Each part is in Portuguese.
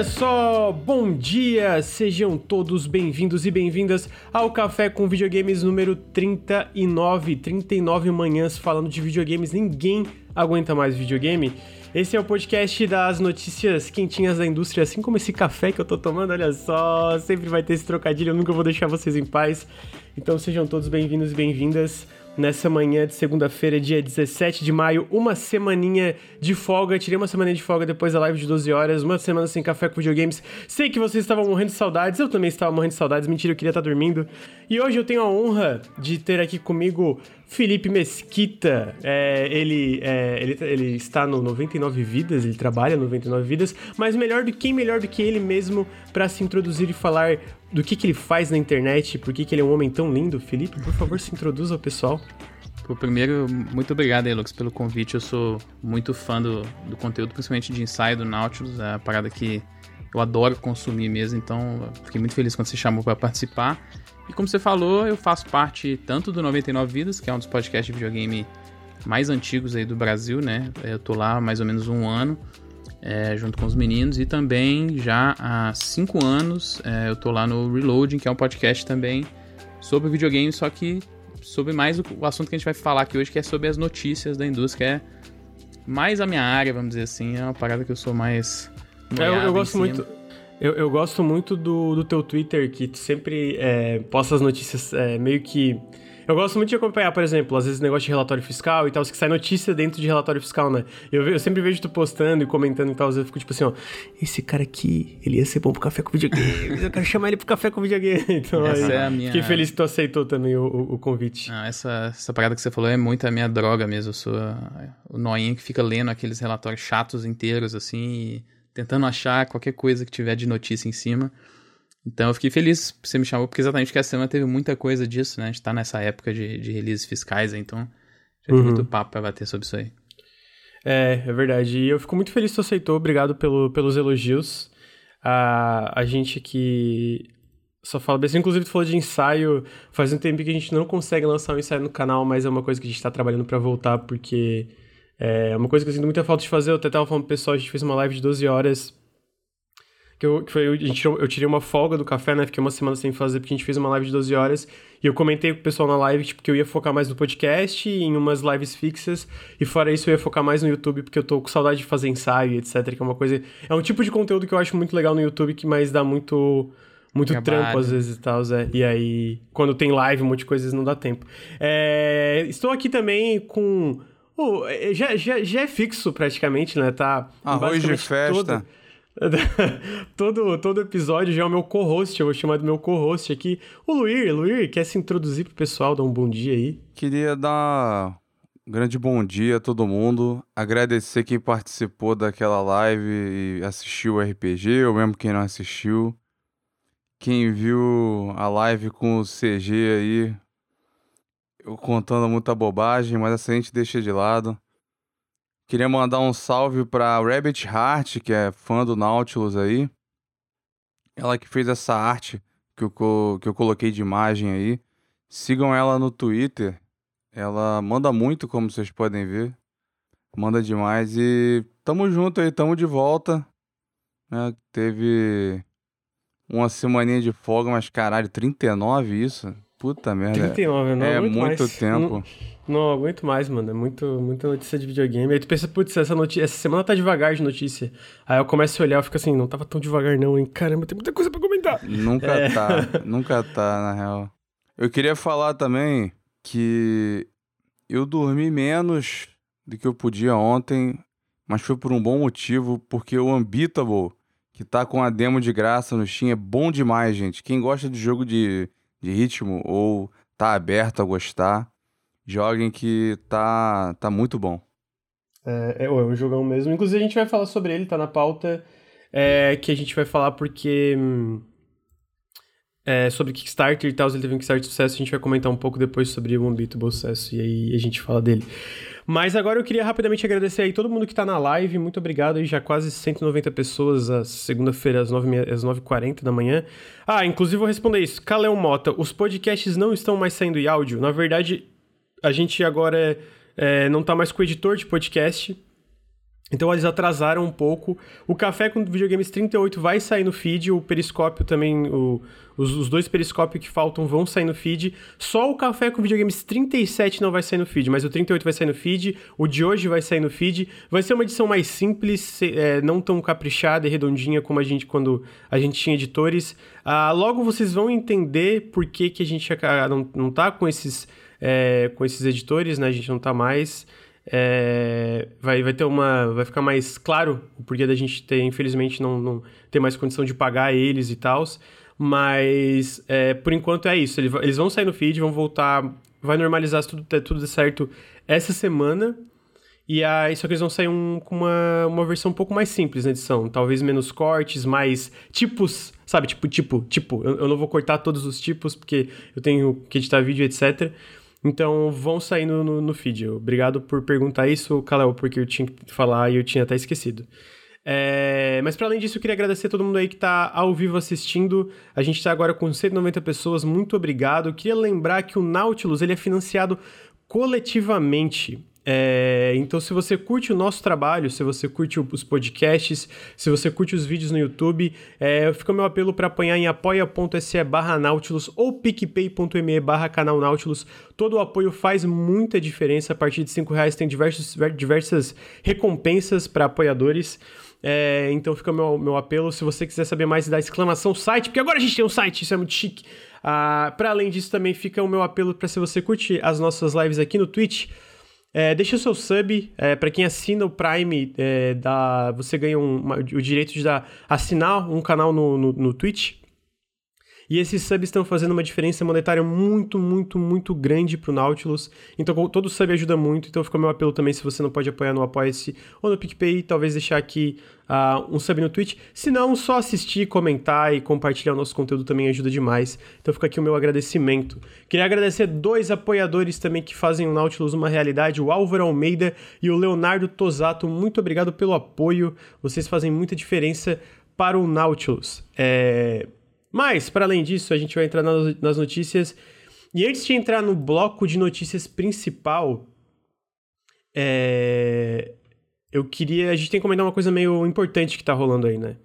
Olha só, bom dia! Sejam todos bem-vindos e bem-vindas ao Café com Videogames número 39. 39 manhãs falando de videogames. Ninguém aguenta mais videogame. Esse é o podcast das notícias quentinhas da indústria, assim como esse café que eu tô tomando, olha só, sempre vai ter esse trocadilho, eu nunca vou deixar vocês em paz. Então sejam todos bem-vindos e bem-vindas nessa manhã de segunda-feira, dia 17 de maio, uma semaninha de folga. Tirei uma semaninha de folga depois da live de 12 horas, uma semana sem café com videogames. Sei que vocês estavam morrendo de saudades, eu também estava morrendo de saudades, mentira, eu queria estar dormindo. E hoje eu tenho a honra de ter aqui comigo Felipe Mesquita. É, ele, é, ele, ele está no 99 Vidas, ele trabalha no 99 Vidas, mas melhor do quem melhor do que ele mesmo para se introduzir e falar do que, que ele faz na internet, por que, que ele é um homem tão lindo. Felipe, por favor, se introduza ao pessoal. Pô, primeiro, muito obrigado aí, pelo convite. Eu sou muito fã do, do conteúdo, principalmente de ensaio do Nautilus, é a parada que eu adoro consumir mesmo, então fiquei muito feliz quando você chamou para participar. E como você falou, eu faço parte tanto do 99 Vidas, que é um dos podcasts de videogame mais antigos aí do Brasil, né? Eu tô lá há mais ou menos um ano, é, junto com os meninos, e também já há cinco anos é, eu tô lá no Reloading, que é um podcast também sobre videogame, só que sobre mais o, o, assunto que a gente vai falar aqui hoje, que é sobre as notícias da indústria, que é mais a minha área, vamos dizer assim, é uma parada que eu sou mais. É, eu, eu gosto muito eu, eu gosto muito do, do teu Twitter, que tu sempre é, posta as notícias é, meio que. Eu gosto muito de acompanhar, por exemplo, às vezes negócio de relatório fiscal e tal, que sai notícia dentro de relatório fiscal, né? Eu, eu sempre vejo tu postando e comentando e tal, às vezes eu fico tipo assim, ó, esse cara aqui, ele ia ser bom pro café com videogame, eu quero chamar ele pro café com videogame. Então, essa aí, é a minha... fiquei feliz que tu aceitou também o, o, o convite. Ah, essa, essa parada que você falou é muito a minha droga mesmo, eu sou o noinha que fica lendo aqueles relatórios chatos inteiros, assim, e tentando achar qualquer coisa que tiver de notícia em cima. Então eu fiquei feliz que você me chamou, porque exatamente que a semana teve muita coisa disso, né? A gente tá nessa época de, de releases fiscais, então já tem uhum. muito papo pra bater sobre isso aí. É, é verdade. E eu fico muito feliz que você aceitou. Obrigado pelo, pelos elogios. A, a gente que só fala bem. Inclusive, tu falou de ensaio. Faz um tempo que a gente não consegue lançar um ensaio no canal, mas é uma coisa que a gente tá trabalhando para voltar, porque é uma coisa que eu sinto muita falta de fazer. Eu até tava falando pro pessoal, a gente fez uma live de 12 horas. Que, eu, que foi, a gente, eu tirei uma folga do café, né? Fiquei uma semana sem fazer, porque a gente fez uma live de 12 horas. E eu comentei com o pessoal na live, tipo, que eu ia focar mais no podcast, em umas lives fixas. E fora isso, eu ia focar mais no YouTube, porque eu tô com saudade de fazer ensaio, etc. Que é uma coisa. É um tipo de conteúdo que eu acho muito legal no YouTube, que mais dá muito muito Trabalho. trampo às vezes e tal, Zé. E aí, quando tem live, um monte de coisas não dá tempo. É... Estou aqui também com é, já, já, já é fixo praticamente, né? Tá. Arroz de festa. Todo, todo, todo episódio já é o meu co-host, eu vou chamar do meu co-host aqui. O Luir, Luir, quer se introduzir pro pessoal, dar um bom dia aí? Queria dar um grande bom dia a todo mundo, agradecer quem participou daquela live e assistiu o RPG, ou mesmo quem não assistiu. Quem viu a live com o CG aí, eu contando muita bobagem, mas essa a gente deixa de lado. Queria mandar um salve pra Rabbit Heart, que é fã do Nautilus aí. Ela que fez essa arte que eu, que eu coloquei de imagem aí. Sigam ela no Twitter. Ela manda muito, como vocês podem ver. Manda demais. E tamo junto aí, tamo de volta. Né? Teve uma semaninha de folga, mas caralho, 39 isso. Puta merda. 39, não É muito mais. tempo. Não, não, aguento mais, mano. É muito, muita notícia de videogame. Aí tu pensa, putz, essa, notícia, essa semana tá devagar de notícia. Aí eu começo a olhar e fico assim, não tava tão devagar não, hein? Caramba, tem muita coisa pra comentar. Nunca é. tá, nunca tá, na real. Eu queria falar também que eu dormi menos do que eu podia ontem, mas foi por um bom motivo, porque o Unbeatable, que tá com a demo de graça no Steam, é bom demais, gente. Quem gosta de jogo de de ritmo ou tá aberto a gostar, joguem que tá, tá muito bom. É, é, é um jogão mesmo. Inclusive a gente vai falar sobre ele, tá na pauta, é, que a gente vai falar porque... É, sobre Kickstarter e tal, ele teve um Kickstarter de sucesso, a gente vai comentar um pouco depois sobre o Unbeatable Sucesso e aí a gente fala dele. Mas agora eu queria rapidamente agradecer aí todo mundo que tá na live. Muito obrigado aí, já quase 190 pessoas, a segunda-feira, às 9h40 da manhã. Ah, inclusive vou responder isso. Caleu Mota, os podcasts não estão mais saindo em áudio. Na verdade, a gente agora é, é, não tá mais com o editor de podcast. Então eles atrasaram um pouco. O Café com Videogames 38 vai sair no feed, o Periscópio também, o, os, os, dois Periscópios que faltam vão sair no feed. Só o Café com Videogames 37 não vai sair no feed, mas o 38 vai sair no feed, o de hoje vai sair no feed. Vai ser uma edição mais simples, é, não tão caprichada e redondinha como a gente quando a gente tinha editores. Ah, logo vocês vão entender por que, que a gente não, não tá com esses, é, com esses editores, né? A gente não tá mais é, vai, vai ter uma. Vai ficar mais claro o porquê da gente ter, infelizmente, não, não ter mais condição de pagar eles e tal. Mas é, por enquanto é isso. Eles vão sair no feed, vão voltar. Vai normalizar tudo, tudo certo essa semana. E aí, só que eles vão sair um, com uma, uma versão um pouco mais simples na edição. Talvez menos cortes, mais tipos, sabe? Tipo, tipo, tipo. Eu, eu não vou cortar todos os tipos, porque eu tenho que editar vídeo, etc. Então vão saindo no, no feed. Obrigado por perguntar isso, Kalel, porque eu tinha que falar e eu tinha até esquecido. É, mas para além disso, eu queria agradecer a todo mundo aí que está ao vivo assistindo. A gente está agora com 190 pessoas, muito obrigado. Eu queria lembrar que o Nautilus ele é financiado coletivamente. É, então, se você curte o nosso trabalho, se você curte os podcasts, se você curte os vídeos no YouTube, é, fica o meu apelo para apanhar em apoia.se barra Nautilus ou picpay.me barra canal Nautilus. Todo o apoio faz muita diferença. A partir de 5 reais tem diversos, diversas recompensas para apoiadores. É, então fica o meu, meu apelo. Se você quiser saber mais da exclamação site, porque agora a gente tem um site, isso é muito chique. Ah, para além disso, também fica o meu apelo para se você curte as nossas lives aqui no Twitch. É, deixa o seu sub. É, para quem assina o Prime, é, dá, você ganha um, uma, o direito de dar, assinar um canal no, no, no Twitch. E esses subs estão fazendo uma diferença monetária muito, muito, muito grande pro Nautilus. Então todo sub ajuda muito. Então fica o meu apelo também, se você não pode apoiar no Apoia-se ou no PicPay, talvez deixar aqui uh, um sub no Twitch. Se não, só assistir, comentar e compartilhar o nosso conteúdo também ajuda demais. Então fica aqui o meu agradecimento. Queria agradecer dois apoiadores também que fazem o Nautilus uma realidade, o Álvaro Almeida e o Leonardo Tosato. Muito obrigado pelo apoio. Vocês fazem muita diferença para o Nautilus. É... Mas, para além disso, a gente vai entrar nas notícias. E antes de entrar no bloco de notícias principal, é... eu queria. A gente tem que comentar uma coisa meio importante que tá rolando aí, né?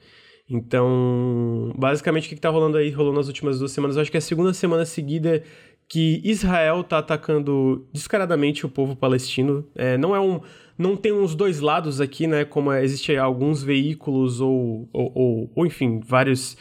Então, basicamente, o que, que tá rolando aí, rolou nas últimas duas semanas? Eu acho que é a segunda semana seguida que Israel tá atacando descaradamente o povo palestino. É, não é um. Não tem uns dois lados aqui, né? Como existe alguns veículos ou, ou, ou, ou enfim, vários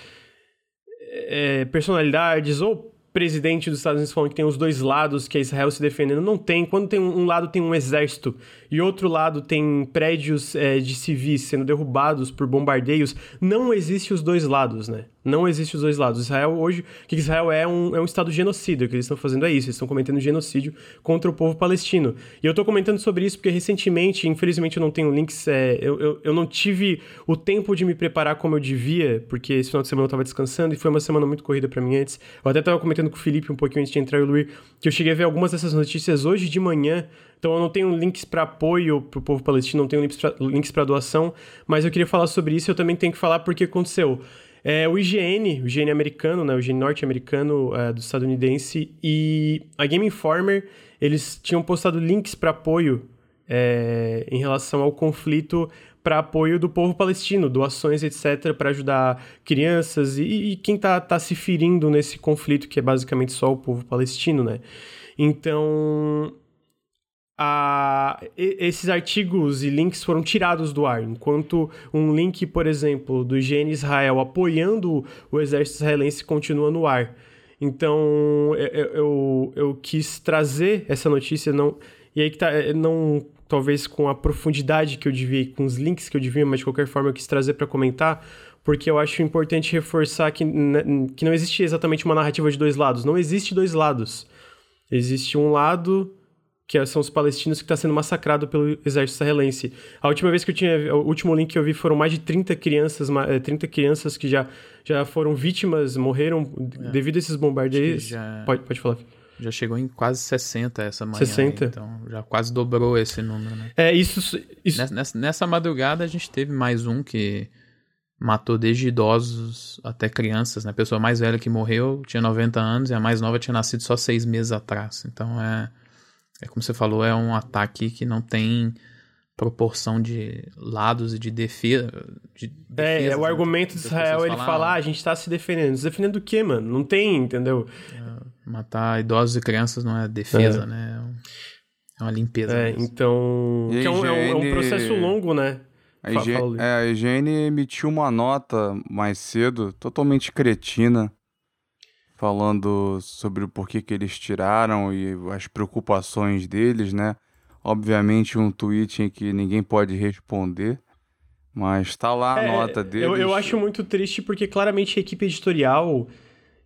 é, personalidades ou presidente dos Estados Unidos falando que tem os dois lados, que é Israel se defendendo. Não tem. Quando tem um, um lado tem um exército e outro lado tem prédios é, de civis sendo derrubados por bombardeios, não existe os dois lados, né? Não existe os dois lados. Israel hoje, que Israel é um, é um estado genocida. O que eles estão fazendo é isso. Eles estão cometendo genocídio contra o povo palestino. E eu estou comentando sobre isso porque recentemente, infelizmente, eu não tenho links. É, eu, eu, eu, não tive o tempo de me preparar como eu devia, porque esse final de semana eu estava descansando e foi uma semana muito corrida para mim antes. Eu até estava comentando com o Felipe um pouquinho antes de entrar o Luir, que eu cheguei a ver algumas dessas notícias hoje de manhã. Então eu não tenho links para apoio para o povo palestino, não tenho links para doação, mas eu queria falar sobre isso. Eu também tenho que falar porque aconteceu. É, o IGN, o IGN americano, né, o IGN norte-americano é, do estadunidense e a Game Informer, eles tinham postado links para apoio é, em relação ao conflito para apoio do povo palestino, doações, etc., para ajudar crianças e, e quem está tá se ferindo nesse conflito, que é basicamente só o povo palestino, né? Então, a, esses artigos e links foram tirados do ar, enquanto um link, por exemplo, do IGN Israel apoiando o exército israelense continua no ar. Então, eu, eu, eu quis trazer essa notícia, não, e aí que tá, é, não talvez com a profundidade que eu devia, com os links que eu devia, mas de qualquer forma eu quis trazer para comentar, porque eu acho importante reforçar que, que não existe exatamente uma narrativa de dois lados. Não existe dois lados. Existe um lado que são os palestinos que está sendo massacrado pelo exército israelense. A última vez que eu tinha, o último link que eu vi foram mais de 30 crianças, 30 eh, crianças que já, já foram vítimas, morreram é. devido a esses bombardeios. Já... Pode, pode falar. Já chegou em quase 60 essa manhã. 60. Aí, então já quase dobrou esse número, né? É, isso. isso... Nessa, nessa madrugada a gente teve mais um que matou desde idosos até crianças, né? A pessoa mais velha que morreu tinha 90 anos e a mais nova tinha nascido só seis meses atrás. Então é é como você falou, é um ataque que não tem proporção de lados e de defesa. De é, defesas, o né? argumento de Israel, ele falam, fala, ah, "Ah, a gente tá se defendendo. Se defendendo do quê, mano? Não tem, entendeu? Matar idosos e crianças não é defesa, né? É um- É uma limpeza. É, mesmo. então... É um, é um- é um processo longo, né? A IGN, é, a IGN emitiu uma nota mais cedo, totalmente cretina, falando sobre o porquê que eles tiraram e as preocupações deles, né? Obviamente um tweet em que ninguém pode responder, mas tá lá a É, nota deles. Eu, eu acho muito triste porque claramente a equipe editorial.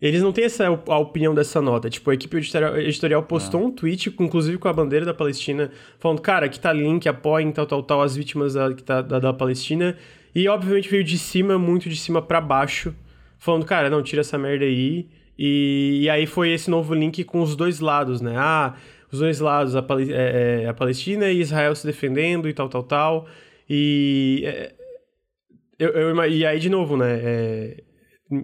Eles não têm essa a opinião dessa nota. Tipo, a equipe editorial, postou um tweet, inclusive com a bandeira da Palestina, falando, cara, aqui tá link, apoiem, tal, tal, tal, as vítimas da, tá, da, da Palestina. E obviamente veio de cima, muito de cima pra baixo, falando, cara, não, tira essa merda aí. E, e aí foi esse novo link com os dois lados, né? Ah, os dois lados, a, Pale- é, é, a Palestina e Israel se defendendo e tal, tal, tal. E é, eu, eu e aí, de novo, né?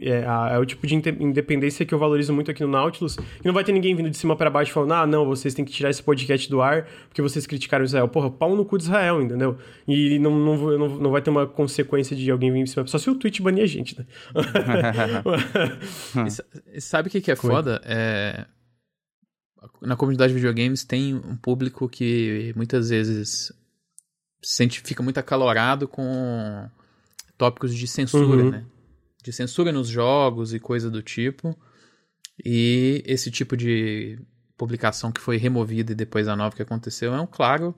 É, é, o tipo de independência que eu valorizo muito aqui no Nautilus. E não vai ter ninguém vindo de cima pra baixo falando, ah, não, vocês têm que tirar esse podcast do ar porque vocês criticaram Israel. Porra, pau no cu de Israel, entendeu? E não, não, não, não vai ter uma consequência de alguém vir em cima. Só se o Twitch banir a gente, né? E sabe o que, que é foda? É... Na comunidade de videogames tem um público que muitas vezes sente, fica muito acalorado com tópicos de censura, Uhum. né? De censura nos jogos e coisa do tipo. E esse tipo de publicação que foi removida e depois a nova que aconteceu é um claro,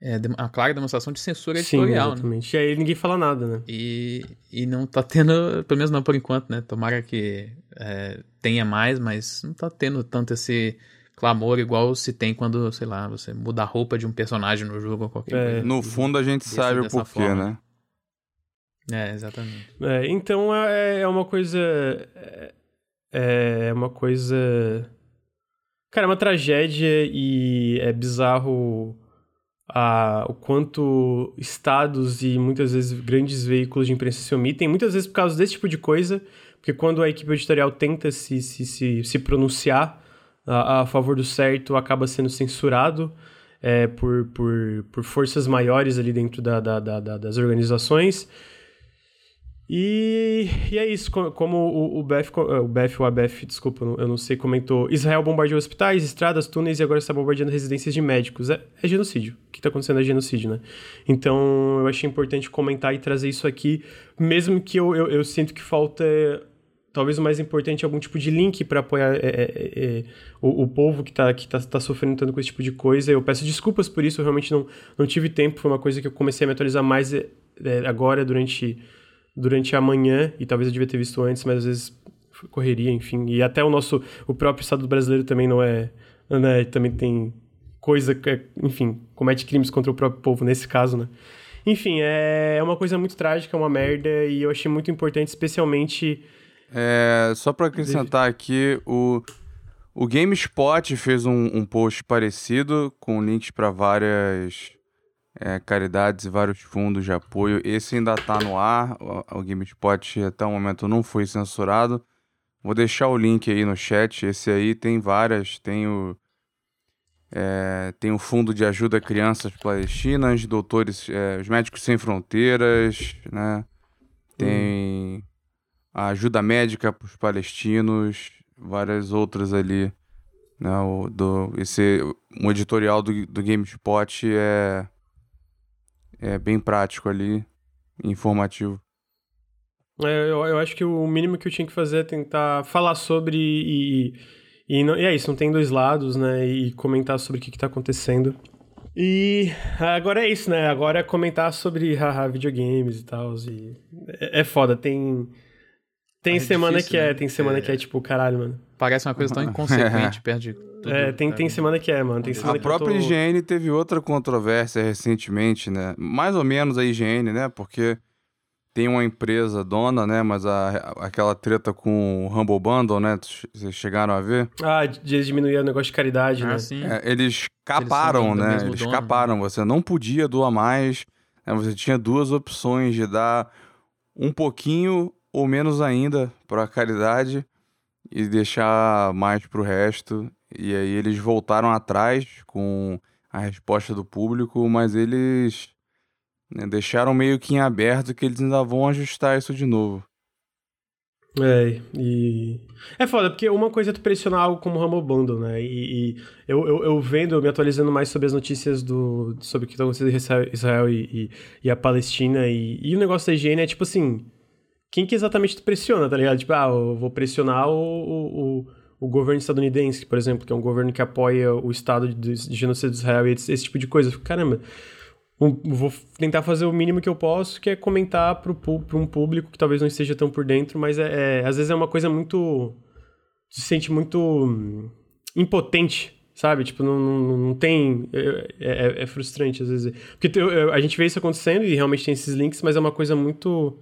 é, uma clara demonstração de censura Sim, editorial, né? exatamente. E aí ninguém fala nada, né? E, e não tá tendo, pelo menos não por enquanto, né? Tomara que é, tenha mais, mas não tá tendo tanto esse clamor igual se tem quando, sei lá, você muda a roupa de um personagem no jogo ou qualquer É. coisa. No fundo a gente Desse- sabe o porquê, forma. né? É, exatamente. É, então é, é uma coisa. É, é uma coisa. Cara, é uma tragédia e é bizarro a, o quanto estados e muitas vezes grandes veículos de imprensa se omitem, muitas vezes por causa desse tipo de coisa, porque quando a equipe editorial tenta se, se, se, se pronunciar a, a favor do certo, acaba sendo censurado é, por, por, por forças maiores ali dentro da, da, da- das organizações. E, e é isso, co- como o, o BF, co- o BF, o ABF, desculpa, eu não- sei, comentou, Israel bombardeou hospitais, estradas, túneis e agora está bombardeando residências de médicos. É, é genocídio. O que está acontecendo é genocídio, né? Então eu achei importante comentar e trazer isso aqui, mesmo que eu, eu, eu sinto que falta, talvez o mais importante, algum tipo de link para apoiar é, é, é, o, o povo que está que tá, tá sofrendo tanto com esse tipo de coisa. Eu peço desculpas por isso, eu realmente não, não tive tempo, foi uma coisa que eu comecei a me atualizar mais é, é, agora, durante durante a manhã, e talvez eu devia ter visto antes, mas às vezes correria, enfim. E até o nosso, o próprio Estado brasileiro também não é, né, também tem coisa é, enfim, comete crimes contra o próprio povo nesse caso, né. Enfim, é é uma coisa muito trágica, é uma merda, e eu achei muito importante, especialmente... É, só pra acrescentar aqui, o, o GameSpot fez um, um post parecido com links para várias é, caridades e vários fundos de apoio. Esse ainda tá no ar, o, o GameSpot até o momento não foi censurado. Vou deixar o link aí no chat. Esse aí tem várias, tem o é, tem o Fundo de Ajuda a Crianças Palestinas, Doutores, é, os Médicos Sem Fronteiras, né? Tem a ajuda médica para os palestinos, várias outras ali. Né? O, do, esse, um editorial do, do GameSpot é, é bem prático ali, informativo. É, eu, eu acho que o mínimo que eu tinha que fazer é tentar falar sobre e, e, não- e é isso, não tem dois lados, né? E comentar sobre o que, que tá acontecendo. E agora é isso, né? Agora é comentar sobre haha, videogames e tal. E é, é foda, tem. Tem É semana difícil, que é, né? tem semana É. que é tipo, caralho, mano. Parece uma coisa tão inconsequente perto de tudo. É, tem, tem semana que é, mano. Tem semana A própria tô... IGN teve outra controvérsia recentemente, né? Mais ou menos a IGN, né? Porque tem uma empresa dona, né? Mas a, aquela treta com o Humble Bundle, né? Vocês chegaram a ver? Ah, de eles diminuir o negócio de caridade, né? Ah, sim. É, eles caparam, do né? Eles dono, caparam. Você não podia doar mais. né? Você tinha duas opções de dar um pouquinho ou menos ainda para a caridade e deixar mais pro resto. E aí eles voltaram atrás com a resposta do público, mas eles né, deixaram meio que em aberto que eles ainda vão ajustar isso de novo. É, e. É foda, porque uma coisa é tu pressionar algo como Rumble Bundle, né? E, e eu, eu, eu, vendo, me atualizando mais sobre as notícias do, sobre o que está acontecendo em Israel e, e, e, a Palestina, e, e o negócio da higiene é tipo assim: quem que exatamente tu pressiona, tá ligado? Tipo, ah, eu vou pressionar o, o, o governo estadunidense, por exemplo, que é um governo que apoia o Estado de, de genocídio de Israel e esse, esse tipo de coisa. Caramba vou tentar fazer o mínimo que eu posso, que é comentar para um público que talvez não esteja tão por dentro, mas é, é, às vezes é uma coisa muito. se sente muito hum, impotente, sabe? Tipo, não, não, não tem. É, é, é, frustrante às vezes. Porque eu, a gente vê isso acontecendo e realmente tem esses links, mas é uma coisa muito.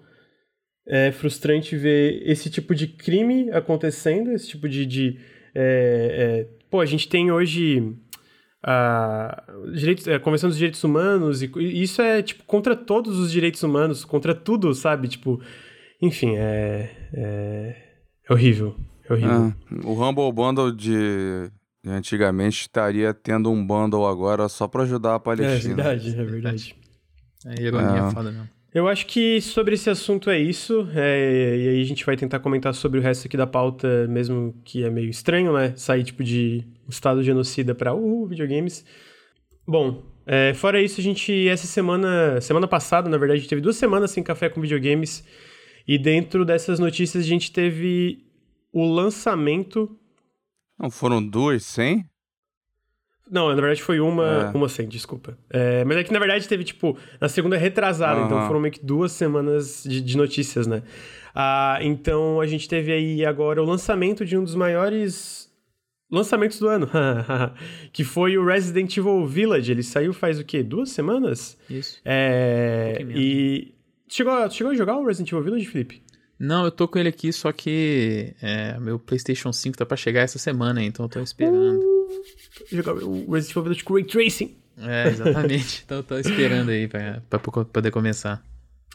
É frustrante ver esse tipo de crime acontecendo, esse tipo de. de é, é, pô, a gente tem hoje a, direitos, a Convenção dos Direitos Humanos, e, e isso é, tipo, contra todos os direitos humanos, contra tudo, sabe? Tipo, enfim, é, é, é horrível. É horrível. É, o Humble Bundle de, de antigamente estaria tendo um bundle agora só para ajudar a Palestina. É verdade, é verdade. É ironia é. foda mesmo. Eu acho que sobre esse assunto é isso, é, e aí a gente vai tentar comentar sobre o resto aqui da pauta, mesmo que é meio estranho, né? Sair tipo de estado genocida para uh, videogames. Bom, é, fora isso, a gente, essa semana, semana passada, na verdade, a gente teve duas semanas sem café com videogames, e dentro dessas notícias a gente teve o lançamento. Não foram duas sem? Não, na verdade foi uma, é. uma sem, desculpa. É, mas é que na verdade teve, tipo, na segunda é retrasada, uhum. então foram meio que duas semanas de, de notícias, né? Ah, então a gente teve aí agora o lançamento de um dos maiores lançamentos do ano, que foi o Resident Evil Village. Ele saiu faz o quê? Duas semanas? Isso. É, um e. Chegou, chegou a jogar o Resident Evil Village, Felipe? Não, eu tô com ele aqui, só que é, meu PlayStation 5 tá pra chegar essa semana, então eu tô esperando. Jogar o Resident Evil Village com Ray Tracing. É, exatamente. então tô esperando aí pra, pra poder começar.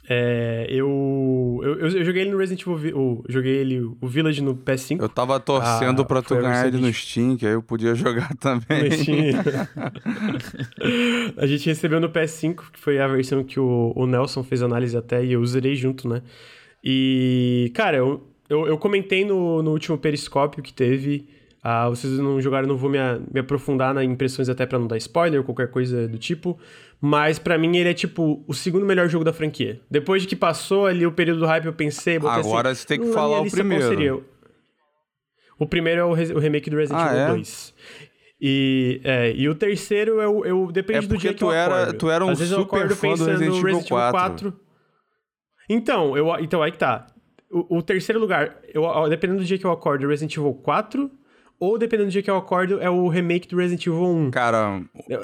É, eu, eu, eu, joguei ele no Resident Evil, joguei ele, o Village no PS5. Eu tava torcendo ah, pra tu ganhar ele no Steam, que aí eu podia jogar também. No Steam. a gente recebeu no PS5, que foi a versão que o, o Nelson fez análise até, e eu zerei junto, né? E, cara, eu, eu, eu comentei no, no último periscópio que teve ah, vocês não jogaram, não vou me, me aprofundar nas impressões até para não dar spoiler ou qualquer coisa do tipo. Mas para mim ele é tipo o segundo melhor jogo da franquia. Depois de que passou ali o período do hype, eu pensei, Agora assim, você tem que falar o primeiro. O primeiro é o, o, remake do Resident ah, Evil é? 2. E, é, e o terceiro eu, eu depende é do dia que tu eu era, acordo. Tu era um Às vezes super eu fã do Resident, Resident Evil 4. 4. Então, eu, então aí que tá. O, o terceiro lugar, eu, dependendo do dia que eu acordo, Resident Evil 4 ou, dependendo do dia que eu acordo, é o remake do Resident Evil 1. Cara.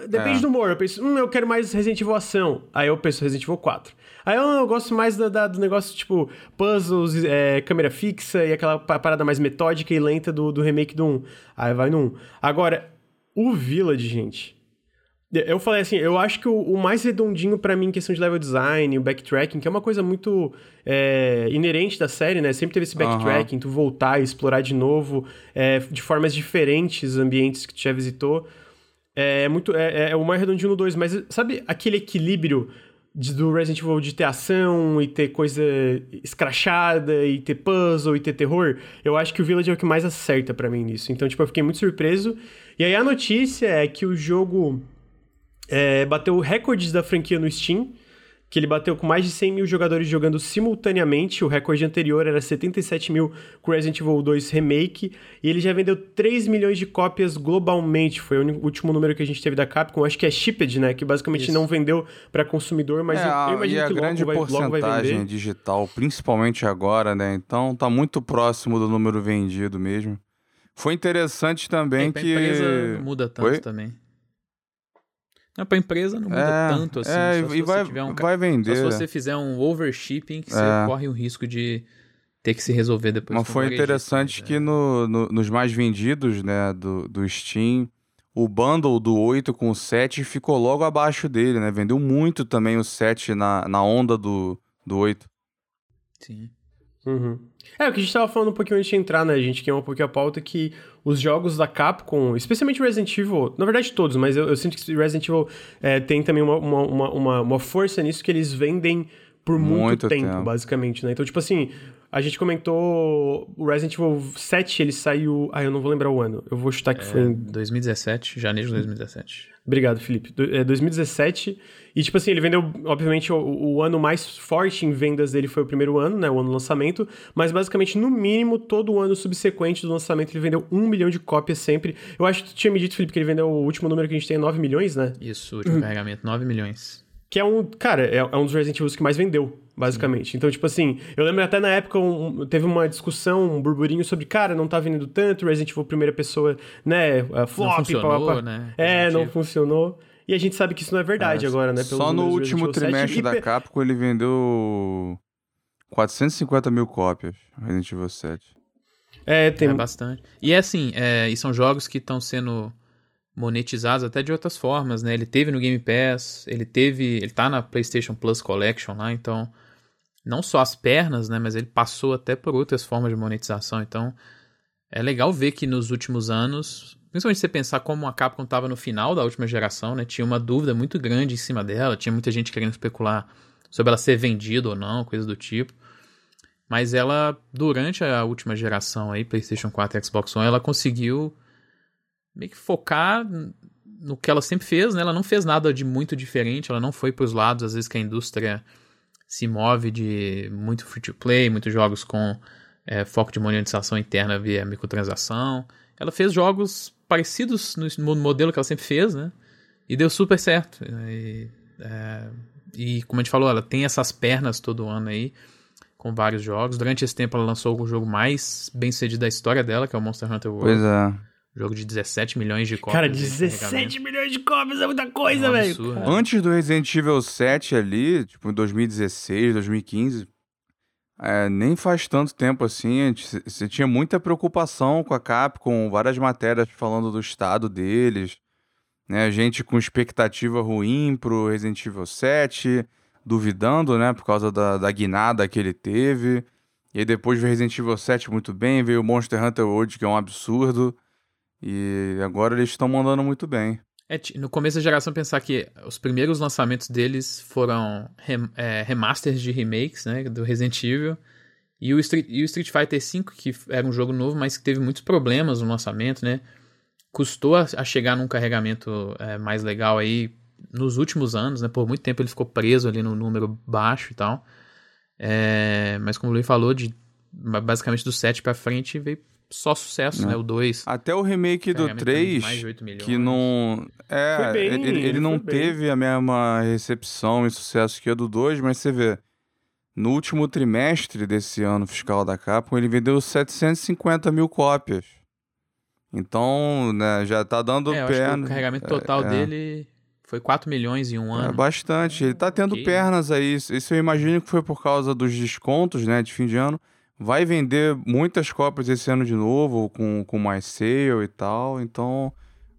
Depende é. do humor. Eu penso, hum, eu quero mais Resident Evil ação. Aí eu penso Resident Evil 4. Aí eu, eu gosto mais da, da, do negócio, tipo, puzzles, é, câmera fixa e aquela parada mais metódica e lenta do, do remake do 1. Aí vai no 1. Agora, o Village, gente. Eu falei assim, eu acho que o, o mais redondinho para mim em questão de level design, o backtracking, que é uma coisa muito é, inerente da série, né? Sempre teve esse backtracking, uhum. tu voltar e explorar de novo, é, de formas diferentes ambientes que tu já visitou. É, é muito. É, é, o mais redondinho no 2, mas sabe aquele equilíbrio de, do Resident Evil de ter ação e ter coisa escrachada e ter puzzle e ter terror? Eu acho que o Village é o que mais acerta para mim nisso. Então, tipo, eu fiquei muito surpreso. E aí a notícia é que o jogo é, bateu recordes da franquia no Steam, que ele bateu com mais de 100 mil jogadores jogando simultaneamente. O recorde anterior era 77 mil com Resident Evil 2 Remake. E ele já vendeu 3 milhões de cópias globalmente. Foi o último número que a gente teve da Capcom. Acho que é shipped, né? Que basicamente Isso. não vendeu para consumidor, mas é, eu, eu imagino e que a grande logo, vai, logo vai vender. digital, principalmente agora, né? Então tá muito próximo do número vendido mesmo. Foi interessante também é, que... A empresa muda tanto Oi? também. Não, pra empresa não muda é, tanto assim. É, e vai, um, vai vender. Só se você fizer um overshipping, que é. você corre o risco de ter que se resolver depois. Mas foi interessante que é. no, no, nos mais vendidos, né, do, do Steam, o bundle do 8 com o 7 ficou logo abaixo dele, né? Vendeu muito também o 7 na, na onda do, do 8. Sim. Uhum. É, o que a gente tava falando um pouquinho antes de entrar, né? A gente queima um pouquinho a pauta que os jogos da Capcom, especialmente Resident Evil, na verdade todos, mas eu, eu sinto que Resident Evil é, tem também uma, uma, uma, uma, força nisso que eles vendem por muito, muito tempo, tempo, basicamente, né? Então, tipo assim, a gente comentou o Resident Evil 7, ele saiu. Ah, eu não vou lembrar o ano. Eu vou chutar que é, foi em. 2017, janeiro de 2017. Obrigado, Felipe. É 2017. E, tipo assim, ele vendeu, obviamente, o, o, ano mais forte em vendas dele foi o primeiro ano, né? O ano do lançamento. Mas, basicamente, no mínimo, todo o ano subsequente do lançamento, ele vendeu um milhão de cópias sempre. Eu acho que tu tinha me dito, Felipe, que ele vendeu o último número que a gente tem é 9 milhões, né? Isso, o último uhum. carregamento, 9 milhões. Que é um. Cara, é, é um dos Resident Evil que mais vendeu, basicamente. Sim. Então, tipo assim, eu lembro até na época um, teve uma discussão, um burburinho sobre, cara, não tá vendendo tanto, Resident Evil primeira pessoa, né? Flop, não funcionou, pá, pá. né? É, não funcionou. E a gente sabe que isso não é verdade é, agora, né? Só no último trimestre da Capcom ele vendeu 450 mil cópias, Resident Evil 7. É, tem... É bastante. E é assim, é, e são jogos que estão sendo monetizados até de outras formas, né? Ele teve no Game Pass, ele teve, ele tá na PlayStation Plus Collection lá, então não só as pernas, né, mas ele passou até por outras formas de monetização, então é legal ver que nos últimos anos Principalmente você pensar como a Capcom estava no final da última geração, né? Tinha uma dúvida muito grande em cima dela, tinha muita gente querendo especular sobre ela ser vendida ou não, coisa do tipo. Mas ela, durante a última geração aí, PlayStation 4 e Xbox One, ela conseguiu meio que focar no que ela sempre fez, né? Ela não fez nada de muito diferente, ela não foi para os lados, às vezes, que a indústria se move de muito free-to-play, muitos jogos com é, foco de monetização interna via microtransação. Ela fez jogos parecidos no modelo que ela sempre fez, né? E deu super certo. E, é, e como a gente falou, ela tem essas pernas todo ano aí, com vários jogos. Durante esse tempo ela lançou o jogo mais bem sucedido da história dela, que é o Monster Hunter World. Pois é. Jogo de 17 milhões de cópias. Cara, 17 milhões de cópias é muita coisa, é velho. Antes do Resident Evil 7 ali, tipo em 2016, 2015, é, nem faz tanto tempo assim, você tinha muita preocupação com a Capcom, várias matérias falando do estado deles, né? Gente com expectativa ruim pro Resident Evil 7, duvidando, né? Por causa da, da guinada que ele teve. E aí depois veio Resident Evil 7 muito bem, veio Monster Hunter World, que é um absurdo. E agora eles estão mandando muito bem. É, no começo da geração, pensar que os primeiros lançamentos deles foram rem, é, remasters de remakes, né, do Resident Evil. E o, Street, e o Street Fighter V, que era um jogo novo, mas que teve muitos problemas no lançamento, né? Custou a, a chegar num carregamento é, mais legal aí nos últimos anos, né? Por muito tempo ele ficou preso ali no número baixo e tal. É, mas como o Luiz falou, de, basicamente do 7 pra frente veio só sucesso, né? O 2. Até o remake do 3, que não. É, bem, ele, ele não teve a mesma recepção e sucesso que o do 2, mas você vê. No último trimestre desse ano fiscal da Capcom, ele vendeu 750 mil cópias. Então, né, já tá dando é, perna. o carregamento total é, é. dele foi 4 milhões em um é ano. É bastante. Ele tá tendo okay. pernas aí. Isso eu imagino que foi por causa dos descontos, né, de fim de ano. Vai vender muitas cópias esse ano de novo, com, com mais sale e tal. Então,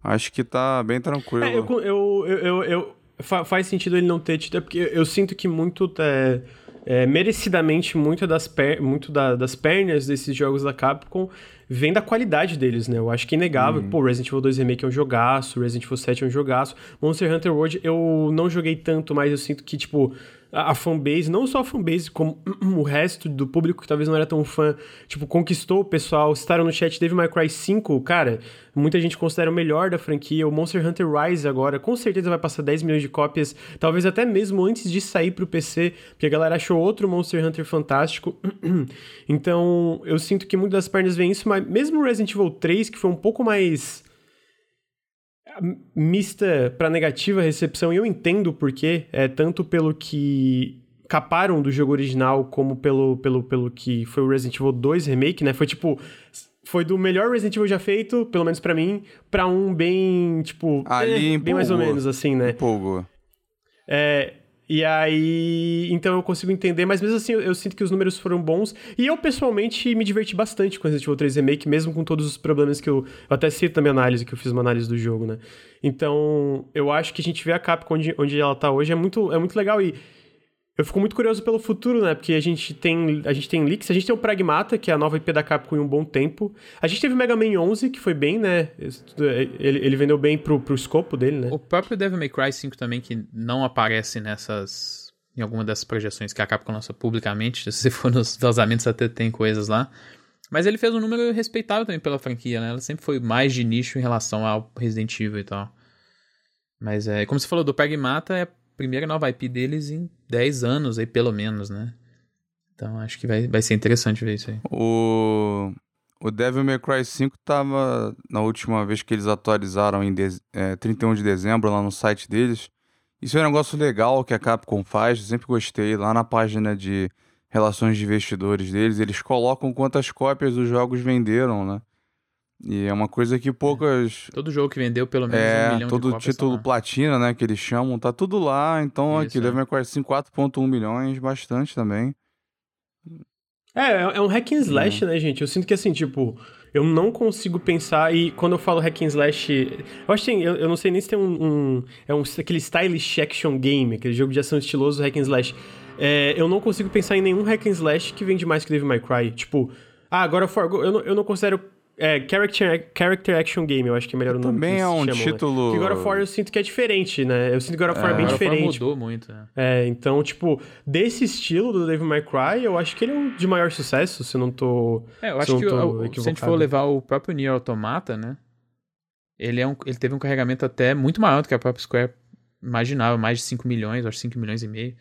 acho que tá bem tranquilo. É, eu, eu, eu, eu, faz sentido ele não ter tido, é porque eu sinto que muito é, é, merecidamente muito, das, per, muito da, das pernas desses jogos da Capcom vem da qualidade deles, né? Eu acho que é inegável. Uhum. Pô, Resident Evil 2 Remake é um jogaço, Resident Evil 7 é um jogaço. Monster Hunter World eu não joguei tanto, mas eu sinto que, tipo, a, fanbase, não só a fanbase, como o resto do público que talvez não era tão fã, tipo, conquistou o pessoal. Citaram no chat Devil May Cry 5, cara, muita gente considera o melhor da franquia. O Monster Hunter Rise agora, com certeza vai passar 10 milhões de cópias, talvez até mesmo antes de sair pro PC, porque a galera achou outro Monster Hunter fantástico. então, eu sinto que muitas das pernas vêm isso, mas mesmo Resident Evil 3, que foi um pouco mais mista para negativa recepção, e eu entendo o porquê, é, tanto pelo que caparam do jogo original, como pelo, pelo, pelo que foi o Resident Evil 2 Remake, né? Foi tipo. Foi do melhor Resident Evil já feito, pelo menos para mim, para um bem, tipo. Ali é, bem mais ou menos, assim, né? Empolgou. É, e aí, então eu consigo entender, mas mesmo assim eu, eu, sinto que os números foram bons. E eu, pessoalmente, me diverti bastante com Resident Evil 3 Remake, mesmo com todos os problemas que eu. Eu até cito na minha análise, que eu fiz uma análise do jogo, né? Então, eu acho que a gente vê a Capcom onde, onde ela tá hoje é muito, é muito legal. E Eu fico muito curioso pelo futuro, né? Porque a gente tem, a gente tem leaks, a gente tem o Pragmata, que é a nova IP da Capcom em um bom tempo. A gente teve o Mega Man 11, que foi bem, né? Ele, ele vendeu bem pro, pro escopo dele, né? O próprio Devil May Cry 5 também, que não aparece nessas... Em alguma dessas projeções que a Capcom lança publicamente. Se for nos vazamentos, até tem coisas lá. Mas ele fez um número respeitável também pela franquia, né? Ela sempre foi mais de nicho em relação ao Resident Evil e tal. Mas é, como você falou, do Pragmata é primeira nova IP deles em 10 anos aí, pelo menos, né? Então acho que vai, vai ser interessante ver isso aí. O, o Devil May Cry 5 tava na última vez que eles atualizaram em de, é, 31 de dezembro lá no site deles. Isso é um negócio legal que a Capcom faz, sempre gostei. Lá na página de relações de investidores deles, eles colocam quantas cópias os jogos venderam, né? E é uma coisa que poucas. Todo jogo que vendeu pelo menos é, um milhão todo de cópias. título tá platina, né, que eles chamam, tá tudo lá. Então Isso, aqui, é. Devil May Cry 5, 4.1 milhões, bastante também. É, é um hack and slash, né, gente? Eu sinto que assim, tipo, eu não consigo pensar, e quando eu falo hack and slash, eu acho que tem, eu, eu não sei nem se tem um, um é um, aquele stylish action game, aquele jogo de ação estiloso hack and slash. É, eu não consigo pensar em nenhum hack and slash que vende mais que Devil May Cry. Tipo, ah, agora for, eu, não, eu não considero é, character, character action game, eu acho que é melhor o nome Também é um chamam, né? título. Porque God of War eu sinto que é diferente, né? Eu sinto que God of War é, bem Agora o Fórmula diferente. mudou muito, né? É, então, tipo, desse estilo do Devil May Cry, eu acho que ele é o de maior sucesso, se eu não tô. É, eu se acho eu que o- se a gente for levar o próprio Nier Automata, né? Ele, é um, ele teve um carregamento até muito maior do que a própria Square imaginava, mais de 5 milhões, acho 5 milhões e meio.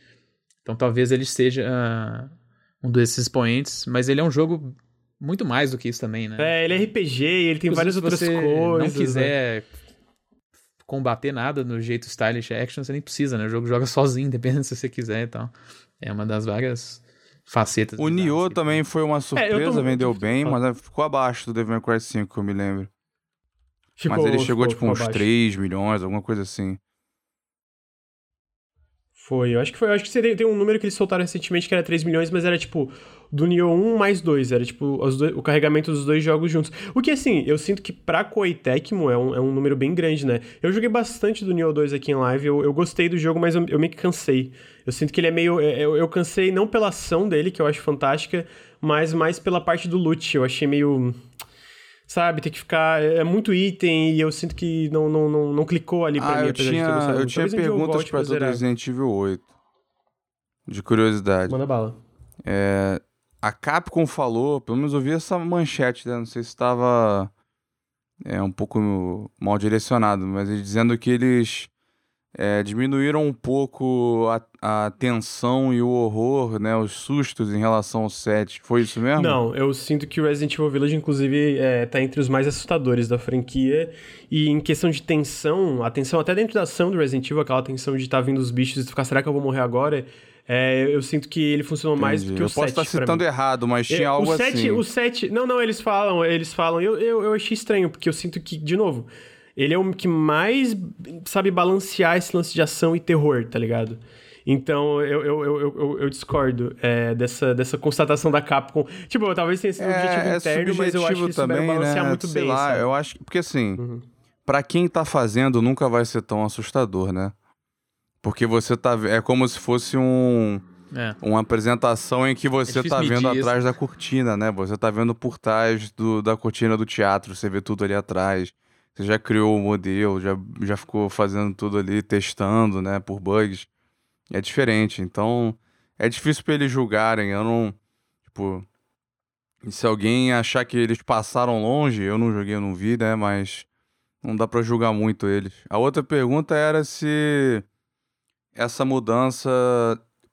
Então talvez ele seja ah, um desses expoentes, mas ele é um jogo muito mais do que isso também, né? É, ele é RPG ele tem Inclusive, várias se outras você coisas. não né? quiser combater nada no jeito stylish action, você nem precisa, né? O jogo joga sozinho, dependendo se você quiser e tal. É uma das várias facetas. O Nioh também foi uma surpresa, tô- vendeu bem, mas ficou abaixo do Devil May Cry 5, que eu me lembro. Ficou- mas ele chegou ficou- tipo ficou uns abaixo. 3 milhões, alguma coisa assim. Foi, eu acho que foi. Eu acho que você tem, tem um número que eles soltaram recentemente que era 3 milhões, mas era tipo do Nioh 1 mais 2. Era tipo os dois- o carregamento dos dois jogos juntos. O que assim, eu sinto que pra Koei Tecmo é um, é um número bem grande, né? Eu joguei bastante do Nioh 2 aqui em live, eu, eu gostei do jogo, mas eu, eu meio que cansei. Eu sinto que ele é meio. é, Eu, eu cansei não pela ação dele, que eu acho fantástica, mas mais pela parte do loot. Eu achei meio. Sabe, tem que ficar. É muito item e eu sinto que não, não, não, não clicou ali pra Ah, mim, eu apesar de ter tinha, eu tinha perguntas pra todo zerar. Resident Evil 8. De curiosidade. Manda bala. É, a Capcom falou, pelo menos eu vi essa manchete, né? Não sei se estava é, um pouco mal direcionado, mas dizendo que eles é, diminuíram um pouco a, a tensão e o horror, né? Os sustos em relação ao set. Foi isso mesmo? Não, eu sinto que o Resident Evil Village, inclusive, é, tá entre os mais assustadores da franquia. E em questão de tensão, a tensão até dentro da ação do Resident Evil, aquela tensão de estar vindo os bichos e ficar, será que eu vou morrer agora? É, eu sinto que ele funcionou mais do Entendi. que o Eu posso 7 estar pra citando errado, mas tinha É, algo o 7, assim. O 7, não, não, eles falam, eles falam. Eu, eu, eu achei estranho, porque eu sinto que, de novo, ele é o que mais sabe balancear esse lance de ação e terror, tá ligado? Então, eu, eu, eu, eu, discordo é, dessa, dessa constatação da Capcom. Tipo, talvez tenha sido um objetivo É, é interno, mas eu acho que também, balancear né? muito Sei bem, lá, sabe? eu acho que... Porque assim, Uhum. pra quem tá fazendo, nunca vai ser tão assustador, né? Porque você tá... É como se fosse um... É. uma apresentação em que você difícil tá vendo atrás da cortina, né? Você tá vendo por trás do, da cortina do teatro, você vê tudo ali atrás. Você já criou o modelo, já, já ficou fazendo tudo ali, testando, né? Por bugs. É diferente. Então, é difícil pra eles julgarem. Eu não. Tipo. e Se alguém achar que eles passaram longe, eu não joguei, eu não vi, né? Mas não dá pra julgar muito eles. A outra pergunta era se essa mudança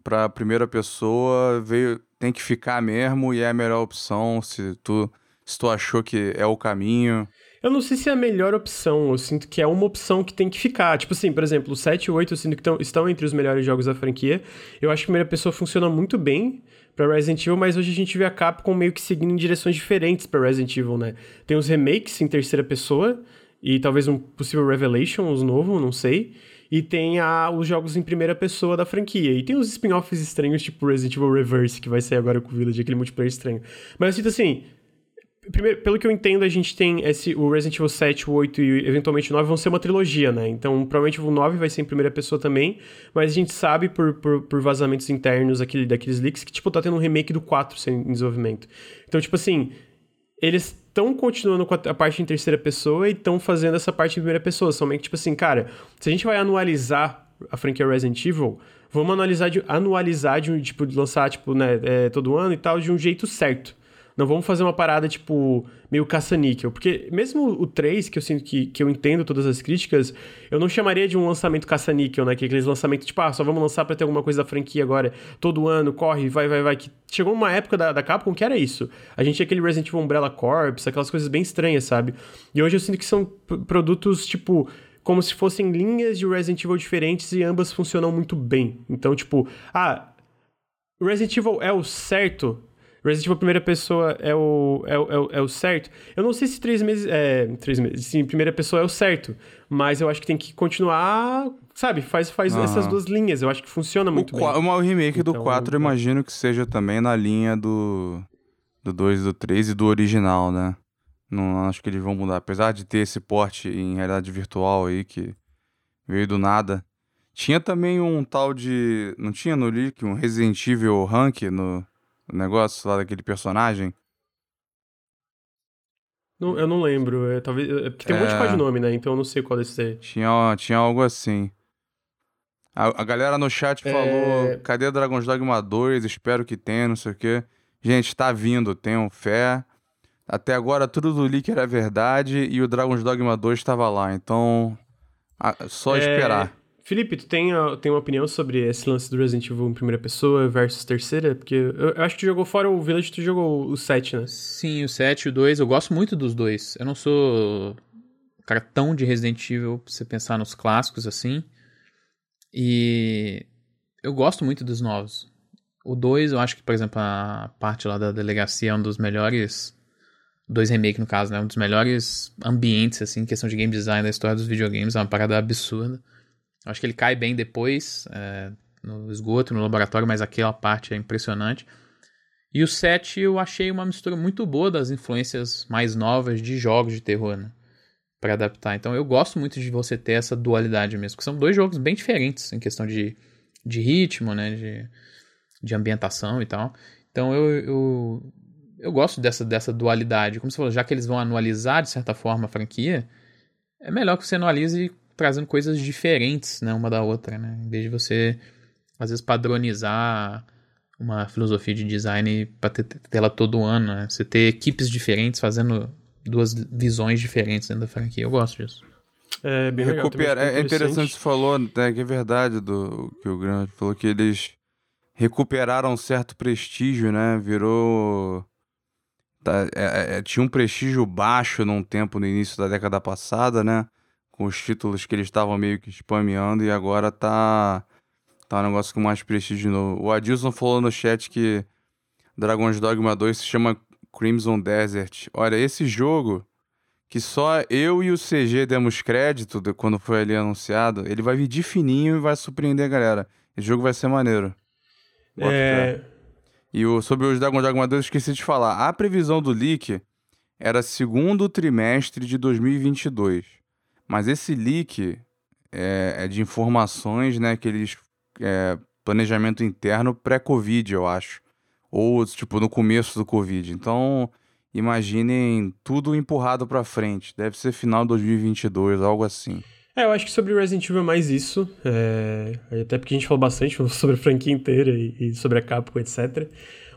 pra primeira pessoa veio tem que ficar mesmo e é a melhor opção se tu se tu achou que é o caminho. Eu não sei se é a melhor opção, eu sinto que é uma opção que tem que ficar. Tipo assim, por exemplo, o 7 e o 8 eu sinto que tão, estão entre os melhores jogos da franquia. Eu acho que a primeira pessoa funciona muito bem pra Resident Evil, mas hoje a gente vê a Capcom meio que seguindo em direções diferentes pra Resident Evil, né? Tem os remakes em terceira pessoa e talvez um possível Revelations novo, não sei. E tem a, os jogos em primeira pessoa da franquia. E tem os spin-offs estranhos, tipo Resident Evil Reverse, que vai sair agora com o Village, aquele multiplayer estranho. Mas eu sinto assim, primeiro, pelo que eu entendo, a gente tem esse, o Resident Evil 7, o 8 e eventualmente o 9 vão ser uma trilogia, né? Então, provavelmente o 9 vai ser em primeira pessoa também, mas a gente sabe por, por, por vazamentos internos aquele, daqueles leaks que, tipo, tá tendo um remake do 4 em desenvolvimento. Então, tipo assim, eles estão continuando com a, parte em terceira pessoa e estão fazendo essa parte em primeira pessoa. Somente, tipo assim, cara, se a gente vai anualizar a franquia Resident Evil, vamos anualizar de, anualizar de, tipo, de lançar, tipo, né, é, todo ano e tal, de um jeito certo. Não vamos fazer uma parada, tipo, meio caça-níquel. Porque mesmo o 3, que eu sinto que, que eu entendo todas as críticas, eu não chamaria de um lançamento caça-níquel, né? Que é aqueles lançamentos, tipo, ah, só vamos lançar pra ter alguma coisa da franquia agora, todo ano, corre, vai, vai, vai. Que chegou uma época da, da Capcom que era isso. A gente tinha aquele Resident Evil Umbrella Corps, aquelas coisas bem estranhas, sabe? E hoje eu sinto que são produtos, tipo, como se fossem linhas de Resident Evil diferentes e ambas funcionam muito bem. Então, tipo, ah, Resident Evil é o certo Resident Evil primeira pessoa é o, é, o, é, o, é o certo. Eu não sei se três meses. É, três meses. Sim, primeira pessoa é o certo. Mas eu acho que tem que continuar. Sabe, faz, faz essas duas linhas. Eu acho que funciona muito o bem. O remake então, do 4, eu imagino que seja também na linha do. Do 2 e do 3 e do original, né? Não acho que eles vão mudar. Apesar de ter esse porte em realidade virtual aí que veio do nada. Tinha também um tal de. Não tinha no Leak um Resident Evil Rank no, o negócio lá daquele personagem? Não, eu não lembro. É, talvez, é, porque tem um monte de é. nome, né? Então eu não sei qual desse é. Tinha, tinha algo assim. A, a galera no chat é... falou: cadê Dragon's Dogma 2? Espero que tenha, não sei o quê. Gente, tá vindo, tenham fé. Até agora tudo do leak era verdade e o Dragon's Dogma 2 estava lá, então. só é, esperar. Felipe, tu tem, tem uma opinião sobre esse lance do Resident Evil em primeira pessoa versus terceira? Porque eu, eu, acho que tu jogou fora o Village, tu jogou o 7, né? Sim, o 7 e o 2. Eu gosto muito dos dois. Eu não sou um cara tão de Resident Evil pra você pensar nos clássicos assim. E eu gosto muito dos novos. O 2, eu acho que, por exemplo, a parte lá da delegacia é um dos melhores. Dois remake, no caso, né? Um dos melhores ambientes, assim, questão de game design da história dos videogames. É uma parada absurda. Acho que ele cai bem depois, é, no esgoto, no laboratório, mas aquela parte é impressionante. E o 7 eu achei uma mistura muito boa das influências mais novas de jogos de terror, né? Pra adaptar. Então eu gosto muito de você ter essa dualidade mesmo, que são dois jogos bem diferentes em questão de, de ritmo, né? De, de ambientação e tal. Então eu, eu, eu gosto dessa, dessa dualidade. Como você falou, já que eles vão anualizar de certa forma a franquia, é melhor que você anualize trazendo coisas diferentes, né, uma da outra, né? Em vez de você, às vezes, padronizar uma filosofia de design para ter, ter ela todo ano, né? Você ter equipes diferentes fazendo duas visões diferentes dentro da franquia. Eu gosto disso. É, bem Recupera, legal, é interessante você falou, né, que é verdade do que o Grande falou que eles recuperaram um certo prestígio, né? Virou tá, é, é, tinha um prestígio baixo num tempo no início da década passada, né? Com os títulos que eles estavam meio que spameando e agora tá tá um negócio com mais prestígio de novo. O Adilson falou no chat que Dragon's Dogma 2 se chama Crimson Desert. Olha, esse jogo que só eu e o CG demos crédito de quando foi ali anunciado, ele vai vir de fininho e vai surpreender a galera. Esse jogo vai ser maneiro. Bota é... E o, sobre os Dragon's Dogma 2, eu esqueci de falar. A previsão do leak era segundo trimestre de 2022. Mas esse leak é, é de informações, né, que eles é, planejamento interno pré-Covid, eu acho. Ou, tipo, no começo do Covid. Então, imaginem tudo empurrado para frente. Deve ser final de 2022, algo assim. É, eu acho que sobre Resident Evil é mais isso. É... Até porque a gente falou bastante sobre a franquia inteira e, sobre a Capcom, etc.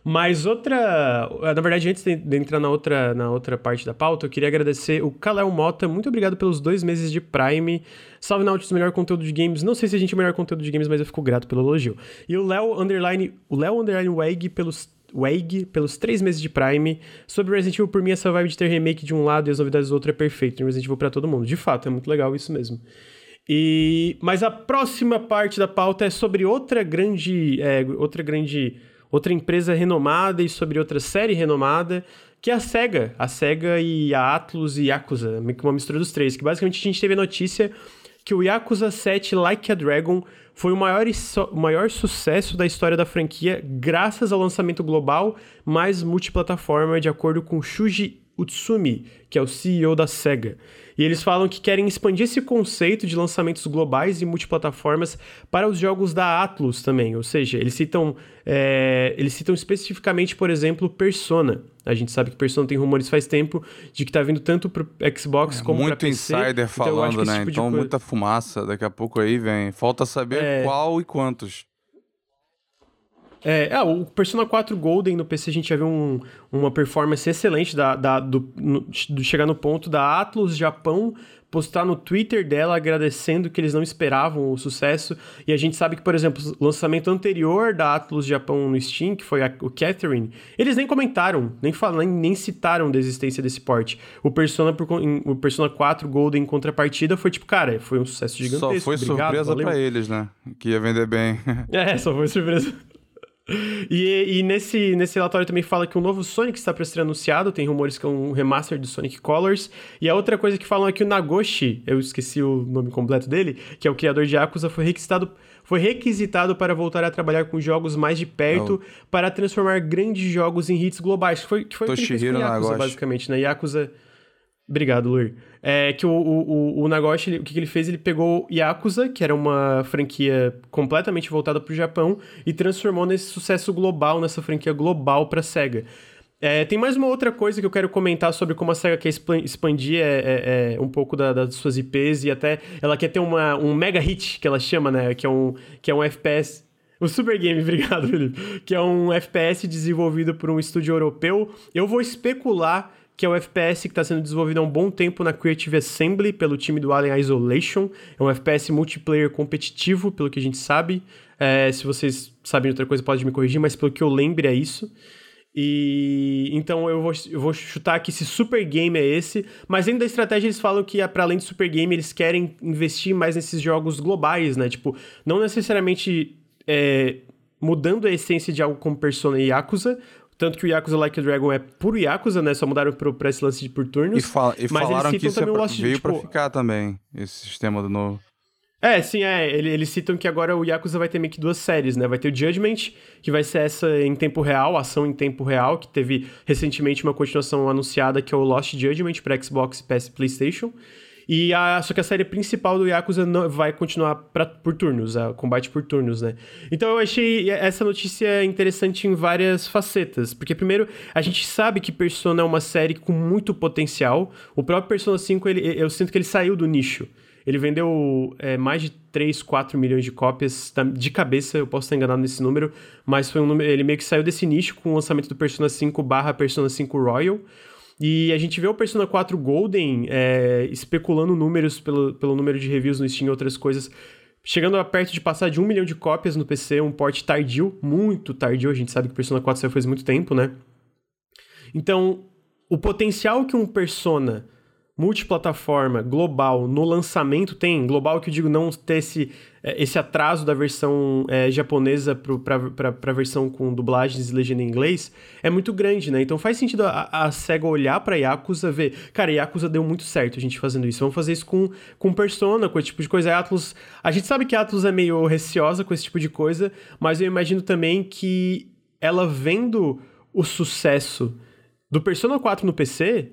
Mas outra. Na verdade, antes de entrar na outra, na outra parte da pauta, eu queria agradecer o Kalel Mota. Muito obrigado pelos dois meses de Prime. Salve Nautilus, melhor conteúdo de games. Não sei se a gente é o melhor conteúdo de games, mas eu fico grato pelo elogio. E o Léo Underline, o Léo Underline Weg pelos WEG pelos três meses de Prime. Sobre Resident Evil, por mim, essa vibe de ter remake de um lado e as novidades do outro é perfeito. Resident Evil pra todo mundo. De fato, é muito legal isso mesmo. E... Mas a próxima parte da pauta é sobre outra grande, é, outra grande outra empresa renomada e sobre outra série renomada, que é a SEGA. A SEGA e a Atlus e Yakuza, uma mistura dos três. Que basicamente a gente teve a notícia que o Yakuza 7 Like a Dragon foi o maior, o maior sucesso da história da franquia, graças ao lançamento global mais multiplataforma, de acordo com Shuji Utsumi, que é o CEO da SEGA. E eles falam que querem expandir esse conceito de lançamentos globais e multiplataformas para os jogos da Atlus também. Ou seja, eles citam, é, eles citam especificamente, por exemplo, Persona. A gente sabe que Persona tem rumores faz tempo de que está vindo tanto para Xbox é, como para PC. Muito insider então, falando, né? Tipo então, muita fumaça. Daqui a pouco aí vem. Falta saber é... qual e quantos. É, é, o Persona 4 Golden no PC a gente já viu um, uma performance excelente da, da do, no, do, chegar no ponto da Atlus Japão postar no Twitter dela agradecendo que eles não esperavam o sucesso. E a gente sabe que, por exemplo, o lançamento anterior da Atlus Japão no Steam, que foi a, o Catherine, eles nem comentaram, nem, falam, nem, citaram da existência desse porte. O Persona, por, o Persona 4 Golden em contrapartida foi tipo, cara, foi um sucesso gigantesco. Só foi Obrigado, surpresa pra eles, né? Que ia vender bem. é, só foi surpresa. E, e, nesse, nesse relatório também fala que um novo Sonic está para ser anunciado, tem rumores que é um remaster do Sonic Colors. E a outra coisa que falam é que o Nagoshi, eu esqueci o nome completo dele, que é o criador de Yakuza, foi requisitado, foi requisitado para voltar a trabalhar com jogos mais de perto oh. para transformar grandes jogos em hits globais. Que foi, que foi o que fez Yakuza, Nagoshi. basicamente, né? Yakuza... Obrigado, Luir. É que o, o, o Nagoshi, o que, ele fez? Ele pegou Yakuza, que era uma franquia completamente voltada para o Japão, e transformou nesse sucesso global, nessa franquia global para SEGA. É, tem mais uma outra coisa que eu quero comentar sobre como a SEGA quer expandir é, é, é um pouco da, das suas IPs e até ela quer ter uma, um mega hit, que ela chama, né? Que é um, que é um FPS. O Super Game, obrigado, Felipe. Que é um FPS desenvolvido por um estúdio europeu. Eu vou especular que é o FPS que está sendo desenvolvido há um bom tempo na Creative Assembly pelo time do Alien Isolation. É um FPS multiplayer competitivo, pelo que a gente sabe. É, se vocês sabem outra coisa, pode me corrigir, mas pelo que eu lembro é isso. E então eu vou, eu vou chutar que esse super game é esse, mas dentro da estratégia eles falam que para além do super game eles querem investir mais nesses jogos globais, né? Tipo, não necessariamente é, mudando a essência de algo como Persona e Yakuza, tanto que o Yakuza Like a Dragon é puro Yakuza, né? Só mudaram pro, pra esse lance de por turnos. E, fala, e falaram que isso é pra, veio tipo... pra ficar também, esse sistema do novo. É, sim, é. Eles citam que agora o Yakuza vai ter meio que duas séries, né? Vai ter o Judgment, que vai ser essa em tempo real, ação em tempo real, que teve recentemente uma continuação anunciada que é o Lost Judgment para Xbox, PS e PlayStation. E a, só que a série principal do Yakuza não, vai continuar pra, por turnos, a combate por turnos, né? Então eu achei essa notícia interessante em várias facetas. Porque, primeiro, a gente sabe que Persona é uma série com muito potencial. O próprio Persona 5, ele, eu sinto que ele saiu do nicho. Ele vendeu é, mais de 3, 4 milhões de cópias de cabeça, eu posso estar enganado nesse número, mas foi um número, ele meio que saiu desse nicho com o lançamento do Persona 5 barra Persona 5 Royal. E a gente vê o Persona 4 Golden é, especulando números pelo, pelo número de reviews no Steam e outras coisas, chegando a perto de passar de um milhão de cópias no PC, um porte tardio, muito tardio, a gente sabe que o Persona 4 saiu faz muito tempo, né? Então, o potencial que um Persona multiplataforma global no lançamento tem, global que eu digo não ter esse, esse atraso da versão é, japonesa para a versão com dublagens e legenda em inglês, é muito grande, né? Então faz sentido a, a SEGA olhar para Yakuza ver, cara, Yakuza deu muito certo a gente fazendo isso, vamos fazer isso com, com Persona, com esse tipo de coisa. A a gente sabe que a Atlus é meio receosa com esse tipo de coisa, mas eu imagino também que ela vendo o sucesso do Persona 4 no PC, é,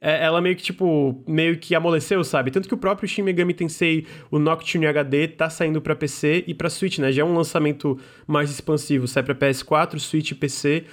ela meio que, tipo, meio que amoleceu, sabe? Tanto que o próprio Shin Megami Tensei, o Nocturne HD, tá saindo para PC e para Switch, né? Já é um lançamento mais expansivo, sai para PS4, Switch e PC.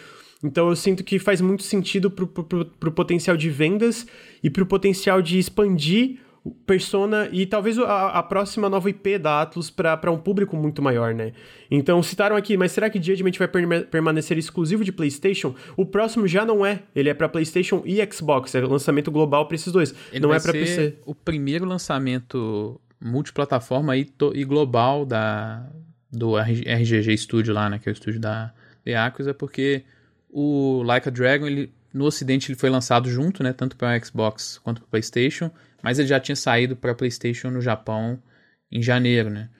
Então eu sinto que faz muito sentido pro, pro, pro potencial de vendas e pro potencial de expandir Persona e talvez a, a próxima nova IP da Atlus para um público muito maior, né? Então citaram aqui, mas será que Judgment vai permanecer exclusivo de PlayStation? O próximo já não é, ele é para PlayStation e Xbox, é lançamento global para esses dois, ele não é para PC. O primeiro lançamento multiplataforma e, e global da do RGG Studio lá, né, que é o estúdio da Yakuza, porque o Like a Dragon, ele no ocidente ele foi lançado junto, né, tanto para Xbox quanto para PlayStation mas ele já tinha saído para PlayStation no Japão em janeiro, né?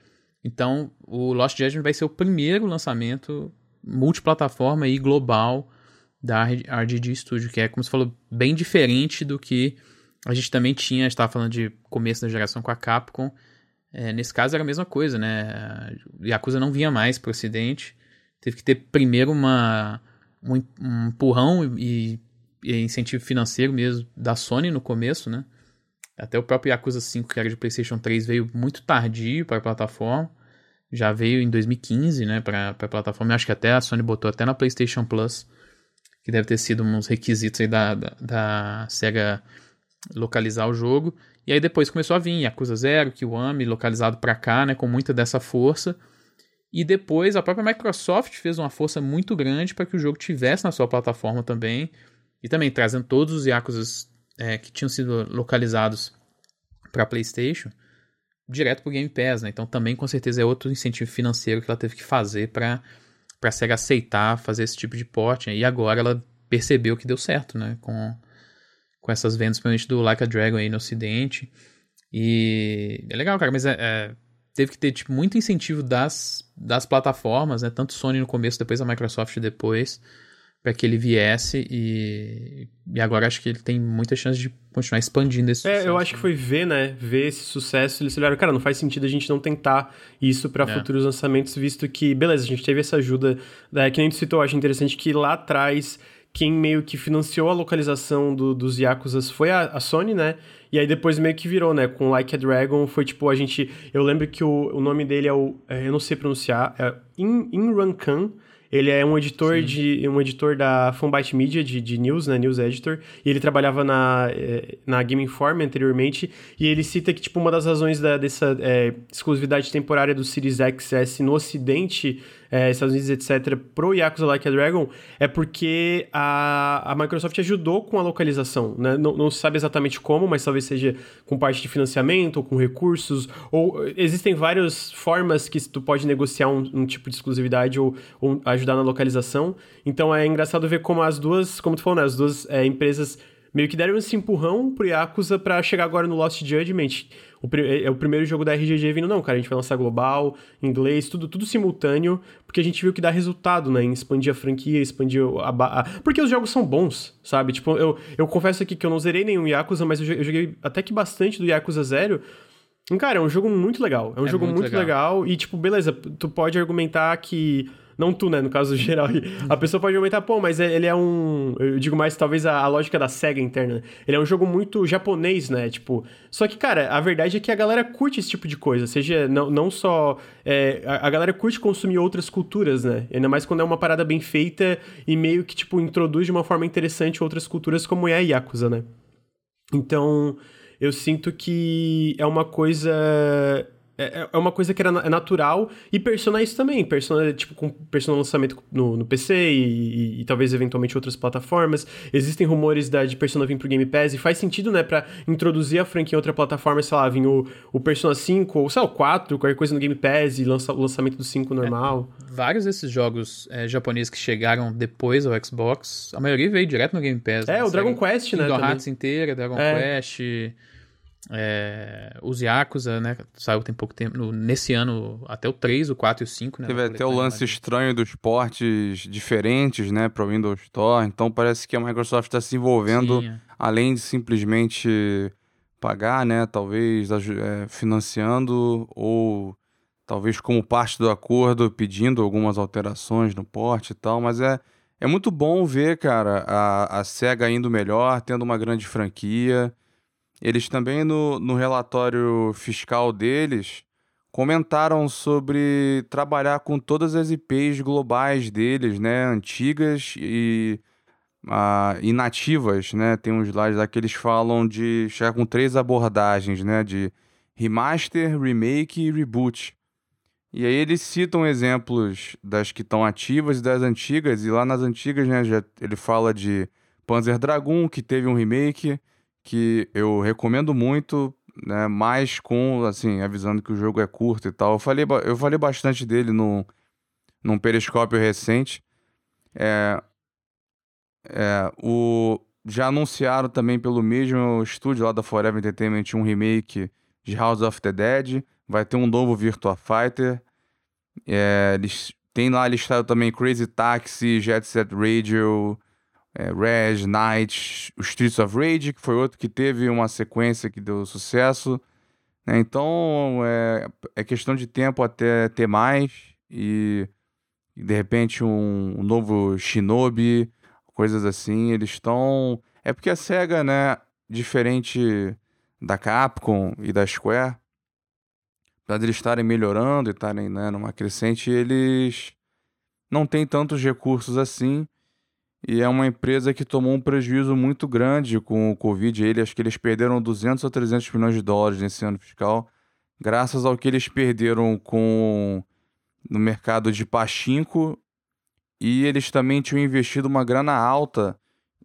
Então, o Lost Judgment vai ser o primeiro lançamento multiplataforma e global da RGG Studio, que é, como você falou, bem diferente do que a gente também tinha, estava falando de começo da geração com a Capcom. É, nesse caso era a mesma coisa, né? Yakuza não vinha mais para o ocidente, teve que ter primeiro uma, um, um empurrão e, incentivo financeiro mesmo da Sony no começo, né? Até o próprio Yakuza 5, que era de PlayStation 3, veio muito tardio para a plataforma. Já veio em 2015, né, para a plataforma. Eu acho que até a Sony botou até na PlayStation Plus, que deve ter sido uns requisitos aí da, da, da SEGA localizar o jogo. E aí depois começou a vir Yakuza Zero, Kiwami, localizado para cá, né, com muita dessa força. E depois a própria Microsoft fez uma força muito grande para que o jogo tivesse na sua plataforma também. E também trazendo todos os Yakuza é, que tinham sido localizados para PlayStation direto para o Game Pass, né? Então também com certeza é outro incentivo financeiro que ela teve que fazer para para SEGA aceitar fazer esse tipo de porte. Né? E agora ela percebeu que deu certo, né? Com, com essas vendas, principalmente do Like a Dragon aí no Ocidente. E é legal, cara, mas é, é, teve que ter tipo, muito incentivo das, das plataformas, né? Tanto Sony no começo, depois a Microsoft depois para que ele viesse e, e agora acho que ele tem muita chance de continuar expandindo esse é, sucesso. eu acho que foi ver, né, ver esse sucesso, eles olharam, cara, não faz sentido a gente não tentar isso para é. futuros lançamentos, visto que, beleza, a gente teve essa ajuda, né, que nem tu citou, eu acho interessante que lá atrás quem meio que financiou a localização do, dos Yakuzas foi a, a, Sony, né? E aí depois meio que virou, né? Com Like a Dragon, foi tipo, a gente... Eu lembro que o, o nome dele é o... É, eu não sei pronunciar, é In, Inrankan, ele é um editor Sim. de um editor da Funbyte Media de, de news, né, news editor, e ele trabalhava na, eh, na Game Informer anteriormente, e ele cita que tipo uma das razões da, dessa é, exclusividade temporária do Series XS no ocidente é, Estados Unidos, etc., pro Yakuza Like a Dragon, é porque a, a Microsoft ajudou com a localização, né? Não, não se sabe exatamente como, mas talvez seja com parte de financiamento, ou com recursos, ou existem várias formas que tu pode negociar um, um tipo de exclusividade ou, ou, ajudar na localização. Então é engraçado ver como as duas, como tu falou, né? As duas é, empresas meio que deram esse empurrão pro Yakuza para chegar agora no Lost Judgment. O, é, é o primeiro jogo da RGG vindo, não, cara, a gente vai lançar global, inglês, tudo, tudo simultâneo, porque a gente viu que dá resultado, né, em expandir a franquia, expandir a... a porque os jogos são bons, sabe? Tipo, eu, eu confesso aqui que eu não zerei nenhum Yakuza, mas eu, eu joguei até que bastante do Yakuza Zero, Cara, é um jogo muito legal. É um é jogo muito, muito legal. legal. E, tipo, beleza, tu pode argumentar que não tu, né? No caso geral. A pessoa pode aumentar, pô, mas é, ele é um. Eu digo mais, talvez, a, a lógica da SEGA interna. Ele é um jogo muito japonês, né? Tipo. Só que, cara, a verdade é que a galera curte esse tipo de coisa. Seja não, não só. É, a, a, galera curte consumir outras culturas, né? Ainda mais quando é uma parada bem feita e meio que, tipo, introduz de uma forma interessante outras culturas, como é a Yakuza, né? Então. Eu sinto que é uma coisa é, é, é uma coisa que era é natural. E Persona é isso também. Persona, tipo, com Persona lançamento no, no PC e, e, e, talvez eventualmente outras plataformas. Existem rumores da, de Persona vir pro Game Pass e faz sentido, né, pra introduzir a franquia em outra plataforma, sei lá, vir o, o Persona 5 ou, sei lá, o 4, qualquer coisa no Game Pass e lança, o lançamento do 5 normal. É, vários desses jogos é, japoneses que chegaram depois ao Xbox, a maioria veio direto no Game Pass. É, né? o Dragon Quest, né? Kingdom Hearts inteira, Dragon é. Quest. É, os Yakuza, né? Saiu tem pouco tempo. No, nesse ano, até o 3, o 4 e o 5, né? Teve até o lance estranho dos portes diferentes, né? Para o Windows Store. Então parece que a Microsoft está se envolvendo, Sim, é. além de simplesmente pagar, né? Talvez é, financiando ou talvez como parte do acordo pedindo algumas alterações no porte e tal. Mas é, é muito bom ver, cara, a, a SEGA indo melhor, tendo uma grande franquia. Eles também, no, no relatório fiscal deles, comentaram sobre trabalhar com todas as IPs globais deles, né? Antigas e uh, inativas, né? Tem uns lá que eles falam de chegar com três abordagens, né? De remaster, remake e reboot. E aí eles citam exemplos das que estão ativas e das antigas, e lá nas antigas, né, já, ele fala de Panzer Dragoon, que teve um remake, que eu recomendo muito, né? Mais com, assim, avisando que o jogo é curto e tal. Eu falei, eu falei bastante dele no, num periscópio recente. É, é, o, já anunciaram também pelo mesmo estúdio lá da Forever Entertainment um remake de House of the Dead. Vai ter um novo Virtua Fighter. É, eles tem lá listado também Crazy Taxi, Jet Set Radio, é, Reg, Knight, o Streets of Rage, que foi outro que teve uma sequência que deu sucesso. Né? Então é, é, questão de tempo até ter mais e, e de repente um, um, novo Shinobi, coisas assim, eles estão. É porque a SEGA, né, diferente da Capcom e da Square, apesar de eles estarem melhorando e estarem né, numa crescente, eles não têm tantos recursos assim. E é uma empresa que tomou um prejuízo muito grande com o Covid. Ele, acho que eles perderam 200 ou 300 milhões de dólares nesse ano fiscal, graças ao que eles perderam com no mercado de pachinko e eles também tinham investido uma grana alta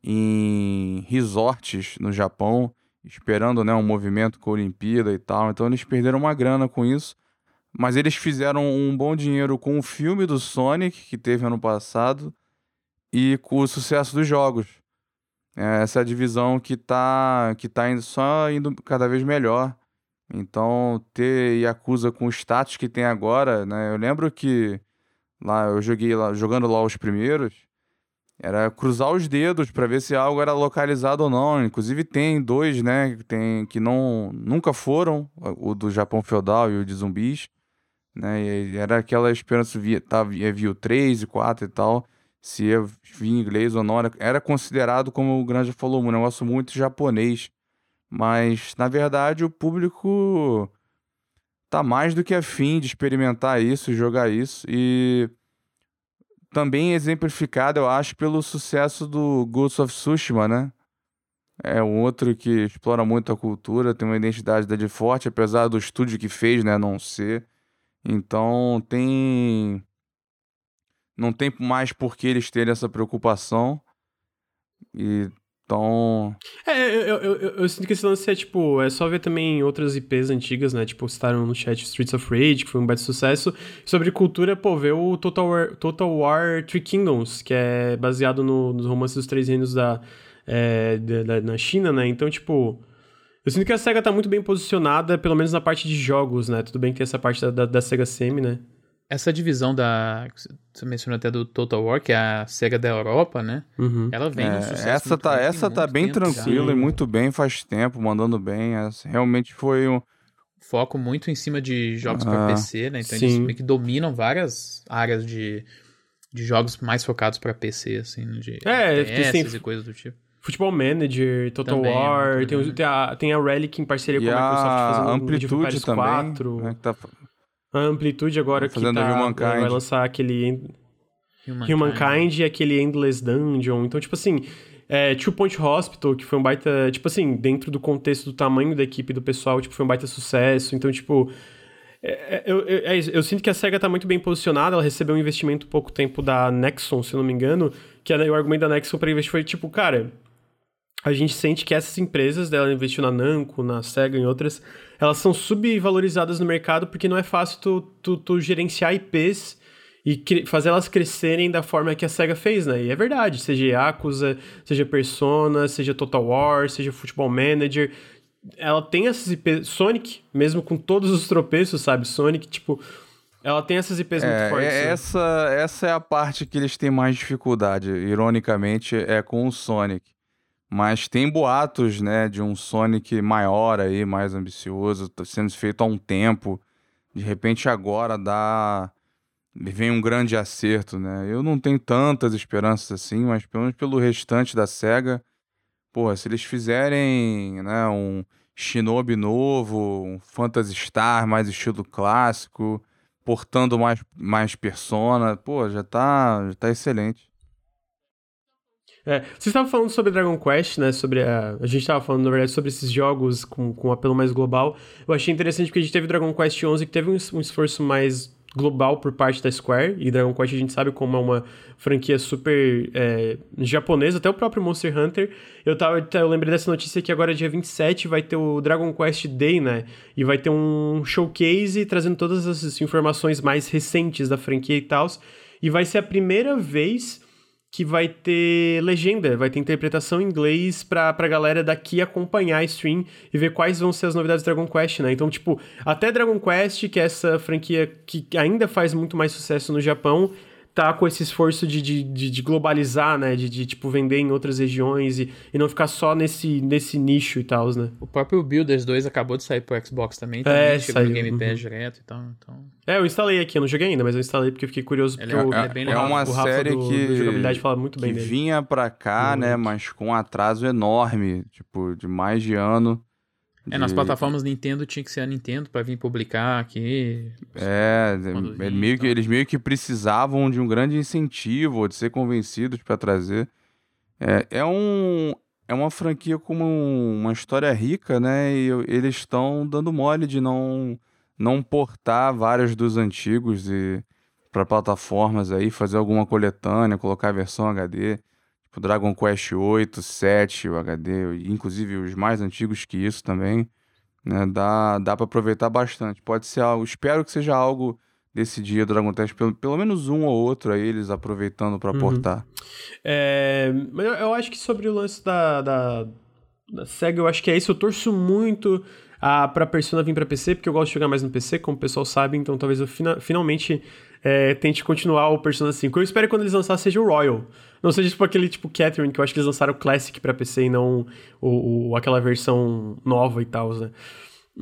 em resorts no Japão, esperando né, um movimento com a Olimpíada e tal. Então eles perderam uma grana com isso. Mas eles fizeram um bom dinheiro com o filme do Sonic, que teve ano passado, e com o sucesso dos jogos. É, essa é a divisão que está que tá indo, só indo cada vez melhor. Então, ter Yakuza com o status que tem agora, né? Eu lembro que lá eu joguei lá, jogando lá os primeiros, era cruzar os dedos para ver se algo era localizado ou não. Inclusive tem dois, né, tem que não nunca foram, o do Japão feudal e o de zumbis, né? E era aquela esperança via, tava ia vir o 3 e 4 e tal, se ia vir inglês ou não, era, era considerado como o Grande falou, um negócio muito japonês mas, na verdade, o público tá mais do que afim de experimentar isso, jogar isso. E também exemplificado, eu acho, pelo sucesso do Ghost of Tsushima, né? É um outro que explora muito a cultura, tem uma identidade dele forte, apesar do estúdio que fez, né, não ser. Então tem não tem mais por que eles terem essa preocupação. E então. É, eu, eu, eu, eu, sinto que esse lance é tipo. É só ver também outras IPs antigas, né? Tipo, citaram no chat Streets of Rage, que foi um baita sucesso. Sobre cultura, pô, ver o Total War, Total War Three Kingdoms, que é baseado no, nos romances dos Três Reinos da, é, da, da, na China, né? Então, tipo. Eu sinto que a SEGA tá muito bem posicionada, pelo menos na parte de jogos, né? Tudo bem que tem essa parte da, da, da SEGA Semi, né? Essa divisão da. Você mencionou até do Total War, que é a SEGA da Europa, né? Uhum. Ela vem é, no sucesso. Essa tá, bem, essa tá bem tranquila e muito bem, faz tempo, mandando bem. Essa realmente foi um. Foco muito em cima de jogos ah, para PC, né? Então sim. eles meio que dominam várias áreas de, de jogos mais focados para PC, assim, de é, FPS e coisas do tipo. Futebol Manager, Total também, War, tem, tem, a, tem a Relic em parceria e com a Microsoft fazendo Amplitude um também, 4. Né, que tá a Amplitude agora que tá, vai lançar aquele Humankind. Humankind e aquele Endless Dungeon. Então, tipo assim, é, Two Point Hospital, que foi um baita, tipo assim, dentro do contexto do tamanho da equipe do pessoal, tipo, foi um baita sucesso. Então, tipo, é, é eu, eu, é eu, sinto que a SEGA tá muito bem posicionada, ela recebeu um investimento pouco tempo da Nexon, se eu não me engano, que o argumento da Nexon para investir foi tipo, cara, a gente sente que essas empresas, dela investiu na Namco, na SEGA e outras, elas são subvalorizadas no mercado porque não é fácil tu, tu, tu gerenciar IPs e fazer elas crescerem da forma que a SEGA fez, né? E é verdade, seja Yakuza, seja Persona, seja Total War, seja Football Manager, ela tem essas IPs, Sonic, mesmo com todos os tropeços, sabe? Sonic, tipo, ela tem essas IPs é, muito fortes. É, né? essa, essa é a parte que eles têm mais dificuldade, ironicamente, é com o Sonic. Mas tem boatos, né, de um Sonic maior aí, mais ambicioso, tá sendo feito há um tempo. De repente agora dá vem um grande acerto, né? Eu não tenho tantas esperanças assim, mas pelo menos pelo restante da Sega, porra, se eles fizerem, né, um Shinobi novo, um Phantasy Star mais estilo clássico, portando mais mais persona, pô, já tá, já tá excelente. É, você estava falando sobre Dragon Quest, né? Sobre a, a gente estava falando, na verdade, sobre esses jogos com, com um apelo mais global. Eu achei interessante porque a gente teve Dragon Quest XI que teve um, um esforço mais global por parte da Square, e Dragon Quest a gente sabe como é uma franquia super é, japonesa, até o próprio Monster Hunter. Eu, tava, eu lembrei dessa notícia que agora, dia 27, vai ter o Dragon Quest Day, né? E vai ter um showcase trazendo todas as informações mais recentes da franquia e tal. E vai ser a primeira vez que vai ter legenda, vai ter interpretação em inglês pra, pra galera daqui acompanhar a stream e ver quais vão ser as novidades do Dragon Quest, né? Então, tipo, até Dragon Quest, que é essa franquia que ainda faz muito mais sucesso no Japão, tá com esse esforço de, de, de, de globalizar, né? De, de, tipo, vender em outras regiões e, e não ficar só nesse, nesse nicho e tal, né? O próprio Builders 2 acabou de sair pro Xbox também, também É, chegou no saiu, Game Pass uhum. direto e tal, então... É, eu instalei aqui, eu não joguei ainda, mas eu instalei porque eu fiquei curioso, Ele porque é- é bem legal. É uma o Rafa série do, que, do jogabilidade fala muito bem que dele. vinha pra cá, né? Mas com um atraso enorme, tipo, de mais de ano. É, nas plataformas Nintendo tinha que ser a Nintendo pra vir publicar aqui. É, Quando ele vi, meio que, eles meio que precisavam de um grande incentivo, de ser convencidos pra trazer. É, é, um, é uma franquia com uma, história rica, né? E eles estão dando mole de não, não portar vários dos antigos e para plataformas aí, fazer alguma coletânea, colocar a versão HD. Tipo Dragon Quest 8, 7, o HD, inclusive os mais antigos que isso também né? Dá, dá para aproveitar bastante. Pode ser algo, espero que seja algo desse dia do Dragon Test, pelo, pelo menos um ou outro aí, eles aproveitando para Uhum. portar. É, mas eu, eu acho que sobre o lance da, da, da SEGA, eu acho que é isso. Eu torço muito a, pra Persona vir pra PC, porque eu gosto de jogar mais no PC, como o pessoal sabe, então talvez eu fina- finalmente é, tente continuar o Persona 5. Eu espero que quando eles lançarem seja o Royal. Não seja tipo aquele tipo Catherine, que eu acho que eles lançaram o Classic pra PC e não o, o- aquela versão nova e tal, né?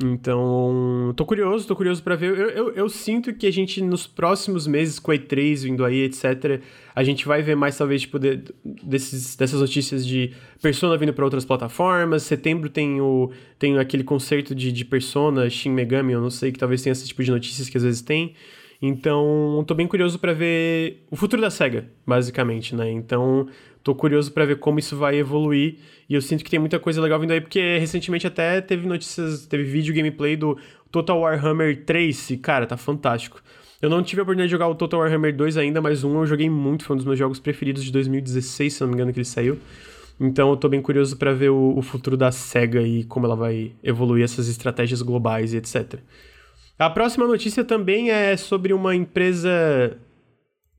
Então, tô curioso, tô curioso pra ver. Eu, eu, eu sinto que a gente, nos próximos meses, com a E3 vindo aí, etc., a gente vai ver mais, talvez, tipo, de- desses, dessas notícias de Persona vindo pra outras plataformas. Setembro tem, o, tem aquele concerto de, de Persona, Shin Megami, eu não sei, que talvez tenha esse tipo de notícias que às vezes tem. Então, tô bem curioso pra ver o futuro da SEGA, basicamente, né? Então, tô curioso pra ver como isso vai evoluir. E eu sinto que tem muita coisa legal vindo aí, porque recentemente até teve notícias, teve vídeo gameplay do Total Warhammer 3, e cara, tá fantástico. Eu não tive a oportunidade de jogar o Total Warhammer 2 ainda, mas um eu joguei muito, foi um dos meus jogos preferidos de 2016, se não me engano, que ele saiu. Então eu tô bem curioso pra ver o, o futuro da SEGA e como ela vai evoluir essas estratégias globais e etc. A próxima notícia também é sobre uma empresa.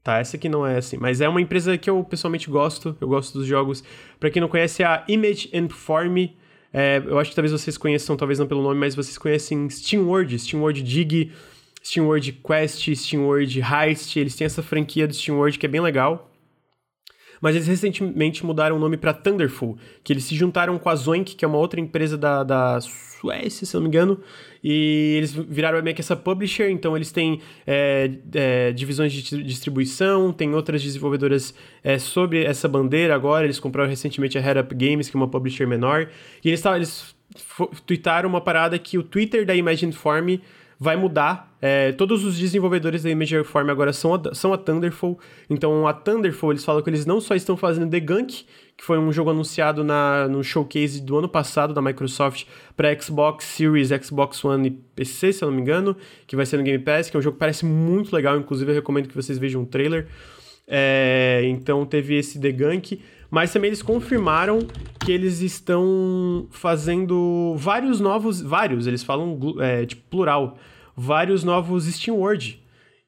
Tá, essa aqui não é assim, mas é uma empresa que eu pessoalmente gosto, eu gosto dos jogos. Pra quem não conhece, é a Image and Form. É, eu acho que talvez vocês conheçam, talvez não pelo nome, mas vocês conhecem SteamWorld, SteamWorld Dig, SteamWorld Quest, SteamWorld Heist. Eles têm essa franquia do SteamWorld que é bem legal. Mas eles recentemente mudaram o nome pra Thunderful, que eles se juntaram com a Zoink, que é uma outra empresa da, da Suécia, se não me engano, e eles viraram meio que essa publisher, então eles têm é, é, divisões de distribuição, tem outras desenvolvedoras é, sobre essa bandeira agora, eles compraram recentemente a Head Up Games, que é uma publisher menor, e eles, tavam- eles uma parada que o Twitter da Imagine Form vai mudar. É, todos os desenvolvedores da Image Form agora são a, são a Thunderful. Então, a Thunderful, eles falam que eles não só estão fazendo The Gunk, que foi um jogo anunciado na, no showcase do ano passado da Microsoft para Xbox Series, Xbox One e PC, se eu não me engano, que vai ser no Game Pass, que é um jogo que parece muito legal, inclusive eu recomendo que vocês vejam um trailer. É, então teve esse The Gunk, mas também eles confirmaram que eles estão fazendo vários novos, vários, eles falam é, tipo plural, vários novos SteamWorld.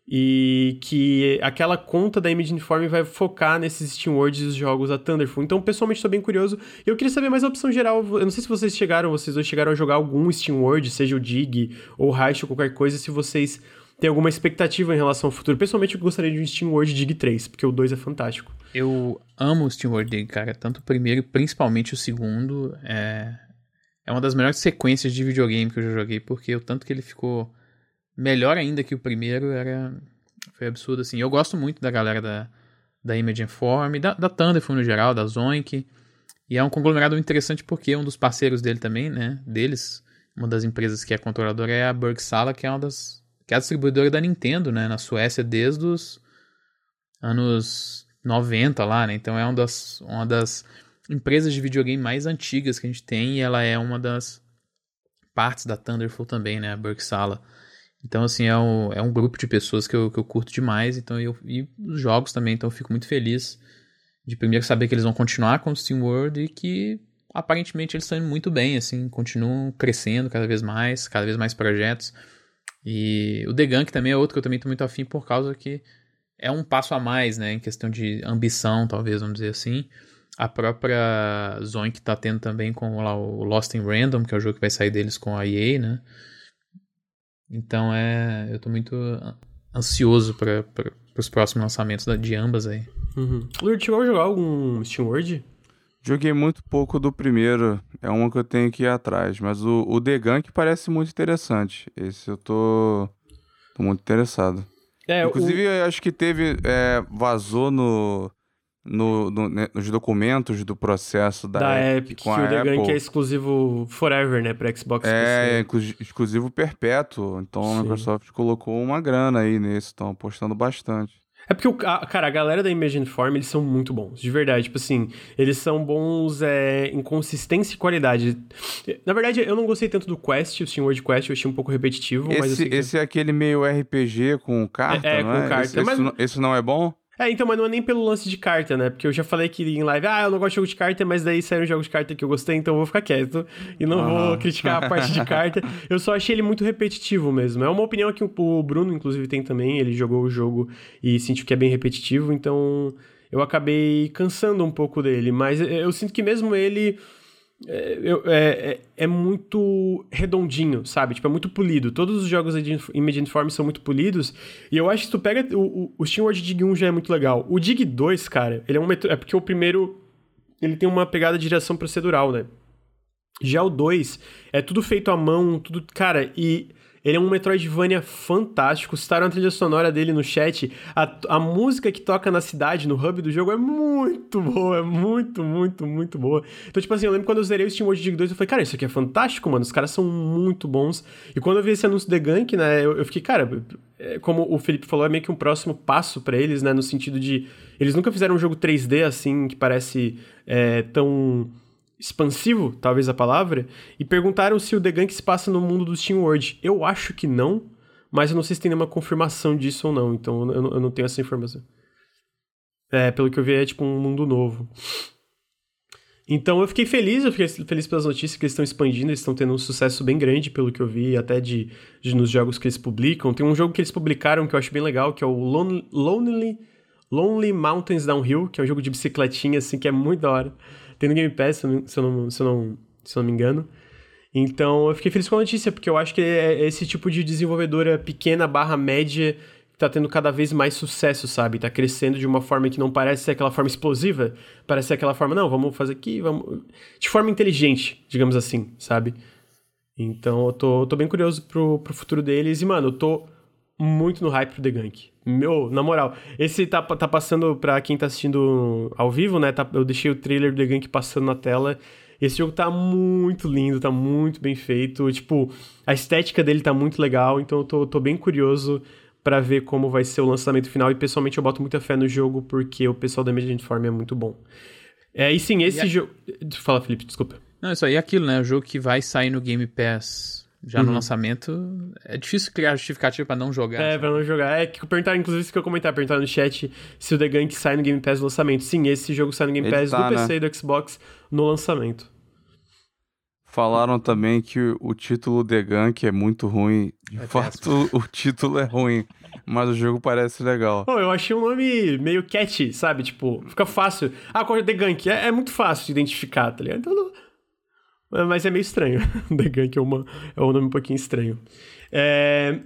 E que aquela conta da Image Inform vai focar nesses SteamWords e os jogos da Thunderful. Então, pessoalmente, estou bem curioso. E eu queria saber mais a opção geral. Eu não sei se vocês chegaram, vocês dois chegaram a jogar algum SteamWorld, seja o Dig ou o Heist ou qualquer coisa, se vocês têm alguma expectativa em relação ao futuro. Pessoalmente, eu gostaria de um SteamWorld Dig 3, porque o 2 é fantástico. Eu amo o SteamWorld Dig, cara. Tanto o primeiro principalmente o segundo. É... é uma das melhores sequências de videogame que eu já joguei, porque o tanto que ele ficou melhor ainda que o primeiro era. Foi absurdo, assim. Eu gosto muito da galera da, da Image Inform, da, da Thunderful no geral, da Zoink. E é um conglomerado interessante porque um dos parceiros dele também, né? Deles, uma das empresas que é controladora é a Bergsala, que é uma das. que é a distribuidora da Nintendo, né? Na Suécia desde os anos 90 lá, né? Então é uma das, uma das empresas de videogame mais antigas que a gente tem e ela é uma das partes da Thunderful também, né? A Bergsala. Então, assim, é um, é um grupo de pessoas que eu, que eu curto demais. Então, eu, e os jogos também, então eu fico muito feliz de primeiro saber que eles vão continuar com o SteamWorld e que aparentemente eles estão indo muito bem, assim, continuam crescendo cada vez mais, cada vez mais projetos. E o The Gunk também é outro que eu também tô muito afim por causa que é um passo a mais, né, em questão de ambição, talvez, vamos dizer assim. A própria Zone que tá tendo também com lá, o Lost in Random, que é o jogo que vai sair deles com a EA, né? Então é. Eu tô muito ansioso para os próximos lançamentos de ambas aí. Uhum. Lurt, chegou a jogar algum Steam World? Joguei muito pouco do primeiro, é uma que eu tenho que ir atrás, mas o, o The Gunk parece muito interessante. Esse eu tô, tô muito interessado. É, Inclusive, o... acho que teve. É, vazou no, no, no né, nos documentos do processo da, da Epic, Epic com que a o The Apple. Gunk é exclusivo forever, né, para Xbox. É, exclusivo perpétuo. Então Sim. a Microsoft colocou uma grana aí nisso, estão apostando bastante. É porque, o, a, cara, a galera da Imagine Form, eles são muito bons, de verdade. Tipo assim, eles são bons é, em consistência e qualidade. Na verdade, eu não gostei tanto do Quest, o Steam World Quest, eu achei um pouco repetitivo. Esse, esse que... é aquele meio RPG com carta, é, é, não é? Com carta. Esse, mas... esse, não, esse não é bom? É, então, mas não é nem pelo lance de carta, né? Porque eu já falei que em live, ah, eu não gosto de jogo de carta, mas daí saíram jogos de carta que eu gostei, então eu vou ficar quieto e não vou criticar a parte de carta. Eu só achei ele muito repetitivo mesmo. É uma opinião que o Bruno, inclusive, tem também. Ele jogou o jogo e sentiu que é bem repetitivo, então eu acabei cansando um pouco dele. Mas eu sinto que mesmo ele é, é, é, é, muito redondinho, sabe? Tipo, é muito polido. Todos os jogos em Imagine Form são muito polidos. E eu acho que tu pega. O, o, o Steam World Dig 1 já é muito legal. O Dig 2, cara, ele é um. É porque o primeiro. Ele tem uma pegada de direção procedural, né? Já o 2 é tudo feito à mão, tudo. Cara, e ele é um Metroidvania fantástico. Citaram a trilha sonora dele no chat. A, a música que toca na cidade, no hub do jogo, é muito boa. É muito, muito, muito boa. Então, tipo assim, eu lembro quando eu zerei o Steam World Dig 2, eu falei, cara, isso aqui é fantástico, mano. Os caras são muito bons. E quando eu vi esse anúncio de Gank, né, eu, eu fiquei, cara, é, como o Felipe falou, é meio que um próximo passo para eles, né, no sentido de. Eles nunca fizeram um jogo 3D assim, que parece é, tão expansivo, talvez a palavra, e perguntaram se o The Gunk se passa no mundo do Steam World. Eu acho que não, mas eu não sei se tem nenhuma confirmação disso ou não, então eu não, eu não tenho essa informação. É, pelo que eu vi, é tipo um mundo novo. Então eu fiquei feliz, eu fiquei feliz pelas notícias que eles estão expandindo, eles estão tendo um sucesso bem grande, pelo que eu vi, até de, de, nos jogos que eles publicam. Tem um jogo que eles publicaram que eu acho bem legal, que é o Lonely, Lonely Mountains Downhill, que é um jogo de bicicletinha, assim, que é muito da hora. Tem no Game Pass, se eu não, se eu não, se eu não, me engano. Então eu fiquei feliz com a notícia, porque eu acho que é esse tipo de desenvolvedora pequena barra média que tá tendo cada vez mais sucesso, sabe? Tá crescendo de uma forma que não parece ser aquela forma explosiva, parece ser aquela forma, não, vamos fazer aqui, vamos. De forma inteligente, digamos assim, sabe? Então eu tô, tô bem curioso pro, pro futuro deles. E, mano, eu tô muito no hype pro The Gunk. Meu, na moral, esse tá, tá passando pra quem tá assistindo ao vivo, né? Tá, eu deixei o trailer do The Gunk passando na tela. Esse jogo tá muito lindo, tá muito bem feito. Tipo, a estética dele tá muito legal, então eu tô, tô bem curioso para ver como vai ser o lançamento final. E pessoalmente eu boto muita fé no jogo, porque o pessoal da Imagine Form é muito bom. É, e sim, esse jogo. Fala, Felipe, desculpa. Não, isso aí é aquilo, né? O jogo que vai sair no Game Pass já uhum. no lançamento, é difícil criar justificativa para não jogar. É, pra não jogar. É que perguntar, inclusive, isso que eu comentar, perguntar no chat se o The Gunk sai no Game Pass no lançamento. Sim, esse jogo sai no Game Pass tá, do PC né? e do Xbox no lançamento. Falaram também que o título The Gunk é muito ruim. De é fato, o título é ruim. Mas o jogo parece legal. Oh, eu achei um nome meio catchy, sabe? Tipo, fica fácil. Ah, qual é The Gunk? É, é muito fácil de identificar, tá ligado? Então, não, mas é meio estranho. The Gunk é, uma, é um nome um pouquinho estranho. É...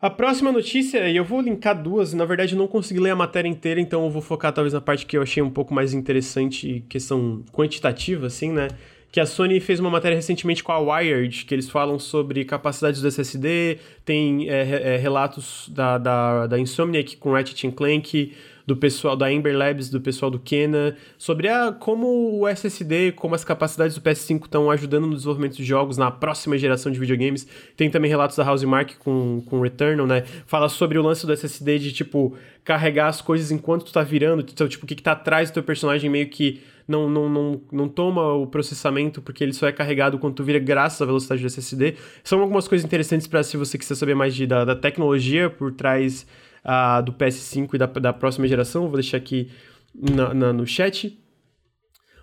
A próxima notícia, e eu vou linkar duas, na verdade eu não consegui ler a matéria inteira, então eu vou focar talvez na parte que eu achei um pouco mais interessante, questão quantitativa, assim, né? Que a Sony fez uma matéria recentemente com a Wired, que eles falam sobre capacidades do SSD, tem é, é, relatos da, da, da Insomniac com Ratchet Clank, do pessoal da Ember Labs, do pessoal do Kena, sobre a, como o SSD, como as capacidades do PS5 estão ajudando no desenvolvimento de jogos na próxima geração de videogames. Tem também relatos da Housemark com, com Returnal, né? Fala sobre o lance do SSD de, tipo, carregar as coisas enquanto tu tá virando, então, tipo, o que, que tá atrás do teu personagem meio que não, não, não, não toma o processamento porque ele só é carregado quando tu vira graças à velocidade do SSD. São algumas coisas interessantes para se você quiser saber mais de, da, da tecnologia por trás uh, do PS5 e da, da próxima geração. Vou deixar aqui na, na, no chat.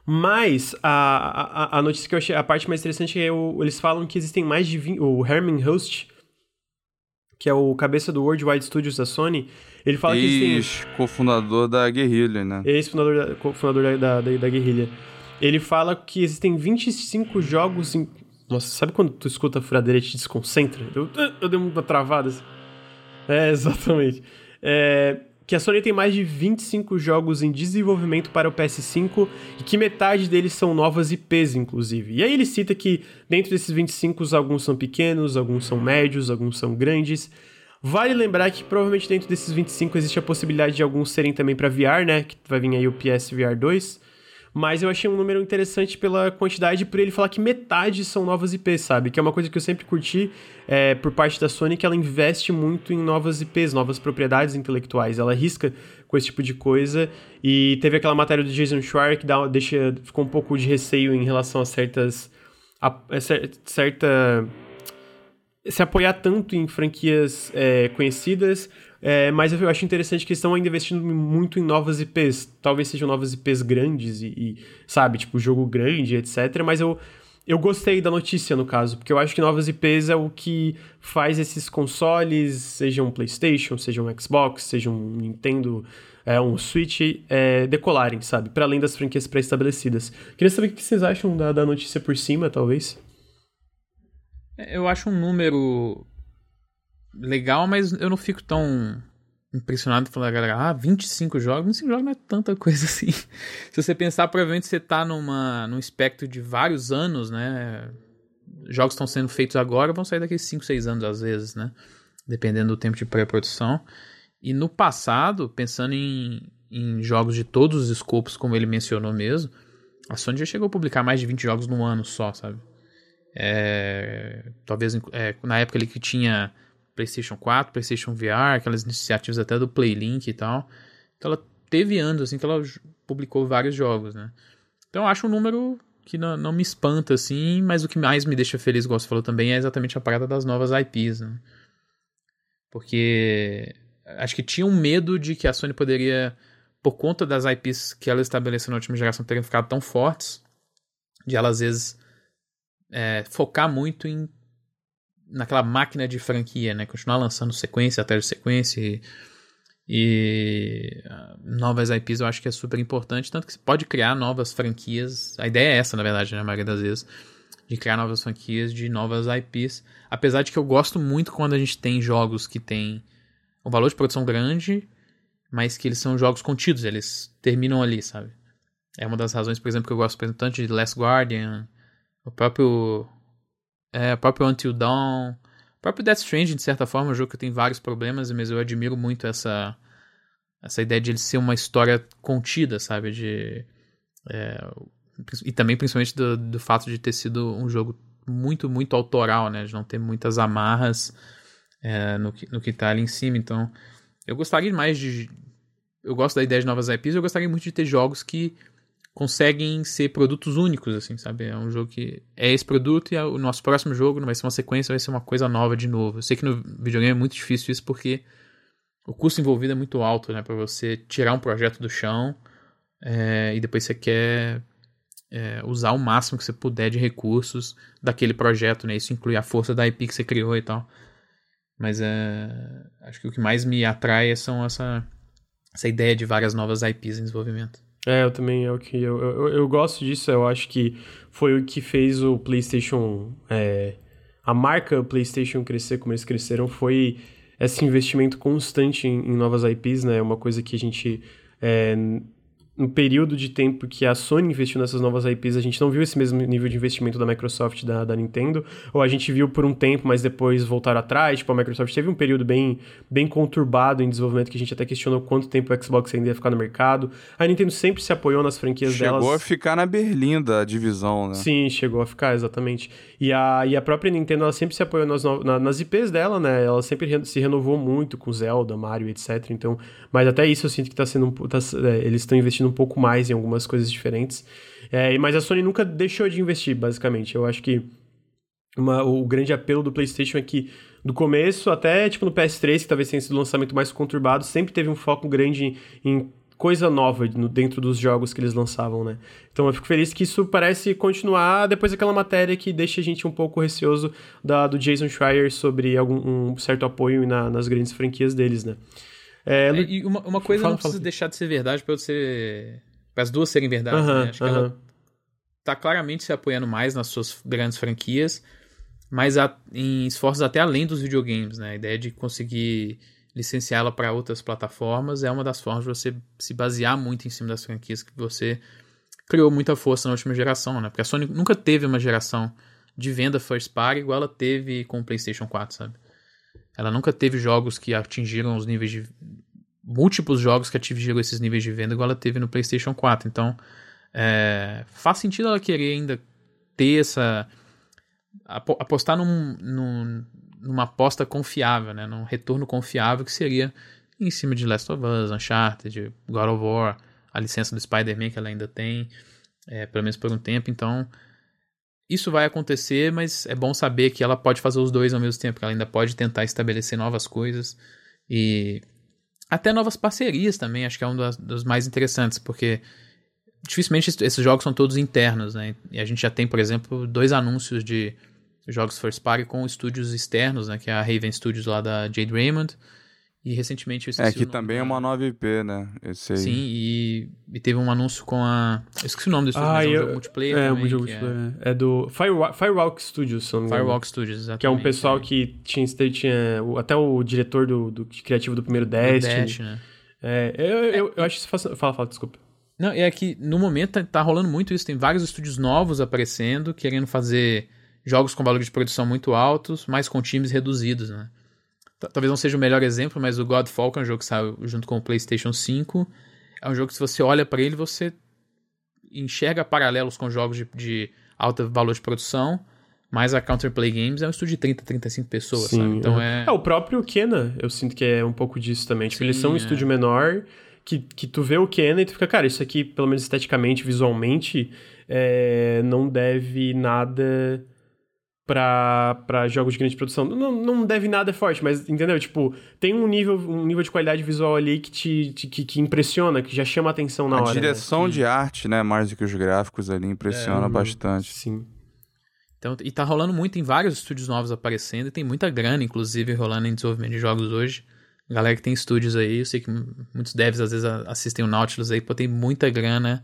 Mas a, a, a notícia que eu achei, a parte mais interessante é o, eles falam que existem mais de 20, o Herman Host, que é o cabeça do Worldwide Studios da Sony, ele fala Ex, que existem... cofundador da Guerrilla, né? Ex-fundador da, cofundador da, da, da Guerrilla. Ele fala que existem 25 jogos em... Nossa, sabe quando tu escuta a furadeira e te desconcentra? Eu, eu dei uma travada assim. É, exatamente. É, que a Sony tem mais de 25 jogos em desenvolvimento para o PS5 e que metade deles são novas IPs, inclusive. E aí ele cita que dentro desses 25, alguns são pequenos, alguns são médios, alguns são grandes. Vale lembrar que provavelmente dentro desses 25 existe a possibilidade de alguns serem também para VR, né? Que vai vir aí o PS VR 2. Mas eu achei um número interessante pela quantidade, por ele falar que metade são novas IPs, sabe? Que é uma coisa que eu sempre curti é, por parte da Sony, que ela investe muito em novas IPs, novas propriedades intelectuais. Ela arrisca com esse tipo de coisa. E teve aquela matéria do Jason Schreier que dá, deixa, ficou um pouco de receio em relação a certas. a, a certa se apoiar tanto em franquias é, conhecidas, é, mas eu acho interessante que estão ainda investindo muito em novas IPs. Talvez sejam novas IPs grandes e, e, sabe, tipo, jogo grande, etc. Mas eu, eu gostei da notícia, no caso, porque eu acho que novas IPs é o que faz esses consoles, sejam um PlayStation, sejam um Xbox, sejam um Nintendo, é, um Switch, é, decolarem, sabe? Para além das franquias pré-estabelecidas. Queria saber o que vocês acham da, da notícia por cima, talvez. Eu acho um número legal, mas eu não fico tão impressionado falar, galera, ah, 25 jogos, 25 jogos não é tanta coisa assim. Se você pensar, provavelmente você tá numa, num espectro de vários anos, né? Jogos estão sendo feitos agora, vão sair daqui 5, 6 anos às vezes, né? Dependendo do tempo de pré-produção. E no passado, pensando em, em jogos de todos os escopos, como ele mencionou mesmo, a Sony já chegou a publicar mais de 20 jogos num ano só, sabe? É, talvez é, na época ali que tinha PlayStation 4, PlayStation VR, aquelas iniciativas até do Playlink e tal. Então ela teve anos assim que ela publicou vários jogos, né? Então eu acho um número que não, não me espanta assim, mas o que mais me deixa feliz, igual você falou também, é exatamente a parada das novas IPs, né? Porque acho que tinha um medo de que a Sony poderia, por conta das IPs que ela estabeleceu na última geração terem ficado tão fortes, de ela às vezes é, focar muito em naquela máquina de franquia, né? Continuar lançando sequência atrás de sequência e, e uh, novas IPs eu acho que é super importante, tanto que você pode criar novas franquias. A ideia é essa, na verdade, né, a maioria das vezes, de criar novas franquias de novas IPs. Apesar de que eu gosto muito quando a gente tem jogos que tem um valor de produção grande, mas que eles são jogos contidos, eles terminam ali, sabe? É uma das razões, por exemplo, que eu gosto tanto de Last Guardian, o próprio. É, o próprio Until Dawn. O próprio Death Stranding, de certa forma, é um jogo que tem vários problemas, mas eu admiro muito essa. Essa ideia de ele ser uma história contida, sabe? De. É, e também, principalmente, do, do fato de ter sido um jogo muito, muito autoral, né? De não ter muitas amarras é, no, que, no que tá ali em cima. Então, eu gostaria mais de. Eu gosto da ideia de novas IPs, eu gostaria muito de ter jogos que conseguem ser produtos únicos, assim, sabe? É um jogo que é esse produto e é o nosso próximo jogo não vai ser uma sequência, vai ser uma coisa nova de novo. Eu sei que no videogame é muito difícil isso porque o custo envolvido é muito alto, né? Para você tirar um projeto do chão é, e depois você quer é, usar o máximo que você puder de recursos daquele projeto, né? Isso inclui a força da IP que você criou e tal. Mas é, acho que o que mais me atrai são essa, essa ideia de várias novas IPs em desenvolvimento. É, eu também é o que. Eu, eu, eu, gosto disso, eu acho que foi o que fez o PlayStation. É, a marca PlayStation crescer como eles cresceram foi esse investimento constante em, em novas IPs, né? Uma coisa que a gente. É, no período de tempo que a Sony investiu nessas novas IPs, a gente não viu esse mesmo nível de investimento da Microsoft da, da Nintendo, ou a gente viu por um tempo, mas depois voltaram atrás. Tipo, a Microsoft teve um período bem, bem conturbado em desenvolvimento que a gente até questionou quanto tempo o Xbox ainda ia ficar no mercado. A Nintendo sempre se apoiou nas franquias chegou delas. Chegou a ficar na berlinda a divisão, né? Sim, chegou a ficar, exatamente. E a, e a própria Nintendo, ela sempre se apoiou nas, na, nas IPs dela, né? Ela sempre se renovou muito com Zelda, Mario, etc. Então, mas até isso eu sinto que tá sendo. Tá, é, eles estão investindo um pouco mais em algumas coisas diferentes. É, mas a Sony nunca deixou de investir, basicamente. Eu acho que uma, o grande apelo do PlayStation é que do começo até tipo no PS3, que talvez tenha sido o lançamento mais conturbado, sempre teve um foco grande em coisa nova no, dentro dos jogos que eles lançavam, né? Então eu fico feliz que isso parece continuar depois daquela matéria que deixa a gente um pouco receoso da, do Jason Schreier sobre algum um certo apoio na, nas grandes franquias deles, né? É, é, e uma, uma coisa fala, não precisa fala. deixar de ser verdade para ser para as duas serem verdade, uh -huh, né? Acho uh -huh. que ela tá claramente se apoiando mais nas suas grandes franquias, mas a, em esforços até além dos videogames, né? A ideia de conseguir licenciar ela para outras plataformas é uma das formas de você se basear muito em cima das franquias que você criou muita força na última geração, né? Porque a Sony nunca teve uma geração de venda first party igual ela teve com o PlayStation 4, sabe? Ela nunca teve jogos que atingiram os níveis de múltiplos jogos que atingiram esses níveis de venda igual ela teve no PlayStation 4. Então, é, faz sentido ela querer ainda ter essa apostar num, num, numa aposta confiável, né? Num retorno confiável que seria em cima de Last of Us, Uncharted, God of War, a licença do Spider-Man que ela ainda tem, é, pelo menos por um tempo. Então, isso vai acontecer, mas é bom saber que ela pode fazer os dois ao mesmo tempo, que ela ainda pode tentar estabelecer novas coisas e até novas parcerias também. Acho que é um dos, dos mais interessantes, porque dificilmente esses jogos são todos internos, né? E a gente já tem, por exemplo, dois anúncios de jogos first party com estúdios externos, né? Que é a Raven Studios lá da Jade Raymond. E recentemente eu É, que também da... é uma nova IP, né? Esse aí. Sim, e, e, teve um anúncio com a. Eu esqueci o nome do estúdio, ah, mas é um eu... jogo multiplayer. É, também, um jogo multiplayer. É... é... do Firewalk, Firewalk Studios, se não me Firewalk Studios, exatamente. Que é um pessoal é. que tinha, tinha. Até o diretor do, do criativo do primeiro Destiny. Dash, né? É, eu, eu, eu acho isso. Fala, fala, desculpa. Não, é que no momento tá, tá rolando muito isso. Tem vários estúdios novos aparecendo, querendo fazer jogos com valor de produção muito altos, mas com times reduzidos, né? Talvez não seja o melhor exemplo, mas o Godfall, é um jogo que saiu junto com o PlayStation 5, é um jogo que se você olha para ele, você enxerga paralelos com jogos de, de alto valor de produção, mas a Counterplay Games é um estúdio de 30, 35 pessoas, Sim, sabe? Então é... é... o próprio Kena, eu sinto que é um pouco disso também. Tipo, Sim, eles são um é. estúdio menor, que, que tu vê o Kena e tu fica, cara, isso aqui, pelo menos esteticamente, visualmente, é, não deve nada para jogos de grande produção. Não, não deve nada forte, mas entendeu? Tipo, tem um nível, um nível de qualidade visual ali que te, te que, que, impressiona, que já chama atenção na a hora. A né? direção né? de arte, né, mais do que os gráficos ali, impressiona é, bastante. Sim. Então, e tá rolando muito, tem vários estúdios novos aparecendo, e tem muita grana, inclusive, rolando em desenvolvimento de jogos hoje. Galera que tem estúdios aí, eu sei que muitos devs às vezes assistem o Nautilus aí, pô, tem muita grana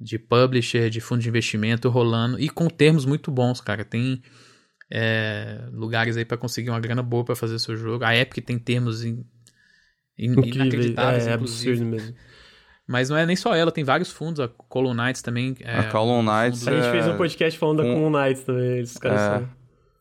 de publisher, de fundo de investimento rolando, e com termos muito bons, cara. Tem é, lugares aí para conseguir uma grana boa para fazer seu jogo. A Epic tem termos in, in, inacreditáveis, é, é absurdo mesmo. Mas não é nem só ela, tem vários fundos, a Column Knights também. É, a Column Knights. A gente fez um podcast falando da Column Knights também, esses caras é. são.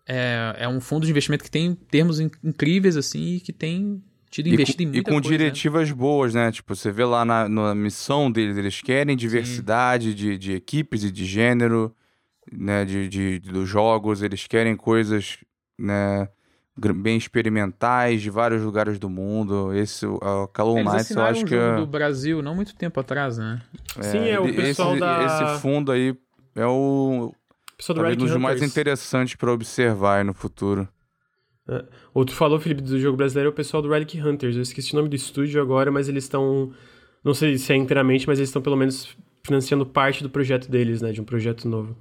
É, é um fundo de investimento que tem termos incríveis, assim, e que tem tido investido e com, em muita E com coisa, né? diretivas né? boas, né? Tipo, você vê lá na, na missão deles, eles querem diversidade de, de equipes e de gênero né, de, de, dos jogos, eles querem coisas né, bem experimentais de vários lugares do mundo. Esse, a Call Eles Knights, eu acho um que é... do Brasil, não muito tempo atrás, né? É, Sim, é o pessoal esse, da... Esse fundo aí é o... Talvez um dos mais interessantes para observar no futuro. É. Outro falou, Felipe, do jogo brasileiro é o pessoal do Relic Hunters. Eu esqueci o nome do estúdio agora, mas eles estão... Não sei se é inteiramente, mas eles estão pelo menos financiando parte do projeto deles, né? De um projeto novo.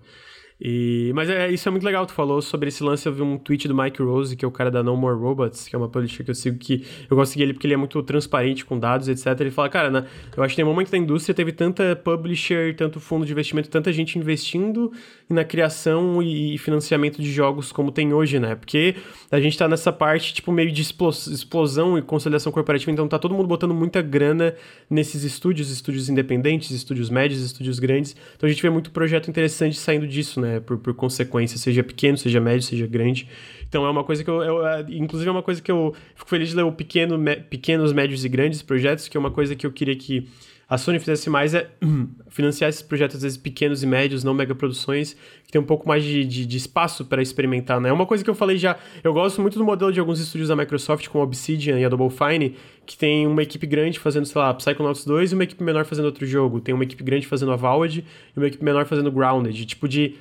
E, mas é, isso é muito legal, tu falou sobre esse lance, eu vi um tweet do Mike Rose, que é o cara da No More Robots, que é uma publisher que eu sigo, que eu gosto de seguir ele porque ele é muito transparente com dados, etc. Ele fala, cara, né, eu acho que tem um momento da indústria teve tanta publisher, tanto fundo de investimento, tanta gente investindo na criação e financiamento de jogos como tem hoje, né? Porque a gente tá nessa parte, tipo, meio de explosão e consolidação corporativa, então tá todo mundo botando muita grana nesses estúdios, estúdios independentes, estúdios médios, estúdios grandes. Então a gente vê muito projeto interessante saindo disso, né? Né? Por, por consequência, seja pequeno, seja médio, seja grande. Então é uma coisa que eu, eu é, inclusive é uma coisa que eu fico feliz de ler o pequeno, me, pequenos, médios e grandes projetos, que é uma coisa que eu queria que a Sony fizesse mais é financiar esses projetos, às vezes pequenos e médios, não mega produções, que tem um pouco mais de, de, de espaço para experimentar, né? É uma coisa que eu falei já, eu gosto muito do modelo de alguns estúdios da Microsoft, como Obsidian e a Double Fine, que tem uma equipe grande fazendo, sei lá, Psychonauts 2 e uma equipe menor fazendo outro jogo. Tem uma equipe grande fazendo Avowed e uma equipe menor fazendo Grounded. Tipo de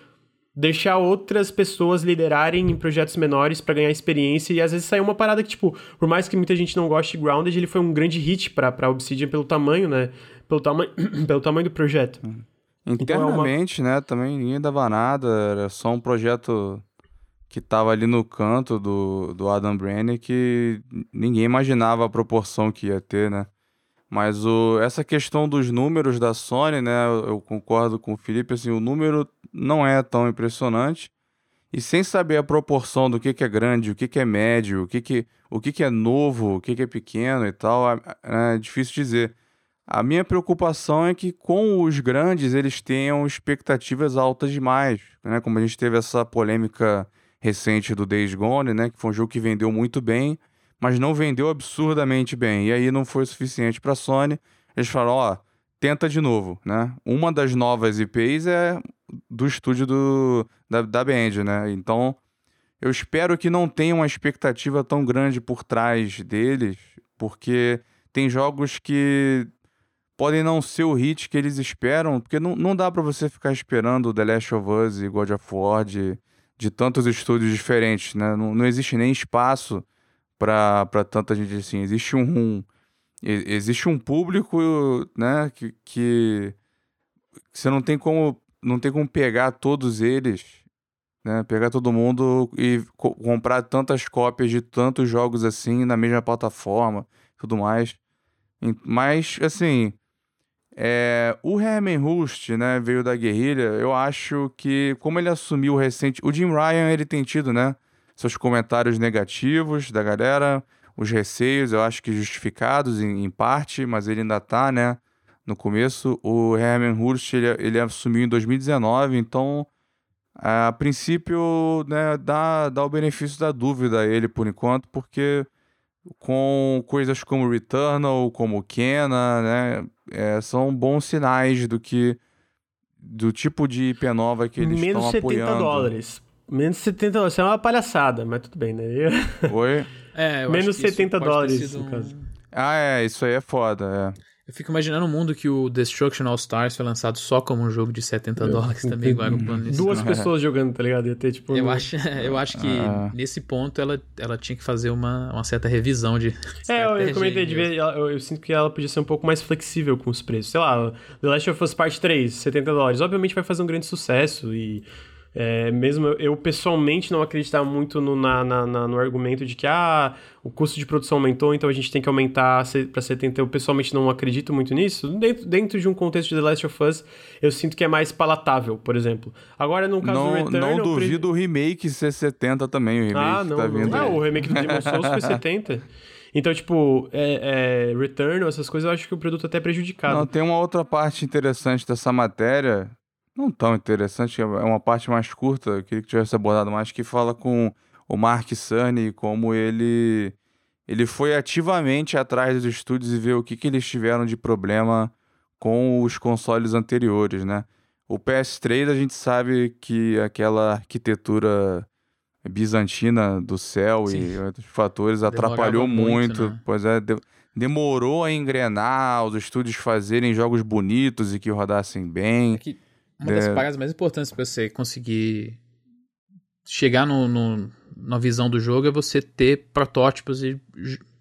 deixar outras pessoas liderarem em projetos menores para ganhar experiência e às vezes sair uma parada que, tipo, por mais que muita gente não goste de Grounded, ele foi um grande hit pra, pra Obsidian pelo tamanho, né? Pelo, tama pelo tamanho do projeto. Internamente, então é uma... né? Também ninguém dava nada, era só um projeto que tava ali no canto do, do Adam Brenner que ninguém imaginava a proporção que ia ter, né? Mas o, essa questão dos números da Sony, né? Eu, eu concordo com o Felipe, assim, o número não é tão impressionante. e sem saber a proporção do que, que é grande, o que, que é médio, o que, que, o que, que é novo, o que, que é pequeno e tal, é, é difícil dizer. A minha preocupação é que com os grandes eles tenham expectativas altas demais, né? Como a gente teve essa polêmica recente do Days Gone, né? Que foi um jogo que vendeu muito bem, mas não vendeu absurdamente bem. E aí não foi suficiente para a Sony. Eles falaram, ó, tenta de novo, né? Uma das novas IPs é do estúdio do, da, da Band, né? Então, eu espero que não tenha uma expectativa tão grande por trás deles, porque tem jogos que podem não ser o hit que eles esperam, porque não, não dá para você ficar esperando The Last of Us e God of War de, de tantos estúdios diferentes, né? Não, não existe nem espaço para tanta gente assim. Existe um, um, existe um público, né, que, que você não tem como não tem como pegar todos eles, né? Pegar todo mundo e co comprar tantas cópias de tantos jogos assim na mesma plataforma, tudo mais. Mas assim, é, o Herman Hust, né, veio da guerrilha. Eu acho que, como ele assumiu recente. O Jim Ryan, ele tem tido, né, seus comentários negativos da galera, os receios, eu acho que justificados em, em parte, mas ele ainda tá, né, no começo. O Herman Hust, ele, ele assumiu em 2019, então, a princípio, né, dá, dá o benefício da dúvida a ele por enquanto, porque com coisas como Returnal, como Kena, né? É, são bons sinais do que do tipo de IP nova que eles Menos estão apoiando. Menos 70 dólares. Menos 70 dólares. Isso é uma palhaçada, mas tudo bem, né? Oi? É, Menos 70 dólares, no caso. Ah, é, isso aí é foda, é. Eu fico imaginando um mundo que o Destruction All Stars foi lançado só como um jogo de 70 dólares também, igual o plano Duas pessoas jogando, tá ligado? Ia ter, tipo... Eu, no... acho, eu acho que ah. nesse ponto ela, ela tinha que fazer uma, uma certa revisão de É, eu, eu comentei de ver, eu, eu, eu, sinto que ela podia ser um pouco mais flexível com os preços. Sei lá, The Last of Us Part 3, 70 dólares. Obviamente vai fazer um grande sucesso e é, mesmo eu, eu, pessoalmente não acreditar muito no, na, na, na, no argumento de que ah, o custo de produção aumentou, então a gente tem que aumentar para 70. Eu pessoalmente não acredito muito nisso. Dentro, dentro de um contexto de The Last of Us, eu sinto que é mais palatável, por exemplo. Agora, no caso não, do Return. Não duvido pre... o remake ser 70 também. O remake ah, não. Tá vindo não. Ah, o remake do Demon Souls foi 70. Então, tipo, é, é, Return, essas coisas, eu acho que o produto é até prejudicado. Não, tem uma outra parte interessante dessa matéria, não tão interessante, é uma parte mais curta, eu queria que tivesse abordado mais, que fala com o Mark Cerny, como ele ele foi ativamente atrás dos estúdios e ver o que, que eles tiveram de problema com os consoles anteriores, né? O PS3 a gente sabe que aquela arquitetura bizantina do céu Sim. e outros fatores atrapalhou muito, muito né? pois é, de, demorou a engrenar, os estúdios fazerem jogos bonitos e que rodassem bem. É que uma das é... paradas mais importantes para você conseguir chegar no, no, na visão do jogo é você ter protótipos e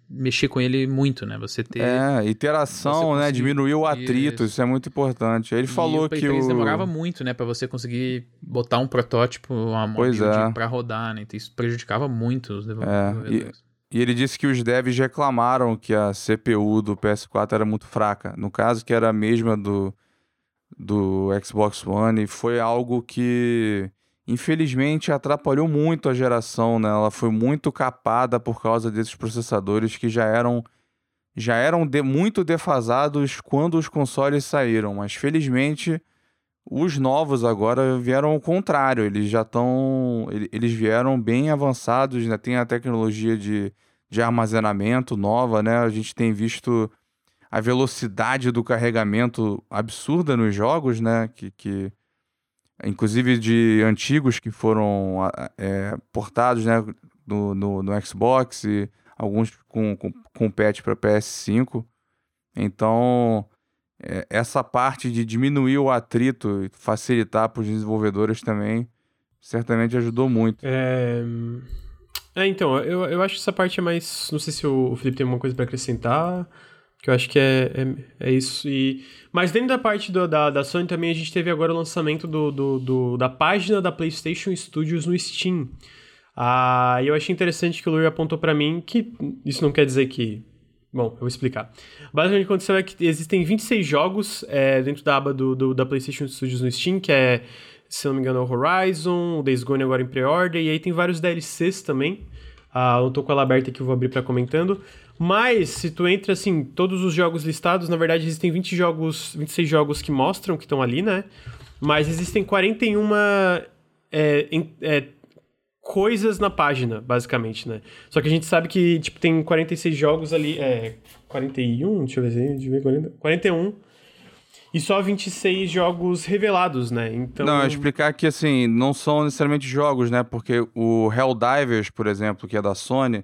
mexer com ele muito, né? Você ter. É, interação, né? Diminuir o atrito, isso. isso. é muito importante. Ele e falou o que o. demorava muito, né? Pra você conseguir botar um protótipo, uma pois é. pra rodar, né? Então isso prejudicava muito os desenvolvedores. É, e, e ele disse que os devs reclamaram que a CPU do PS4 era muito fraca. No caso, que era a mesma do do Xbox One e foi algo que infelizmente atrapalhou muito a geração, né? Ela foi muito capada por causa desses processadores que já eram já eram de, muito defasados quando os consoles saíram, mas felizmente os novos agora vieram ao contrário, eles já estão eles vieram bem avançados, né? Tem a tecnologia de, de armazenamento nova, né? A gente tem visto a velocidade do carregamento absurda nos jogos, né? Que, que inclusive de antigos que foram é, portados, né? No, no, no, Xbox e alguns com, com, com patch para PS5. Então, é, essa parte de diminuir o atrito e facilitar para os desenvolvedores também certamente ajudou muito. É... É, então, eu, eu acho que essa parte é mais. Não sei se o Felipe tem alguma coisa para acrescentar. Que eu acho que é, é, é, isso. E, mas dentro da parte do, da, da Sony também a gente teve agora o lançamento do, do, do da página da PlayStation Studios no Steam. Ah, e eu achei interessante que o Lury apontou para mim que isso não quer dizer que. Bom, eu vou explicar. Basicamente, o que aconteceu é que existem 26 jogos é, dentro da aba do, do, da PlayStation Studios no Steam, que é se não me engano, é o Horizon, o Days Gone agora em pre-order, e aí tem vários DLCs também. Ah, eu tô com ela aberta aqui, eu vou abrir para comentando. Mas, se tu entra, assim, todos os jogos listados, na verdade existem 20 jogos, 26 jogos que mostram que estão ali, né? Mas existem 41 é, é, coisas na página, basicamente, né? Só que a gente sabe que, tipo, tem 46 jogos ali, é... 41? Deixa eu ver, deixa eu ver, 40, 41 e só 26 jogos revelados, né? Então. Não, explicar que assim, não são necessariamente jogos, né? Porque o Helldivers, por exemplo, que é da Sony,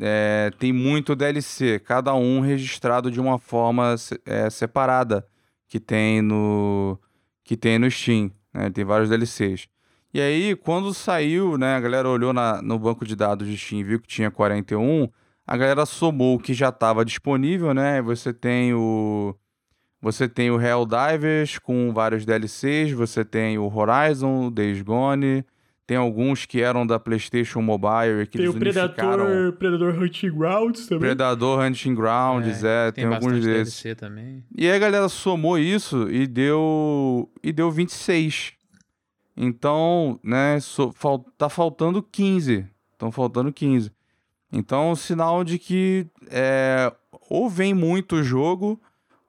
é, tem muito DLC, cada um registrado de uma forma é, separada que tem no que tem no Steam, né? Tem vários DLCs. E aí, quando saiu, né, a galera olhou na, no banco de dados de Steam e viu que tinha 41, a galera somou o que já estava disponível, né? Você tem o você tem o Helldivers com vários DLCs, você tem o Horizon, o Days Gone, tem alguns que eram da PlayStation Mobile que tem eles o Predator, Predator Hunting Grounds também. Predador Hunting Grounds, é, é tem, tem alguns desses. DLC também. E aí a galera somou isso e deu e deu 26. Então, né, so, fal, tá faltando 15. Estão faltando 15. Então, sinal de que é, ou vem muito jogo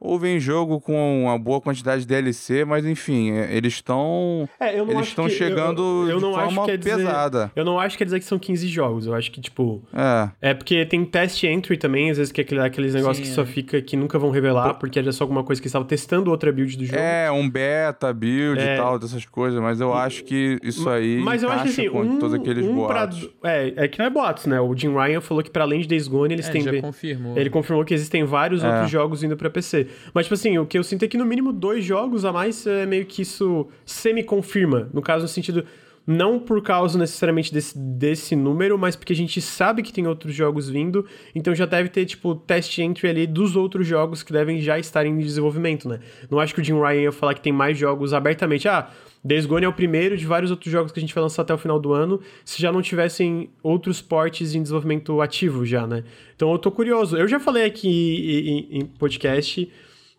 ou vem jogo com uma boa quantidade de DLC, mas enfim, é, eles estão é, eles estão chegando eu, eu, eu de forma pesada. Dizer, eu não acho que quer dizer que são 15 jogos, eu acho que tipo é, é porque tem test entry também, às vezes que é aqueles negócios Sim, que só é. fica que nunca vão revelar, porque era só alguma coisa que estavam testando outra build do jogo. É, um beta build é, e tal, dessas coisas, mas eu acho que isso aí mas eu acho que assim, um, todos aqueles um boatos. Pra, é, é que não é boatos, né? O Jim Ryan falou que para além de Days Gone, eles é, têm já confirmou. Ele confirmou que existem vários outros jogos indo para PC. Mas, tipo assim, o que eu sinto é que no mínimo dois jogos a mais é meio que isso semi-confirma. No caso, no sentido. Não por causa necessariamente desse, desse número, mas porque a gente sabe que tem outros jogos vindo, então já deve ter, tipo, test entry ali dos outros jogos que devem já estar em desenvolvimento, né? Não acho que o Jim Ryan ia falar que tem mais jogos abertamente. Ah, Days Gone é o primeiro de vários outros jogos que a gente vai lançar até o final do ano, se já não tivessem outros portes em desenvolvimento ativo já, né? Então eu tô curioso. Eu já falei aqui em, em podcast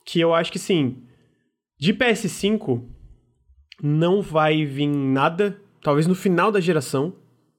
que eu acho que sim, de PS5 não vai vir nada, talvez no final da geração,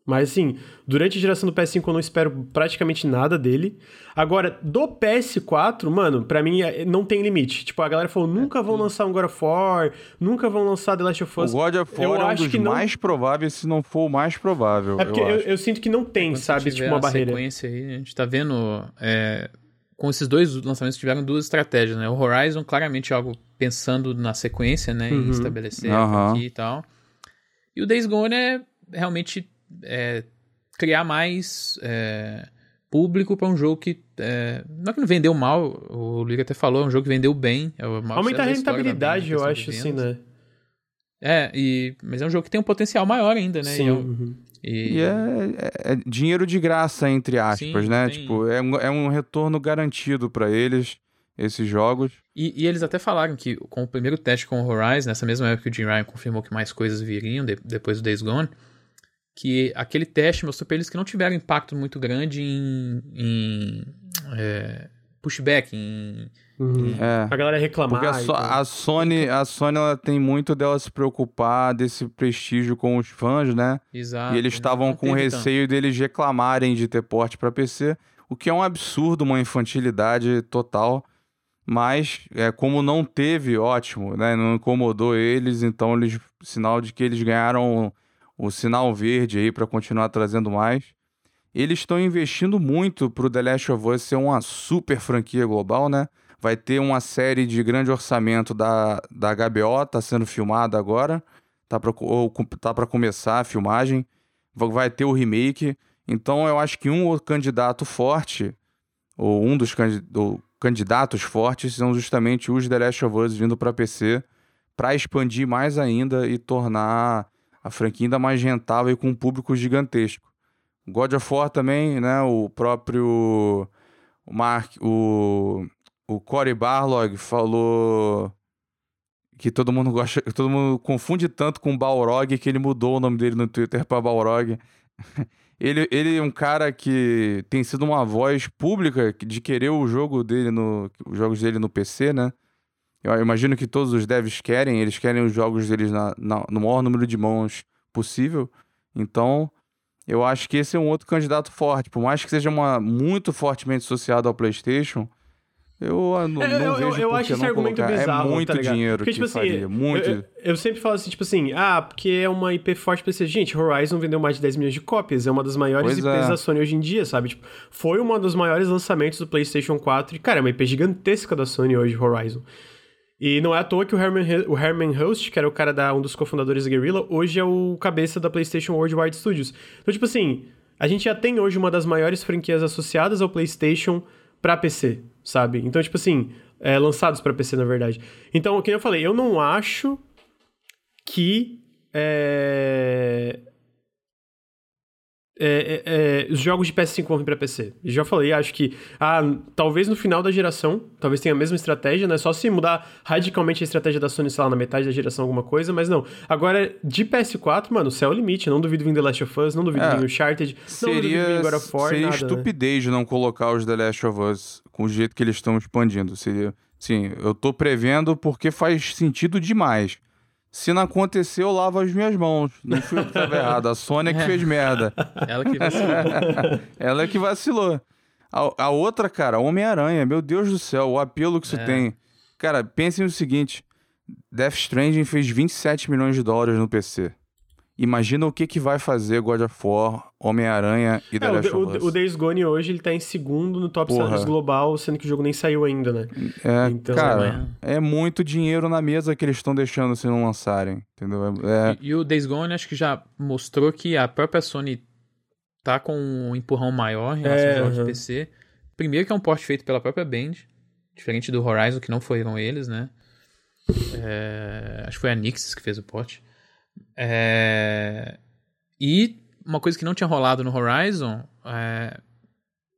mas assim, durante a geração do PS5 eu não espero praticamente nada dele. Agora, do PS4, mano, pra mim é, não tem limite. Tipo, a galera falou, nunca vão lançar um God of War, nunca vão lançar The Last of Us. O God of War eu é um acho dos que não... mais prováveis, se não for o mais provável. É porque eu, eu, eu sinto que não tem, sabe, tipo, uma barreira. sequência aí, a gente tá vendo é, com esses dois lançamentos tiveram duas estratégias, né? O Horizon, claramente, é algo pensando na sequência, né? Uhum. Em estabelecer uhum. aqui e tal. E o Days Gone é realmente é, criar mais é, público para um jogo que. É, não é que não vendeu mal, o Liga até falou, é um jogo que vendeu bem. É Aumenta a rentabilidade, eu acho, assim, né? É, e, mas é um jogo que tem um potencial maior ainda, né? Sim. E, é uhum. E, e é, é, é, dinheiro de graça, entre aspas, Sim, né? Tem... Tipo, é um, é um retorno garantido para eles, esses jogos. E, e, eles até falaram que com o primeiro teste com o Horizon, nessa mesma época que o Jim Ryan confirmou que mais coisas viriam de, depois do Days Gone, que aquele teste mostrou pra eles que não tiveram impacto muito grande em, em é, pushback, em Uhum. É. A galera reclamar. Porque a, so, a Sony, a Sony ela tem muito dela se preocupar desse prestígio com os fãs, né? Exato. E eles estavam com receio tanto. deles reclamarem de ter porte para PC, o que é um absurdo, uma infantilidade total. Mas, é, como não teve, ótimo, né? Não incomodou eles, então eles, sinal de que eles ganharam o, o sinal verde aí para continuar trazendo mais. Eles estão investindo muito pro The Last of Us ser uma super franquia global, né? Vai ter uma série de grande orçamento da, da HBO, tá sendo filmada agora. Tá para tá começar a filmagem. Vai ter o remake. Então eu acho que um candidato forte, ou um dos candidatos fortes, são justamente os The Last of Us vindo para PC, para expandir mais ainda e tornar a franquia ainda mais rentável e com um público gigantesco. God of War também, né? O próprio Mark, o o Cory Barlog falou que todo mundo gosta, todo mundo confunde tanto com Balrog que ele mudou o nome dele no Twitter para Balrog. ele, ele é um cara que tem sido uma voz pública de querer o jogo dele no os jogos dele no PC, né? Eu imagino que todos os devs querem, eles querem os jogos deles na, na, no maior número de mãos possível. Então, eu acho que esse é um outro candidato forte. Por mais que seja uma, muito fortemente associado ao PlayStation, eu ah, não, É, não eu, eu, vejo eu por acho esse não argumento colocar. bizarro. É muito tá dinheiro Porque, que tipo assim, faria. Muito. Eu, eu- eu sempre falo assim, tipo assim, ah, porque é uma IP forte pra ser. Gente, Horizon vendeu mais de 10 milhões de cópias, é uma das maiores Pois IPs é. da Sony hoje em dia, sabe? Tipo, foi um dos maiores lançamentos do PlayStation 4. E, cara, é uma IP gigantesca da Sony hoje, Horizon. E não é à toa que o Herman, He- o Herman Host, que era o cara da um dos cofundadores da Guerrilla, hoje é o cabeça da PlayStation Worldwide Studios. Então, tipo assim, a gente já tem hoje uma das maiores franquias associadas ao PlayStation pra PC, sabe? Então, tipo assim, é, lançados pra PC, na verdade. Então, como eu falei, eu não acho que é, é, é, é, os jogos de PS5 vão vir pra PC. Eu já falei, acho que ah, talvez no final da geração, talvez tenha a mesma estratégia, né? Só se mudar radicalmente a estratégia da Sony, sei lá, na metade da geração, alguma coisa, mas não. Agora, de PS4, mano, céu é o limite. Não duvido vir The Last of Us, não duvido É, vir Uncharted, não duvido Seria, vir God of War, seria nada, né? estupidez não colocar os The Last of Us com o jeito que eles estão expandindo. Seria, sim, eu tô prevendo porque faz sentido demais. Se não acontecer, eu lavo as minhas mãos. Não fui eu que tava errado. A é que fez merda. Ela que ser. Ela que vacilou. A, a outra, cara, Homem-Aranha, meu Deus do céu, o apelo que isso É. tem. Cara, pensem no seguinte: Death Stranding fez 27 milhões de dólares no PC. Imagina o que, que vai fazer God of War, Homem-Aranha e The É, o, Last of Us. o Days Gone hoje ele tá em segundo no top Porra. sellers global, sendo que o jogo nem saiu ainda, né? É, Então, cara, é muito dinheiro na mesa que eles estão deixando se não lançarem, entendeu? É, E, e o Days Gone acho que já mostrou que a própria Sony tá com um empurrão maior em relação É, aos jogos aham. de PC. Primeiro que é um porte feito pela própria Band, diferente do Horizon, que não foram eles, né? É, acho que foi a Nixis que fez o porte. É, e uma coisa que não tinha rolado no Horizon, é,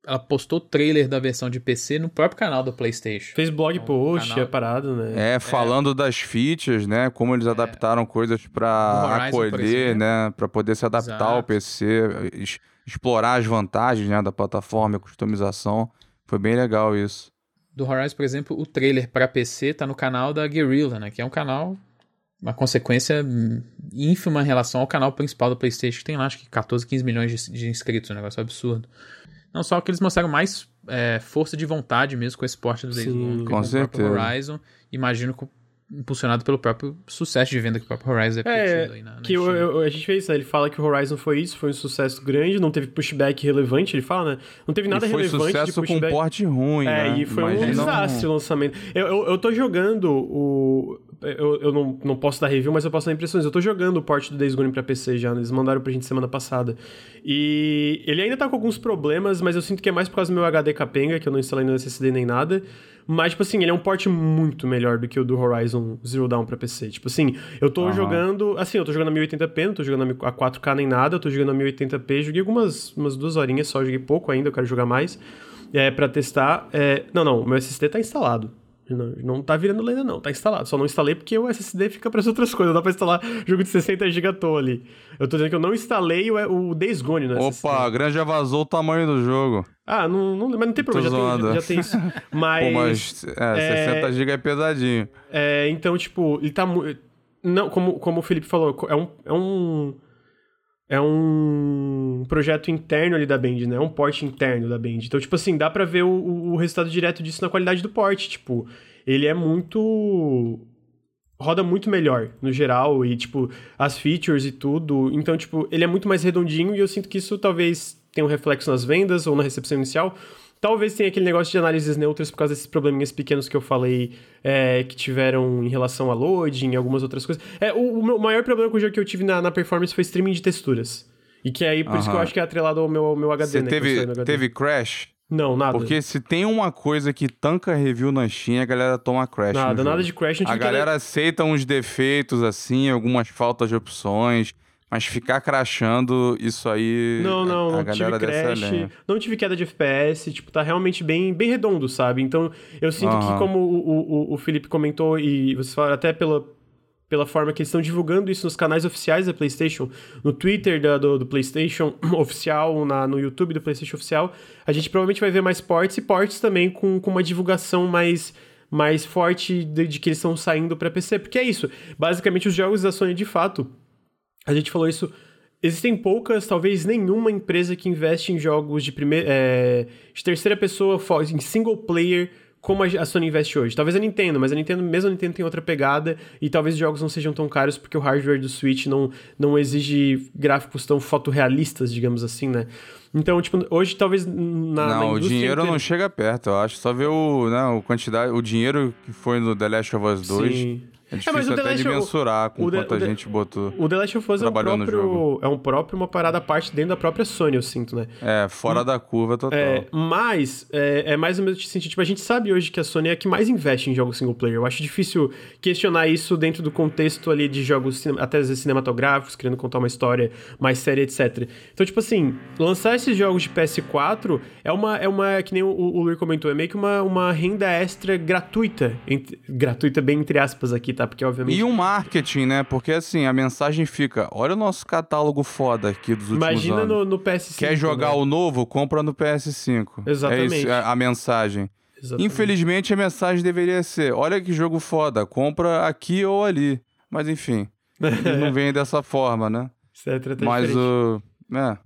ela postou trailer da versão de PC no próprio canal do PlayStation. Fez blog Então, post, canal- é parado, né? é, falando das features, né? Como eles adaptaram coisas por acolher, né? Pra poder se adaptar ao Exato. PC, es- explorar as vantagens né, da plataforma, a customização. Foi bem legal isso. do Horizon, por exemplo, o trailer para PC tá no canal da Guerrilla, né? Que é um canal, uma consequência hum, ínfima em relação ao canal principal do PlayStation, que tem lá acho que 14, 15 milhões de, de inscritos, um negócio absurdo. Não só que eles mostraram mais é, força de vontade mesmo com esse porte do Days Sim, Gone, com com o próprio. Horizon, imagino que impulsionado pelo próprio sucesso de venda que o próprio Horizon É, aí na, na que eu- eu- a gente fez, né? Ele fala que o Horizon foi isso, foi um sucesso grande, não teve pushback relevante, ele fala, né? Não teve nada e foi relevante de sucesso com pushback. porte ruim, É, né? e foi um Imagina desastre o lançamento. Eu, eu, eu tô jogando o. Eu, eu não, não posso dar review, mas eu posso dar impressões. Eu tô jogando o port do Days Gone pra PC já, eles mandaram pra gente semana passada. E ele ainda tá com alguns problemas, mas eu sinto que é mais por causa do meu HD capenga, que eu não instalei no SSD nem nada. Mas, tipo assim, ele é um port muito melhor do que o do Horizon Zero Dawn pra PC. Tipo assim, eu tô Aham. jogando. Assim, eu tô jogando a 1080p, não tô jogando a 4K nem nada, eu tô jogando a 1080p. Joguei algumas umas duas horinhas só, joguei pouco ainda, eu quero jogar mais. É, pra testar. É, não, não, o meu SSD tá instalado. Não, não tá virando lenda, não, tá instalado. Só não instalei porque o SSD fica para outras coisas. Não dá pra instalar jogo de 60 GB à toa ali. Eu tô dizendo que eu não instalei o, o Days Gone no SSD. Opa, a Gran já vazou o tamanho do jogo. Ah, não, não, mas não tem problema, já tem, já, já tem isso. Mas. Pô, mas é, 60 GB é pesadinho. É, então, tipo, ele tá. Não, como, como o Felipe falou, é um. É um, é um projeto interno ali da Band, né? É um port interno da Band. Então, tipo assim, dá pra ver o- o resultado direto disso na qualidade do port. Tipo, ele é muito. Roda muito melhor, no geral, e, tipo, as features e tudo. Então, tipo, ele é muito mais redondinho e eu sinto que isso talvez tenha um reflexo nas vendas ou na recepção inicial. Talvez tenha aquele negócio de análises neutras por causa desses probleminhas pequenos que eu falei é, que tiveram em relação a loading e algumas outras coisas. É, o, o maior problema com o jogo que eu tive na, na performance foi streaming de texturas. E que aí, por isso que eu acho que é atrelado ao meu, ao meu HD, Você né? eu teve, HD. teve crash? Não, nada. Porque se tem uma coisa que tanca review na Steam, a galera toma crash. Nada, nada de crash. A galera aceita uns defeitos, assim, algumas faltas de opções, mas ficar crashando, isso aí. Não, não, a não tive crash, não tive queda de FPS, tipo, tá realmente bem, bem redondo, sabe? Então, eu sinto que Aham. como o, o, o Felipe comentou, e vocês falaram até pela, pela forma que eles estão divulgando isso nos canais oficiais da PlayStation, no Twitter da- do, do PlayStation oficial, na, no YouTube do PlayStation oficial, a gente provavelmente vai ver mais ports e ports também com, com uma divulgação mais mais forte de, de que eles estão saindo para PC. Porque é isso. Basicamente, os jogos da Sony, de fato, a gente falou isso. Existem poucas, talvez nenhuma empresa que investe em jogos de, primeira, é, de terceira pessoa, em single player, como a Sony investe hoje. Talvez a Nintendo, mas a Nintendo, mesmo a Nintendo tem outra pegada e talvez os jogos não sejam tão caros porque o hardware do Switch não, não exige gráficos tão fotorrealistas, digamos assim, né? Então, tipo, hoje talvez na. Não, na o dinheiro não chega perto, eu acho. Só ver o, né, o quantidade, o dinheiro que foi no The Last of Us 2. Sim. É difícil é, mas o até The Last de mensurar com quanta The, gente botou. O The Last of Us é um próprio, é um próprio uma parada à parte dentro da própria Sony, eu sinto, né? É, fora hum, da curva total. É, mas é, é mais ou menos sentido. Tipo, a gente sabe hoje que a Sony é a que mais investe em jogos single player. Eu acho difícil questionar isso dentro do contexto ali de jogos até às vezes cinematográficos, querendo contar uma história mais séria, etc. Então, tipo assim, lançar esses jogos de PS4 é uma, é uma que nem o, o Luiz comentou, é meio que uma, uma renda extra gratuita. Entre, gratuita bem entre aspas aqui, tá? Porque, obviamente. E um marketing, né? Porque assim, a mensagem fica: olha o nosso catálogo foda aqui dos últimos Imagina anos. Imagina no, no, PS5. Quer jogar né? o novo? Compra no PS5. Exatamente. É isso, a, a mensagem. Exatamente. Infelizmente, a mensagem deveria ser: olha que jogo foda, compra aqui ou ali. Mas enfim, não vem dessa forma, né? Isso é Mas o. é.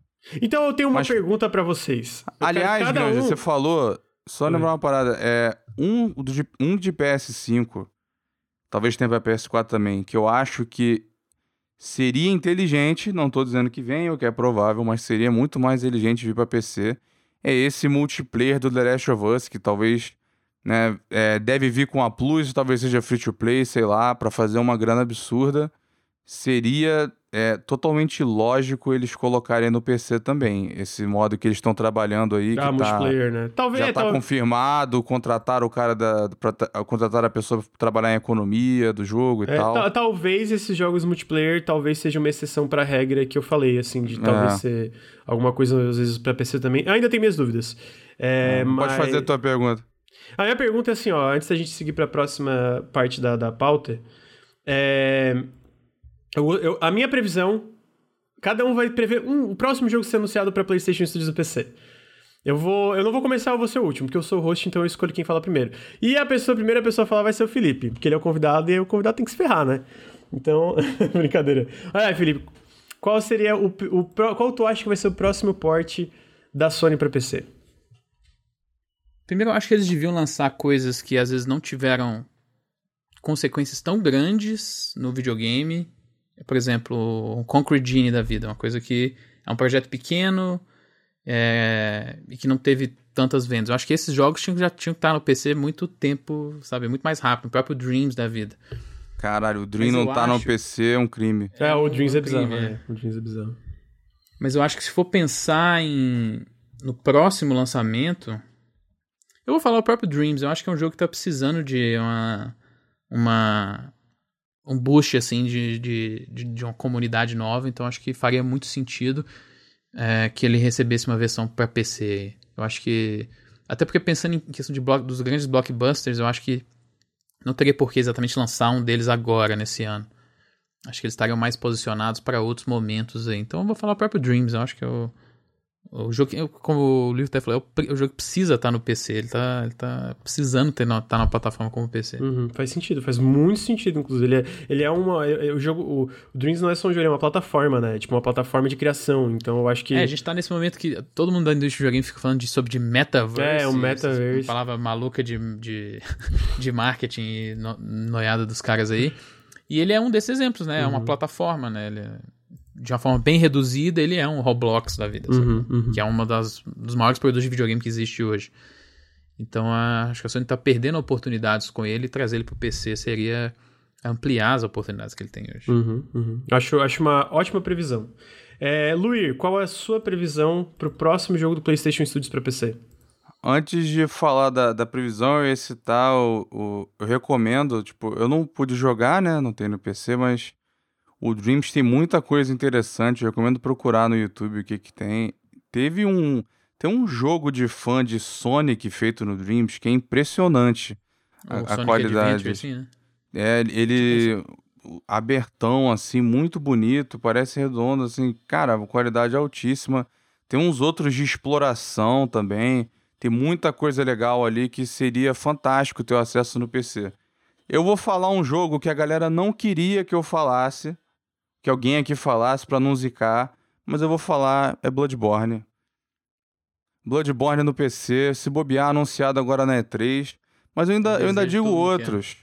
Então eu tenho uma Mas... pergunta para vocês. Eu Aliás, Grande, um... você falou. Só lembrar uma parada. É, um, de, um de PS5 talvez tenha para PS4 também, que eu acho que seria inteligente, não estou dizendo que venha ou que é provável, mas seria muito mais inteligente vir para PC, é esse multiplayer do The Last of Us, que talvez né, é, deve vir com a Plus, talvez seja free to play, sei lá, para fazer uma grana absurda. Seria é totalmente lógico eles colocarem no PC também. Esse modo que eles estão trabalhando aí. Ah, que tá multiplayer, né? Talvez. Já tá tal... confirmado, contratar o cara da. Pra, contratar a pessoa pra trabalhar em economia do jogo e é, tal. Talvez esses jogos multiplayer talvez seja uma exceção pra regra que eu falei, assim, de talvez é. ser alguma coisa, às vezes, pra PC também. Ainda tem minhas dúvidas. É, mas... Pode fazer a tua pergunta. A minha pergunta é assim, ó, antes da gente seguir pra próxima parte da, da pauta. É eu, eu, a minha previsão, cada um vai prever um, o próximo jogo ser anunciado para PlayStation Studios do PC. Eu vou, eu não vou começar, eu vou ser o último, porque eu sou o host, então eu escolho quem fala primeiro. E a pessoa, a primeira pessoa a falar vai ser o Felipe, porque ele é o convidado e o convidado tem que se ferrar, né? Então, brincadeira. Olha Felipe, qual seria o, o qual tu acha que vai ser o próximo port da Sony para PC? Primeiro, eu acho que eles deviam lançar coisas que às vezes não tiveram consequências tão grandes no videogame por exemplo, um Concrete Genie da vida, uma coisa que é um projeto pequeno é, e que não teve tantas vendas. Eu acho que esses jogos tinham, já tinham que estar no PC muito tempo, sabe, muito mais rápido, o próprio Dreams da vida. Caralho, o Dream não tá acho... no PC é um crime. É, o Dreams é, é bizarro, crime, é. O Dreams é bizarro. Mas eu acho que se for pensar em no próximo lançamento, eu vou falar o próprio Dreams. Eu acho que é um jogo que tá precisando de uma uma um boost assim de, de, de, uma comunidade nova, então acho que faria muito sentido é, que ele recebesse uma versão para PC. Eu acho que até porque pensando em questão de block, dos grandes blockbusters, eu acho que não teria por que exatamente lançar um deles agora nesse ano. Acho que eles estariam mais posicionados para outros momentos aí. Então eu vou falar o próprio Dreams, eu acho que é o jogo, como o livro até falou, é o jogo precisa estar no PC, ele tá, ele tá precisando ter estar tá na plataforma como PC. Uhum, faz sentido, faz muito sentido, inclusive. Ele é, ele é uma. É, é, o jogo. O, o, Dreams não é só um jogo, é uma plataforma, né? É tipo uma plataforma de criação. Então eu acho que. É, a gente tá nesse momento que todo mundo da indústria de videogame fica falando de, sobre de metaverse. É, o metaverse. Uma palavra maluca de, de, de marketing e no, noiada dos caras aí. E ele é um desses exemplos, né? É uma uhum. plataforma, né? Ele é de uma forma bem reduzida, ele é um Roblox da vida, uhum, uhum. que é uma das dos maiores produtos de videogame que existe hoje. Então, a, acho que a Sony está perdendo oportunidades com ele e trazer ele para o PC seria ampliar as oportunidades que ele tem hoje. Uhum, uhum, acho, acho uma ótima previsão. É, Luir, qual é a sua previsão para o próximo jogo do PlayStation Studios para PC? Antes de falar da, da previsão, eu ia citar o, o, Eu recomendo, tipo, eu não pude jogar, né? Não tem no PC, mas o Dreams tem muita coisa interessante, eu recomendo procurar no YouTube o que que tem. Teve um tem um jogo de fã de Sonic feito no Dreams que é impressionante a, a qualidade. Assim, né? É, ele abertão assim, muito bonito, parece redondo assim, cara, qualidade altíssima. Tem uns outros de exploração também. Tem muita coisa legal ali que seria fantástico ter acesso no PC. Eu vou falar um jogo que a galera não queria que eu falasse, que alguém aqui falasse para não zicar, mas eu vou falar é Bloodborne. Bloodborne no PC, se bobear anunciado agora na E3, mas eu ainda, eu ainda digo outros.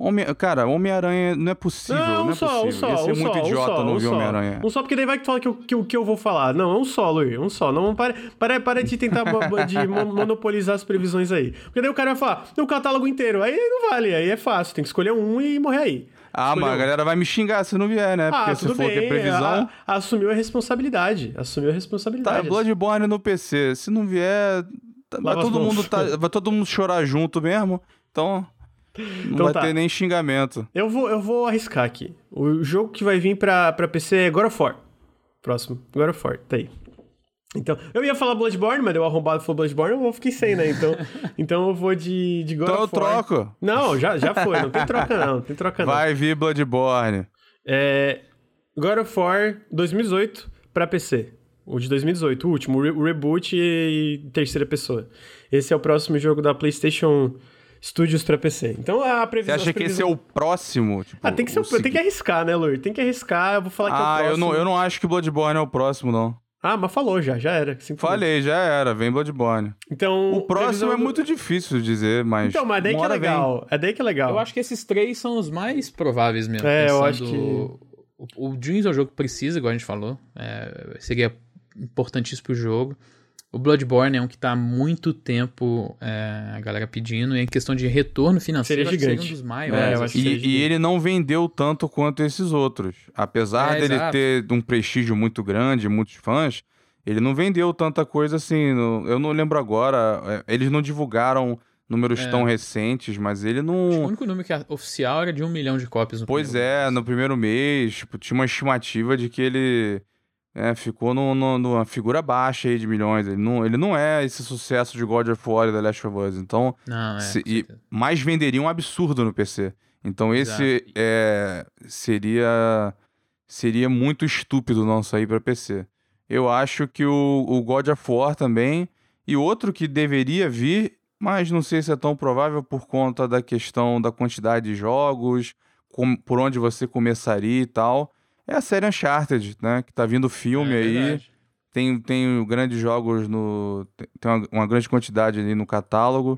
Homem, cara, Homem-Aranha não é possível. Não, um não é só, possível. um só. Ia ser um muito só, idiota um só, não ver. Homem-Aranha. Um só, porque daí vai que fala que o que, que eu vou falar. Não, é um só, Luiz. Um só. Não, para, para, para de tentar de mon- monopolizar as previsões aí. Porque daí o cara vai falar, o catálogo inteiro. Aí não vale, aí é fácil. Tem que escolher um e morrer aí. Ah, mas a galera vai me xingar se não vier, né? Porque Ah, se for que é bem. previsão. a- a- assumiu a responsabilidade. Assumiu a Tá, responsabilidade. Bloodborne no PC. Se não vier, tá- vai todo, mundo tá- vai todo mundo chorar junto mesmo. Então, não Então vai tá. ter nem xingamento. Eu vou, eu vou arriscar aqui. O jogo que vai vir pra, pra PC é God of War. Próximo. God of War, tá aí. Então, eu ia falar Bloodborne, mas deu arrombado falou Bloodborne, eu fiquei sem, né? Então, então eu vou de, de God Então eu of War. troco. Não, já, já foi, não tem troca não, não tem troca não. Vai vir Bloodborne. É, God of War 2018 pra PC. O de 2018, o último, o re- o reboot e, e terceira pessoa. Esse é o próximo jogo da PlayStation Studios pra PC. Então a Você previsão. acha as que esse é o próximo? Tipo, Ah, tem que, ser, o tem que arriscar, né, Lur? Tem que arriscar, eu vou falar que é o Ah, próximo. eu não, eu não acho que Bloodborne é o próximo, não. Ah, mas falou já, já era. cinco minutos. Falei, já era. Vem Bloodborne. Então, O próximo é do- muito difícil de dizer, mas. Então, mas daí uma que é hora vem. legal. É daí que é legal. Eu acho que esses três são os mais prováveis mesmo. É, eu acho que- O, o Dreams é o jogo que precisa, igual a gente falou. É, seria importantíssimo pro jogo. O Bloodborne é um que tá há muito tempo é, a galera pedindo. E em questão de retorno financeiro, Seria que seria gigante. um dos maiores. É, eu acho E, seria e gigante. ele não vendeu tanto quanto esses outros. Apesar É, dele exato. ter um prestígio muito grande, muitos fãs, ele não vendeu tanta coisa assim. no- eu não lembro agora. é, Eles não divulgaram números É. tão recentes, mas ele Acho que o não. único número que é oficial era de um milhão de cópias no Pois primeiro é, mês. no primeiro mês, tipo, tinha uma estimativa de que ele é, ficou no- no- numa figura baixa aí de milhões. Ele não, ele não é esse sucesso de God of War e The Last of Us. Então, Não, é. Se- e mais venderia um absurdo no PC. Então esse é, seria seria muito estúpido não sair para PC. Eu acho que o, o God of War também e outro que deveria vir, mas não sei se é tão provável por conta da questão da quantidade de jogos, com- por onde você começaria e tal. É a série Uncharted, né? Que tá vindo filme É aí. verdade. Tem, tem grandes jogos no. tem- uma, uma grande quantidade ali no catálogo.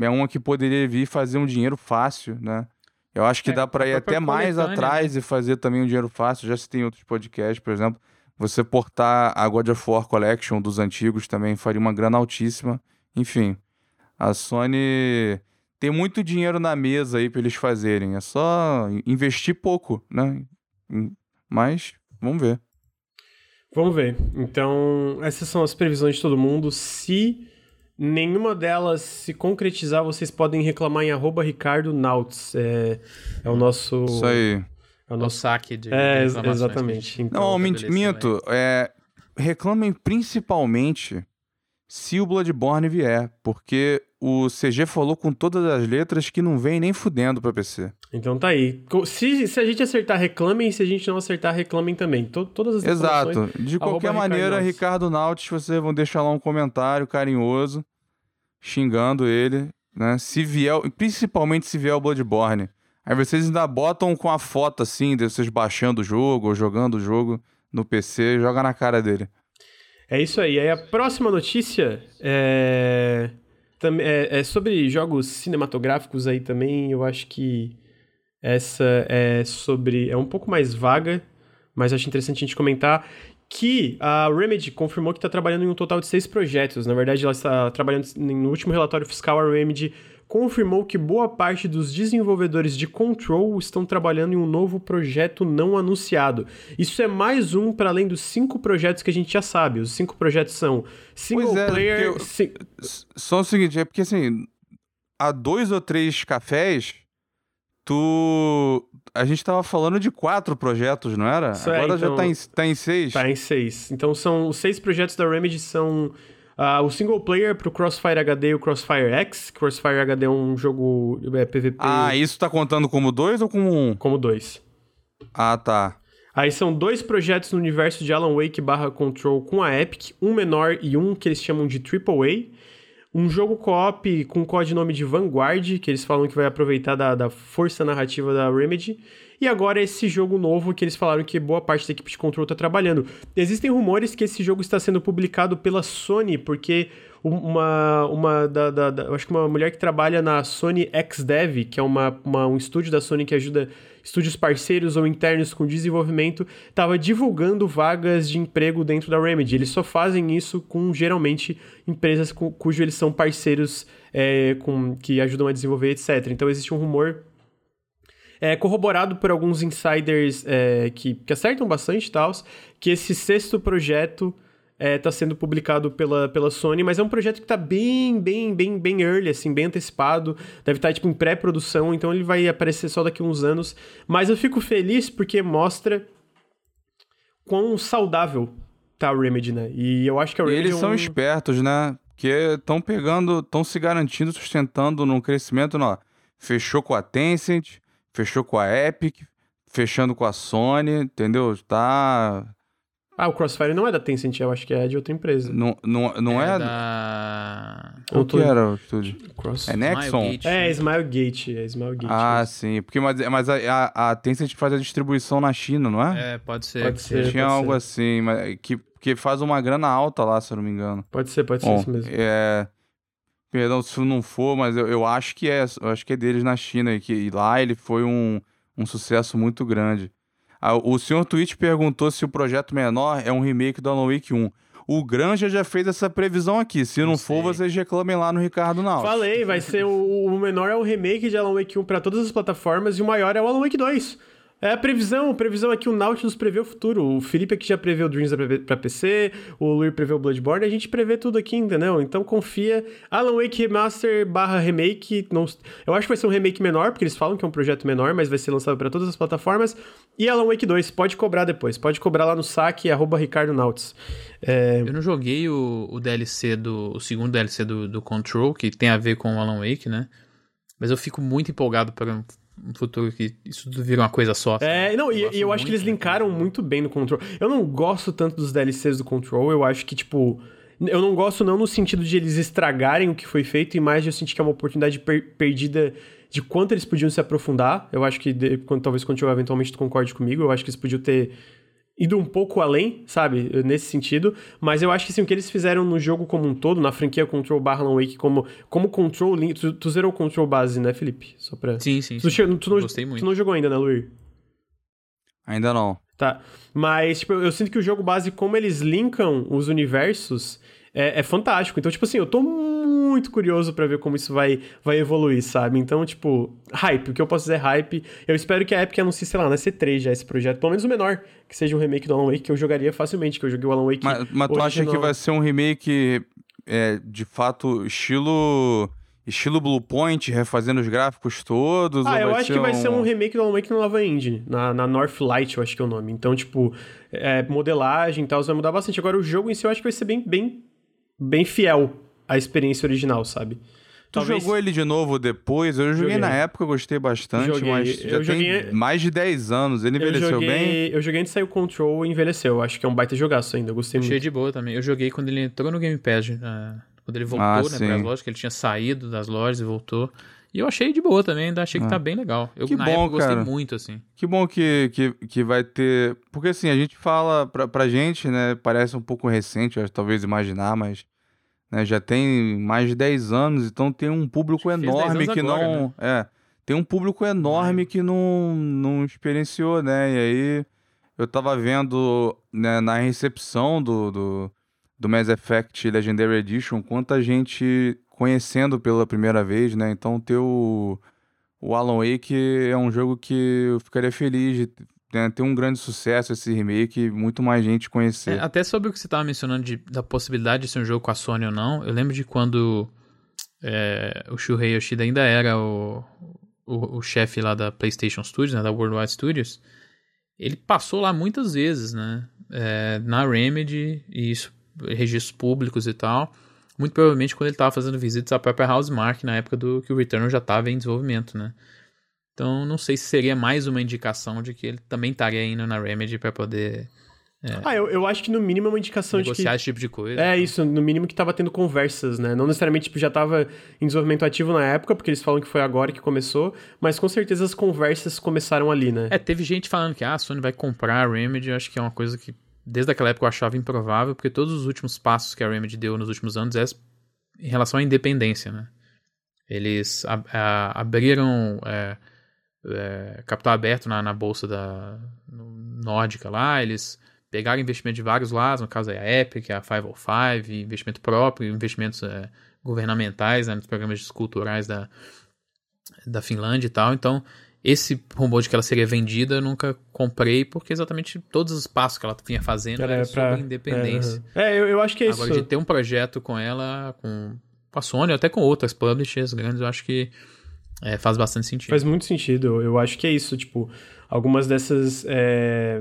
É uma que poderia vir fazer um dinheiro fácil, né? Eu acho que É, dá pra a ir até mais coletânea, atrás e fazer também um dinheiro fácil. Já se tem outros podcasts, por exemplo. Você portar a God of War Collection dos antigos também faria uma grana altíssima. Enfim, a Sony tem muito dinheiro na mesa aí pra eles fazerem. É só investir pouco, né? Mas, vamos ver. Vamos ver. Então, essas são as previsões de todo mundo. Se nenhuma delas se concretizar, vocês podem reclamar em arroba Ricardo Nauts. É, é o nosso. Isso aí. É o É o nosso. saque de. É, de exatamente. Então, Não, minto. É, reclamem principalmente se o Bloodborne vier, porque o CG falou com todas as letras que não vem nem fudendo pra PC. então tá aí. Se, se a gente acertar, reclamem. Se a gente não acertar, reclamem também. To- todas as Exato. De qualquer maneira. Ricardo Nautis, vocês vão deixar lá um comentário carinhoso, xingando ele, né? Se vier, principalmente se vier o Bloodborne. Aí vocês ainda botam com a foto assim, de vocês baixando o jogo ou jogando o jogo no PC, joga na cara dele. É isso aí. Aí a próxima notícia é... tam- é, é sobre jogos cinematográficos aí também. Eu acho que essa é sobre. É um pouco mais vaga, mas acho interessante a gente comentar. Que a Remedy confirmou que está trabalhando em um total de seis projetos. Na verdade, ela está trabalhando no último relatório fiscal. A Remedy confirmou que boa parte dos desenvolvedores de Control estão trabalhando em um novo projeto não anunciado. Isso é mais um para além dos cinco projetos que a gente já sabe. Os cinco projetos são single é, player. eu- Só o seguinte, é porque assim, há dois ou três cafés, tu. A gente tava falando de quatro projetos, não era? Isso é, Agora já então- tá em, tá em seis. Tá em seis. Então são os seis projetos da Remedy são ah, o single player pro Crossfire HD e o Crossfire X. Crossfire HD é um jogo é, PVP Ah, isso tá contando como dois ou como um? como dois. Ah, tá. Aí são dois projetos no universo de Alan Wake barra Control com a Epic, um menor e um que eles chamam de AAA. um jogo co-op com codinome de Vanguard, que eles falam que vai aproveitar da, da força narrativa da Remedy. E agora esse jogo novo que eles falaram que boa parte da equipe de control está trabalhando. Existem rumores que esse jogo está sendo publicado pela Sony, porque uma, uma da, da, da, acho que uma mulher que trabalha na Sony XDev, que é uma, uma, um estúdio da Sony que ajuda estúdios parceiros ou internos com desenvolvimento, estava divulgando vagas de emprego dentro da Remedy. Eles só fazem isso com, geralmente, empresas com, cujo eles são parceiros é, com, que ajudam a desenvolver, etc. Então existe um rumor é, corroborado por alguns insiders é, que, que acertam bastante tal, que esse sexto projeto está é, sendo publicado pela, pela Sony, mas é um projeto que está bem, bem, bem, bem early, assim, bem antecipado. Deve estar, tá, tipo, em pré-produção, então ele vai aparecer só daqui a uns anos. Mas eu fico feliz porque mostra quão saudável tá a Remedy, né? E eu acho que a Remedy. E eles é um... são espertos, né? Que estão pegando, estão se garantindo, sustentando num crescimento, não. Fechou com a Tencent, fechou com a Epic, fechando com a Sony, entendeu? Tá ah, o Crossfire não é da Tencent, eu acho que é de outra empresa. Não, não, não é? é da... O que era o estúdio? Cross... É Nexon? Smilegate. É, Smilegate. É Smilegate. Ah, mesmo. sim. Porque, mas mas a, a, a Tencent faz a distribuição na China, não é? É, pode ser. Pode ser. Tinha pode algo ser. assim, mas que, que faz uma grana alta lá, se eu não me engano. Pode ser, pode Bom, ser isso mesmo. É... Perdão se não for, mas eu, eu acho que é. Eu acho que é deles na China. E, que, e lá ele foi um, um sucesso muito grande. Ah, o senhor Twitch perguntou se o projeto menor é um remake do Alan Wake 1. O Granja já fez essa previsão aqui. Se não, Não for, vocês reclamem lá no Ricardo Naus. Falei, vai ser o, o menor é o remake de Alan Wake 1 para todas as plataformas e o maior é o Alan Wake 2. É a previsão, a previsão é que o Nautilus prevê o futuro. O Felipe aqui já prevê o Dreams pra PC, o Luir prevê o Bloodborne, a gente prevê tudo aqui, entendeu? Então confia. Alan Wake Remaster barra remake. Não, eu acho que vai ser um remake menor, porque eles falam que é um projeto menor, mas vai ser lançado para todas as plataformas. E Alan Wake 2, pode cobrar depois. Pode cobrar lá no saque, arroba Ricardo Nautis. É, Eu não joguei o, o DLC do. O segundo DLC do, do Control, que tem a ver com o Alan Wake, né? Mas eu fico muito empolgado para um futuro que isso tudo vira uma coisa só. sabe? É, não, e, gosto e eu acho que eles daquele linkaram muito bem no Control. Eu não gosto tanto dos DLCs do Control, eu acho que, tipo. Eu não gosto não no sentido de eles estragarem o que foi feito, e mais de eu sentir que é uma oportunidade per- perdida de quanto eles podiam se aprofundar. Eu acho que, de- quando, talvez quando eu eventualmente tu concorde comigo, eu acho que eles podiam ter ido um pouco além, sabe? Nesse sentido. Mas eu acho que, assim, o que eles fizeram no jogo como um todo, na franquia Control barra Alan Wake, como, como Control... lin- Tu, tu zerou o Control base, né, Felipe? Só pra... Sim, sim. Tu, sim. tu não, Gostei muito. tu não jogou ainda, né, Luir? Ainda não. Tá. Mas, tipo, eu sinto que o jogo base, como eles linkam os universos, é, é fantástico. Então, tipo assim, eu tô muito curioso pra ver como isso vai, vai evoluir, sabe? Então, tipo, hype. O que eu posso dizer é hype. Eu espero que a Epic anuncie, sei lá, na C3 já esse projeto. Pelo menos o menor, que seja um remake do Alan Wake, que eu jogaria facilmente, que eu joguei o Alan Wake Mas, mas tu acha que vai ser um remake é, de fato estilo estilo Bluepoint, refazendo os gráficos todos? Ah, eu acho que vai ser um remake do Alan Wake na nova engine, na, na Northlight, eu acho que é o nome. Então, tipo, é, modelagem e tal, vai mudar bastante. Agora, o jogo em si eu acho que vai ser bem, bem, bem fiel à experiência original, sabe? Tu jogou ele de novo depois? Eu joguei, Joguei. na época, gostei bastante, Joguei. mas já Eu tem joguei- mais de 10 anos. Ele Eu envelheceu joguei, bem? eu joguei antes de sair o Control e envelheceu. Acho que é um baita jogaço ainda, eu gostei Achei muito. de boa também. Eu joguei quando ele entrou no Game Pass. ah, quando ele voltou, Ah, né, sim. pras lojas, que ele tinha saído das lojas e voltou. E eu achei de boa também, ainda achei que Ah. tá bem legal. Eu Que na bom, época gostei cara. muito, assim. Que bom que, que, que vai ter. Porque assim, a gente fala pra, pra gente, né? Parece um pouco recente, eu- talvez imaginar, mas né, já tem mais de 10 anos, então tem um público Acho que fez 10 enorme que agora, não. né? É. Tem um público enorme que não, não experienciou, né? E aí eu tava vendo né, na recepção do, do, do Mass Effect Legendary Edition quanta gente conhecendo pela primeira vez, né? Então ter o, o Alan Wake é um jogo que eu ficaria feliz de né, ter um grande sucesso esse remake muito mais gente conhecer. É, até sobre o que você tava mencionando de- da possibilidade de ser um jogo com a Sony ou não, eu lembro de quando é, o Shuhei Yoshida ainda era o, o, o chefe lá da PlayStation Studios, né, da Worldwide Studios. Ele passou lá muitas vezes, né? é, na Remedy, e isso, registros públicos e tal. Muito provavelmente quando ele estava fazendo visitas à própria Housemark, na época do que o Returnal já estava em desenvolvimento, né? Então, não sei se seria mais uma indicação de que ele também estaria indo na Remedy para poder É. Ah, eu, eu acho que no mínimo é uma indicação Negociar de que... esse tipo de coisa. É isso, no mínimo que tava tendo conversas, né? Não necessariamente tipo, já tava em desenvolvimento ativo na época, porque eles falam que foi agora que começou, mas com certeza as conversas começaram ali, né? É, teve gente falando que ah, a Sony vai comprar a Remedy, eu acho que é uma coisa que desde aquela época eu achava improvável, porque todos os últimos passos que a Remedy deu nos últimos anos é em relação à independência, né? Eles a, a, abriram é, é, capital aberto na, na bolsa da nórdica lá, eles pegaram investimento de vários lados, no caso é a Epic, a 505, investimento próprio, investimentos é, governamentais né, nos programas culturais da, da Finlândia e tal. Então, esse rumor de que ela seria vendida eu nunca comprei, porque exatamente todos os passos que ela vinha fazendo era, era pra, sobre independência. É, é eu, eu, acho que é Agora, isso. Agora, de ter um projeto com ela, com, com a Sony, até com outras publishers grandes, eu acho que é, faz bastante sentido. Faz muito sentido. Eu acho que é isso. Tipo, algumas dessas. É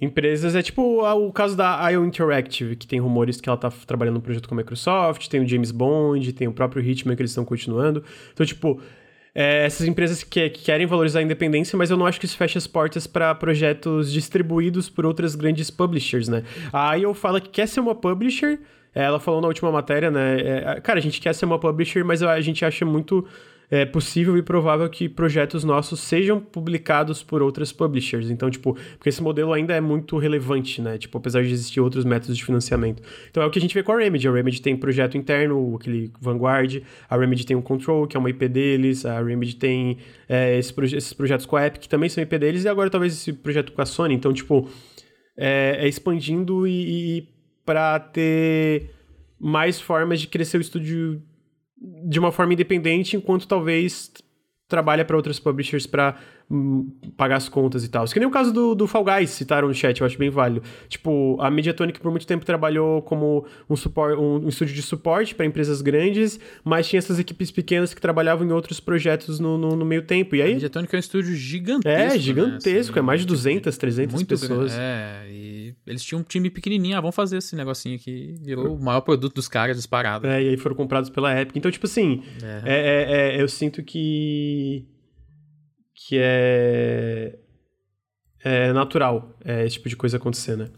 empresas. É tipo o caso da IO Interactive, que tem rumores que ela tá trabalhando no projeto com a Microsoft, tem o James Bond, tem o próprio Hitman que eles estão continuando. Então, tipo, é, essas empresas que, que, querem valorizar a independência, mas eu não acho que isso feche as portas para projetos distribuídos por outras grandes publishers, né? A IO fala que quer ser uma publisher. Ela falou na última matéria, né? É, cara, a gente quer ser uma publisher, mas a gente acha muito é possível e provável que projetos nossos sejam publicados por outras publishers. Então, tipo, porque esse modelo ainda é muito relevante, né? Tipo, apesar de existir outros métodos de financiamento. Então é o que a gente vê com a Remedy. A Remedy tem projeto interno, aquele Vanguard, a Remedy tem o Control, que é uma IP deles, a Remedy tem é, esse proje esses projetos com a Epic, que também são IP deles, e agora talvez esse projeto com a Sony. Então, tipo, é, é expandindo e, e para ter mais formas de crescer o estúdio de uma forma independente, enquanto talvez trabalha para outras publishers para pagar as contas e tal. Que nem o caso do, do Fall Guys, citaram no chat, eu acho bem válido. Tipo, a Mediatonic por muito tempo trabalhou como um, support, um, um estúdio de suporte para empresas grandes, mas tinha essas equipes pequenas que trabalhavam em outros projetos no, no, no meio tempo. E aí... A Mediatonic é um estúdio gigantesco. É, gigantesco, né? assim, é mais de 200, 300 muito pessoas. Grande, é, e eles tinham um time pequenininho, ah, vamos fazer esse negocinho aqui, virou o maior produto dos caras disparado. É, e aí foram comprados pela Epic. Então, tipo assim, é. É, é, é eu sinto que que é, é natural é, esse tipo de coisa acontecer, né?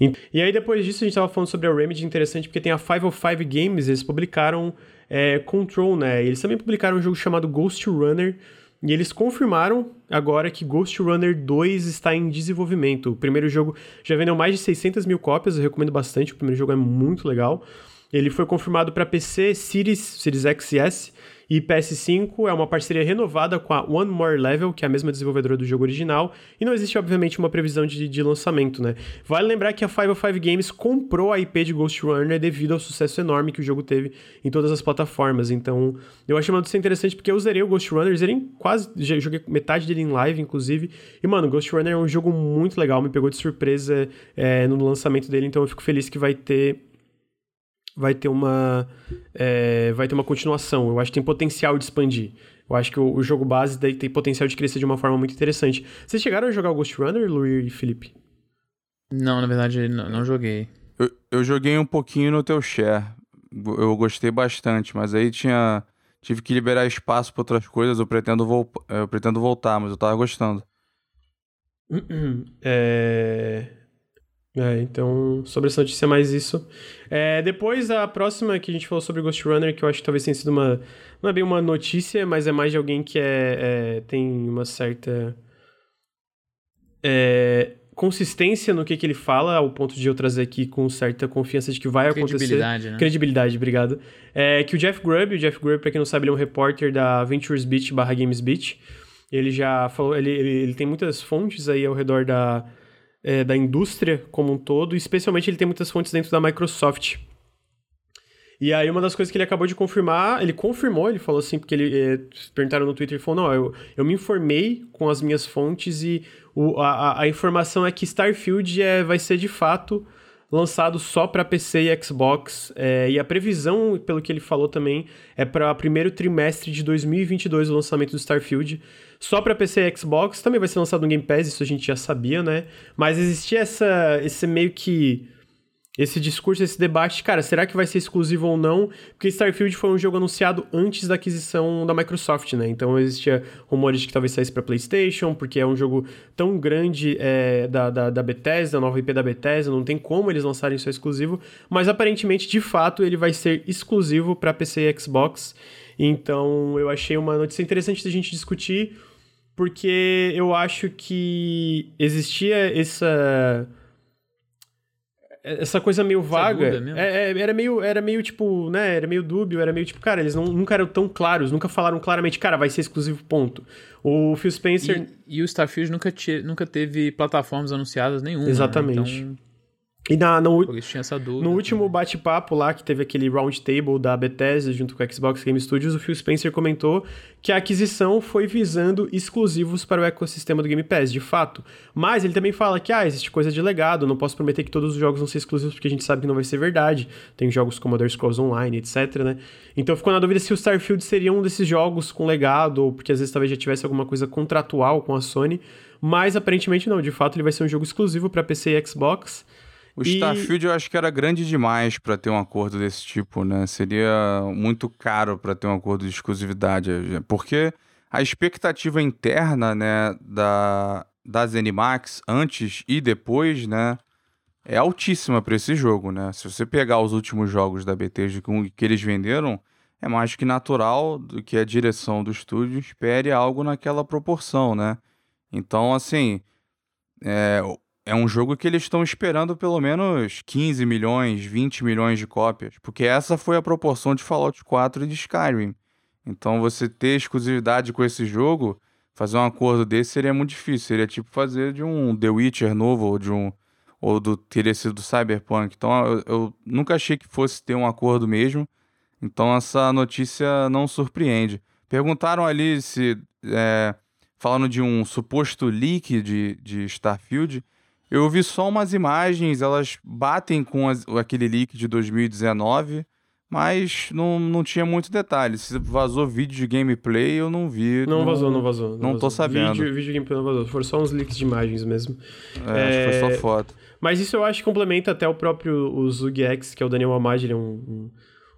E, e, aí depois disso a gente tava falando sobre a Remedy, interessante, porque tem a 505 Games, eles publicaram é, Control, né? Eles também publicaram um jogo chamado Ghost Runner, e eles confirmaram agora que Ghost Runner 2 está em desenvolvimento. O primeiro jogo já vendeu mais de 600 mil cópias, eu recomendo bastante, o primeiro jogo é muito legal. Ele foi confirmado para PC, Series, Series X e S, e PS5 é uma parceria renovada com a One More Level, que é a mesma desenvolvedora do jogo original, e não existe, obviamente, uma previsão de, de lançamento, né? Vale lembrar que a 505 Games comprou a IP de Ghost Runner devido ao sucesso enorme que o jogo teve em todas as plataformas, então eu achei uma interessante porque eu zerei o Ghost Runner, zerei quase, joguei metade dele em live, inclusive, e mano, Ghost Runner é um jogo muito legal, me pegou de surpresa é, no lançamento dele, então eu fico feliz que vai ter vai ter uma é, vai ter uma continuação. Eu acho que tem potencial de expandir. Eu acho que o, o, jogo base daí tem potencial de crescer de uma forma muito interessante. Vocês chegaram a jogar o Ghost Runner, Luir e Felipe? Não, na verdade não, não joguei. Eu, eu, joguei um pouquinho no teu share. Eu gostei bastante, mas aí tinha tive que liberar espaço para outras coisas. Eu pretendo, vo eu pretendo voltar, mas eu tava gostando. É... É, então, sobre essa notícia, mais isso. É, depois, a próxima que a gente falou sobre Ghost Runner, que eu acho que talvez tenha sido uma. Não é bem uma notícia, mas é mais de alguém que é, é tem uma certa. É, consistência no que, que ele fala, ao ponto de eu trazer aqui com certa confiança de que vai acontecer. Credibilidade, né? Credibilidade, obrigado. É que o Jeff Grubb, o Jeff Grubb, pra quem não sabe, ele é um repórter da Ventures Beach barra Games Beach. Ele já falou, ele, ele, ele tem muitas fontes aí ao redor da é, da indústria como um todo, especialmente ele tem muitas fontes dentro da Microsoft. E aí uma das coisas que ele acabou de confirmar, ele confirmou, ele falou assim, porque ele é, perguntaram no Twitter, ele falou, não, eu, eu me informei com as minhas fontes e o, a, a informação é que Starfield é, vai ser de fato lançado só para PC e Xbox. É, e a previsão, pelo que ele falou também, é para o primeiro trimestre de 2022 o lançamento do Starfield. Só para PC e Xbox. Também vai ser lançado no Game Pass, isso a gente já sabia, né? Mas existia essa, esse meio que esse discurso, esse debate, cara, será que vai ser exclusivo ou não? Porque Starfield foi um jogo anunciado antes da aquisição da Microsoft, né? Então existia rumores de que talvez saísse para PlayStation, porque é um jogo tão grande é, da, da, da Bethesda, nova IP da Bethesda, não tem como eles lançarem isso exclusivo, mas aparentemente, de fato, ele vai ser exclusivo para PC e Xbox. Então eu achei uma notícia interessante da gente discutir, porque eu acho que existia essa essa coisa meio vaga. É, é, era, meio, era meio tipo, né? Era meio dúbio, era meio tipo, cara, eles não, nunca eram tão claros, nunca falaram claramente, cara, vai ser exclusivo, ponto. O Phil Spencer. E, e o Starfield nunca, nunca teve plataformas anunciadas nenhuma. Né? Exatamente. Né? Então... E na, no, dúvida, no último bate-papo lá, que teve aquele roundtable da Bethesda junto com a Xbox Game Studios, o Phil Spencer comentou que a aquisição foi visando exclusivos para o ecossistema do Game Pass, de fato. Mas ele também fala que, ah, existe coisa de legado, não posso prometer que todos os jogos vão ser exclusivos porque a gente sabe que não vai ser verdade. Tem jogos como Elder Scrolls Online, etc, né? Então ficou na dúvida se o Starfield seria um desses jogos com legado, ou porque às vezes talvez já tivesse alguma coisa contratual com a Sony. Mas aparentemente não, de fato ele vai ser um jogo exclusivo para PC e Xbox. O e... Starfield eu acho que era grande demais para ter um acordo desse tipo, né? Seria muito caro para ter um acordo de exclusividade, porque a expectativa interna, né, da da ZeniMax antes e depois, né, é altíssima para esse jogo, né? Se você pegar os últimos jogos da BT que eles venderam, é mais que natural do que a direção do estúdio espere algo naquela proporção, né? Então, assim, é, é um jogo que eles estão esperando pelo menos 15 milhões, 20 milhões de cópias, porque essa foi a proporção de Fallout 4 e de Skyrim. Então você ter exclusividade com esse jogo, fazer um acordo desse seria muito difícil. Seria tipo fazer de um The Witcher novo ou de um ou do teria sido do Cyberpunk. Então eu, eu nunca achei que fosse ter um acordo mesmo. Então essa notícia não surpreende. Perguntaram ali se é, falando de um suposto leak de, de Starfield. Eu vi só umas imagens, elas batem com as, aquele leak de 2019, mas não, não tinha muito detalhe. Se vazou vídeo de gameplay, eu não vi. Não, não vazou, não vazou. Não, não vazou. tô sabendo. Vídeo, vídeo de gameplay não vazou. Foram só uns leaks de imagens mesmo. É, é... acho que foi só foto. Mas isso eu acho que complementa até o próprio o ZugX, que é o Daniel Amad, ele é um, um,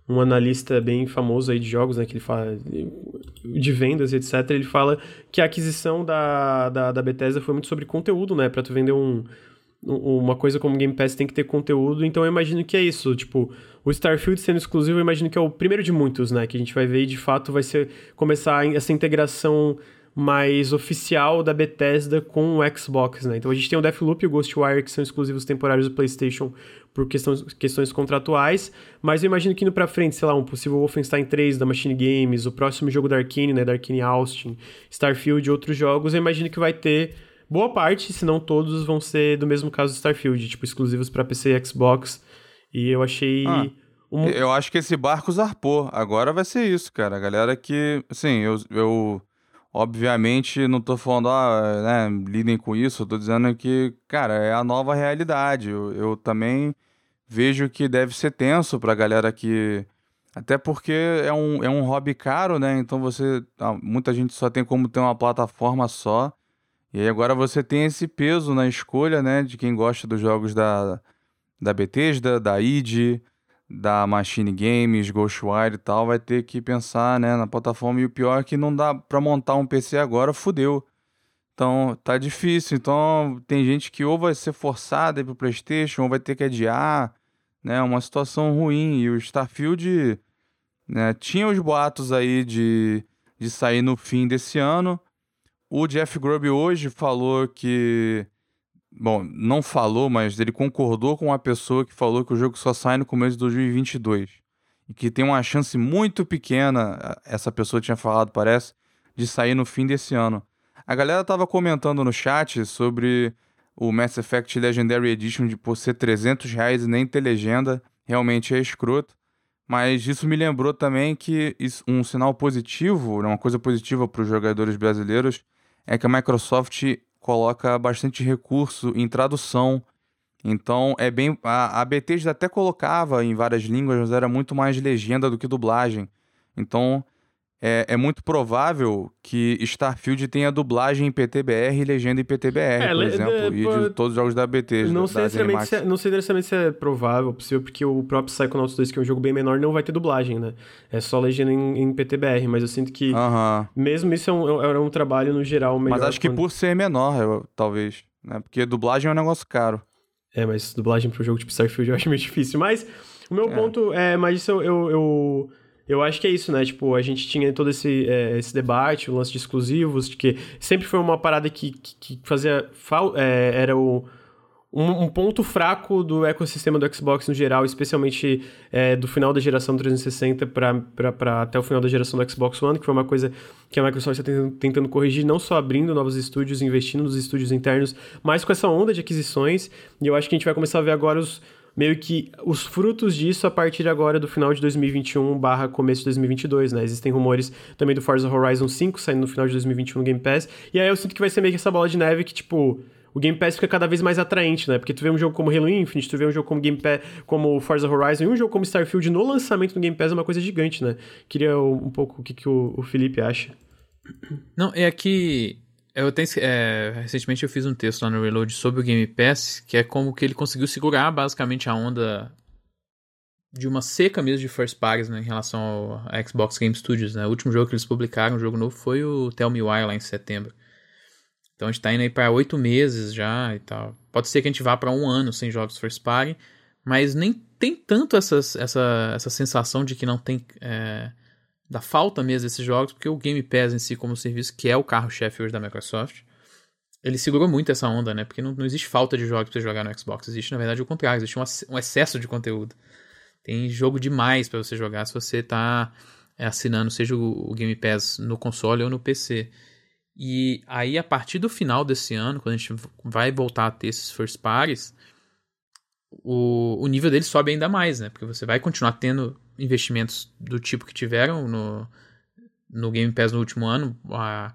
um, analista bem famoso aí de jogos, né? Que ele fala de vendas e etc. Ele fala que a aquisição da, da, da Bethesda foi muito sobre conteúdo, né? Pra tu vender um uma coisa como Game Pass tem que ter conteúdo, então eu imagino que é isso, tipo, o Starfield sendo exclusivo, eu imagino que é o primeiro de muitos, né, que a gente vai ver e de fato vai ser começar essa integração mais oficial da Bethesda com o Xbox, né? Então a gente tem o Deathloop e o Ghostwire que são exclusivos temporários do PlayStation por questões, questões contratuais, mas eu imagino que indo para frente, sei lá, um possível Wolfenstein 3 da Machine Games, o próximo jogo da Arkane, né, da Arkane Austin, Starfield e outros jogos, eu imagino que vai ter boa parte, se não todos, vão ser do mesmo caso do Starfield, tipo, exclusivos para PC e Xbox. E eu achei. Ah, um... Eu acho que esse barco zarpou. Agora vai ser isso, cara. A galera que. Assim, eu. eu obviamente, não tô falando, ah, né, lidem com isso. Tô dizendo que, cara, é a nova realidade. Eu, eu também vejo que deve ser tenso pra galera que. Até porque é um, é um hobby caro, né? Então você. Ah, muita gente só tem como ter uma plataforma só. E aí agora você tem esse peso na escolha, né, de quem gosta dos jogos da, da Bethesda, da id, da Machine Games, Ghostwire e tal, vai ter que pensar, né, na plataforma. E o pior é que não dá para montar um PC agora, fudeu. Então, tá difícil. Então, tem gente que ou vai ser forçada ir pro PlayStation, ou vai ter que adiar, né? Uma situação ruim. E o Starfield, né, tinha os boatos aí de, de sair no fim desse ano. O Jeff Grubb hoje falou que. Bom, não falou, mas ele concordou com uma pessoa que falou que o jogo só sai no começo de 2022. E que tem uma chance muito pequena, essa pessoa tinha falado, parece, de sair no fim desse ano. A galera tava comentando no chat sobre o Mass Effect Legendary Edition de por ser 300 reais e nem ter legenda. Realmente é escroto. Mas isso me lembrou também que um sinal positivo, uma coisa positiva para os jogadores brasileiros, é que a Microsoft coloca bastante recurso em tradução. Então é bem. A, a BT até colocava em várias línguas, mas era muito mais legenda do que dublagem. Então é, é, muito provável que Starfield tenha dublagem em PTBR e legenda em PTBR, é, por exemplo, é, e de todos os jogos da BT. Não, sei se é, não sei necessariamente se é provável, possível, porque o próprio Psychonauts 2, que é um jogo bem menor, não vai ter dublagem, né? É só legenda em, em PTBR, mas eu sinto que uh -huh. mesmo isso é um, é um trabalho no geral melhor. Mas acho que por ser menor, eu, talvez, né? Porque dublagem é um negócio caro. É, mas dublagem para um jogo tipo Starfield eu acho meio difícil. Mas o meu é. ponto é, mas isso eu, eu, eu, acho que é isso, né? Tipo, a gente tinha todo esse, é, esse debate, o lance de exclusivos, de que sempre foi uma parada que, que, que fazia. É, era o um, um, ponto fraco do ecossistema do Xbox no geral, especialmente é, do final da geração 360 para até o final da geração do Xbox One, que foi uma coisa que a Microsoft está tentando, tentando, corrigir, não só abrindo novos estúdios, investindo nos estúdios internos, mas com essa onda de aquisições. E eu acho que a gente vai começar a ver agora os meio que os frutos disso a partir agora do final de 2021 barra começo de 2022, né? Existem rumores também do Forza Horizon 5 saindo no final de 2021 no Game Pass. E aí eu sinto que vai ser meio que essa bola de neve que, tipo, o Game Pass fica cada vez mais atraente, né? Porque tu vê um jogo como Halo Infinite, tu vê um jogo como Game Pass, como Forza Horizon e um jogo como Starfield no lançamento do Game Pass é uma coisa gigante, né? Queria um pouco o que, que o, o Felipe acha. Não, é que eu tenho, é, recentemente eu fiz um texto lá no Reload sobre o Game Pass, que é como que ele conseguiu segurar basicamente a onda de uma seca mesmo de first parties né, em relação ao Xbox Game Studios. Né? O último jogo que eles publicaram, um jogo novo, foi o Tell Me Why lá em setembro. Então a gente tá indo aí para oito meses já e tal. Pode ser que a gente vá para um ano sem jogos first party, mas nem tem tanto essa, essa, essa sensação de que não tem. É, da falta mesmo desses jogos, porque o Game Pass em si, como serviço, que é o carro-chefe hoje da Microsoft, ele segurou muito essa onda, né? Porque não, não existe falta de jogos para você jogar no Xbox. Existe, na verdade, o contrário. Existe um, um excesso de conteúdo. Tem jogo demais para você jogar se você tá é, assinando, seja o, Game Pass no console ou no PC. E aí, a partir do final desse ano, quando a gente vai voltar a ter esses first parties, o, o nível dele sobe ainda mais, né? Porque você vai continuar tendo investimentos do tipo que tiveram no, no Game Pass no último ano. A,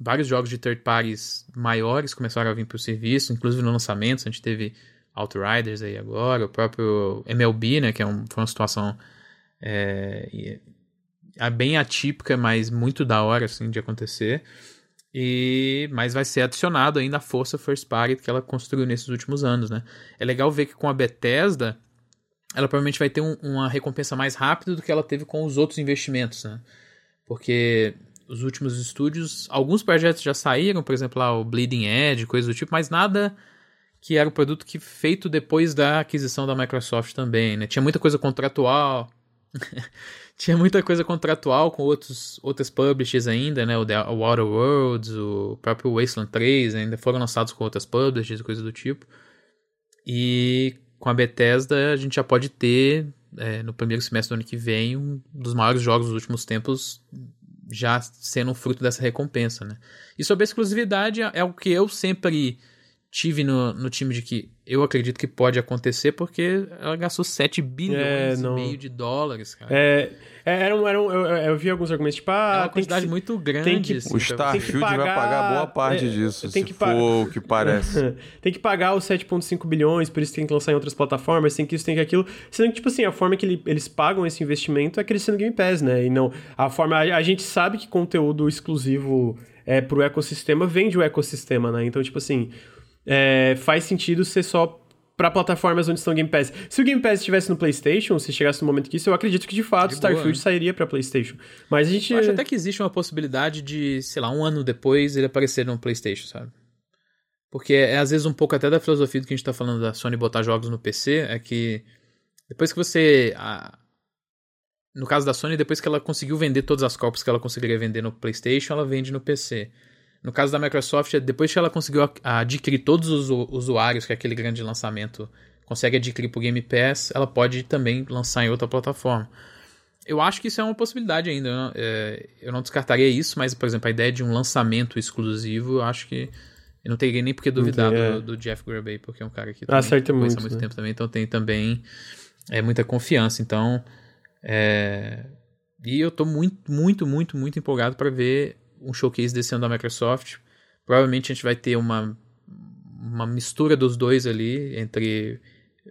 vários jogos de third parties maiores começaram a vir para o serviço, inclusive no lançamento. A gente teve Outriders aí agora, o próprio MLB, né? Que é um, foi uma situação é, é bem atípica, mas muito da hora assim, de acontecer. E mas vai ser adicionado ainda a força first party que ela construiu nesses últimos anos, né? É legal ver que com a Bethesda ela provavelmente vai ter um, uma recompensa mais rápida do que ela teve com os outros investimentos, né? Porque os últimos estúdios, alguns projetos já saíram, por exemplo, lá o Bleeding Edge, coisas do tipo, mas nada que era o produto que feito depois da aquisição da Microsoft também, né? Tinha muita coisa contratual. tinha muita coisa contratual com outros, outras publishers ainda, né? O, The, o Outer Worlds, o próprio Wasteland 3 ainda foram lançados com outras publishers coisa do tipo. E com a Bethesda a gente já pode ter, é, no primeiro semestre do ano que vem, um dos maiores jogos dos últimos tempos já sendo um fruto dessa recompensa, né? E sobre a exclusividade é o que eu sempre tive no, no time de que eu acredito que pode acontecer porque ela gastou 7 bilhões é, e meio de dólares, cara. É, é era um, era um, eu, eu, vi alguns argumentos, tipo, ah, é uma quantidade que, muito grande. Tem que, assim, o Starfield pagar, vai pagar boa parte é, disso, tem se que for o que parece. tem que pagar os 7,5 bilhões, por isso tem que lançar em outras plataformas, tem que isso, tem que aquilo. Sendo que, tipo assim, a forma que ele, eles pagam esse investimento é crescendo Game Pass, né? E não, a forma, a, a gente sabe que conteúdo exclusivo é, pro ecossistema vende o ecossistema, né? Então, tipo assim é, faz sentido ser só para plataformas onde estão Game Pass. Se o Game Pass estivesse no PlayStation, se chegasse no momento que isso, eu acredito que de fato de Starfield boa, né? sairia para PlayStation. Mas a gente eu acho até que existe uma possibilidade de, sei lá, um ano depois ele aparecer no PlayStation, sabe? Porque é às vezes um pouco até da filosofia do que a gente tá falando da Sony botar jogos no PC, é que depois que você a, no caso da Sony, depois que ela conseguiu vender todas as cópias que ela conseguiria vender no PlayStation, ela vende no PC. No caso da Microsoft, é depois que ela conseguiu adquirir todos os usuários que aquele grande lançamento consegue adquirir por Game Pass, ela pode também lançar em outra plataforma. Eu acho que isso é uma possibilidade ainda. Eu não, é, eu não descartaria isso, mas, por exemplo, a ideia de um lançamento exclusivo, eu acho que. Eu não teria nem porque duvidar é. do, do, Jeff Grubbay, porque é um cara que ah, muito, muito né? tempo também, então tem também é, muita confiança. Então. É, e eu tô muito, muito, muito, muito empolgado para ver um showcase desse ano da Microsoft. Provavelmente a gente vai ter uma, uma mistura dos dois ali, entre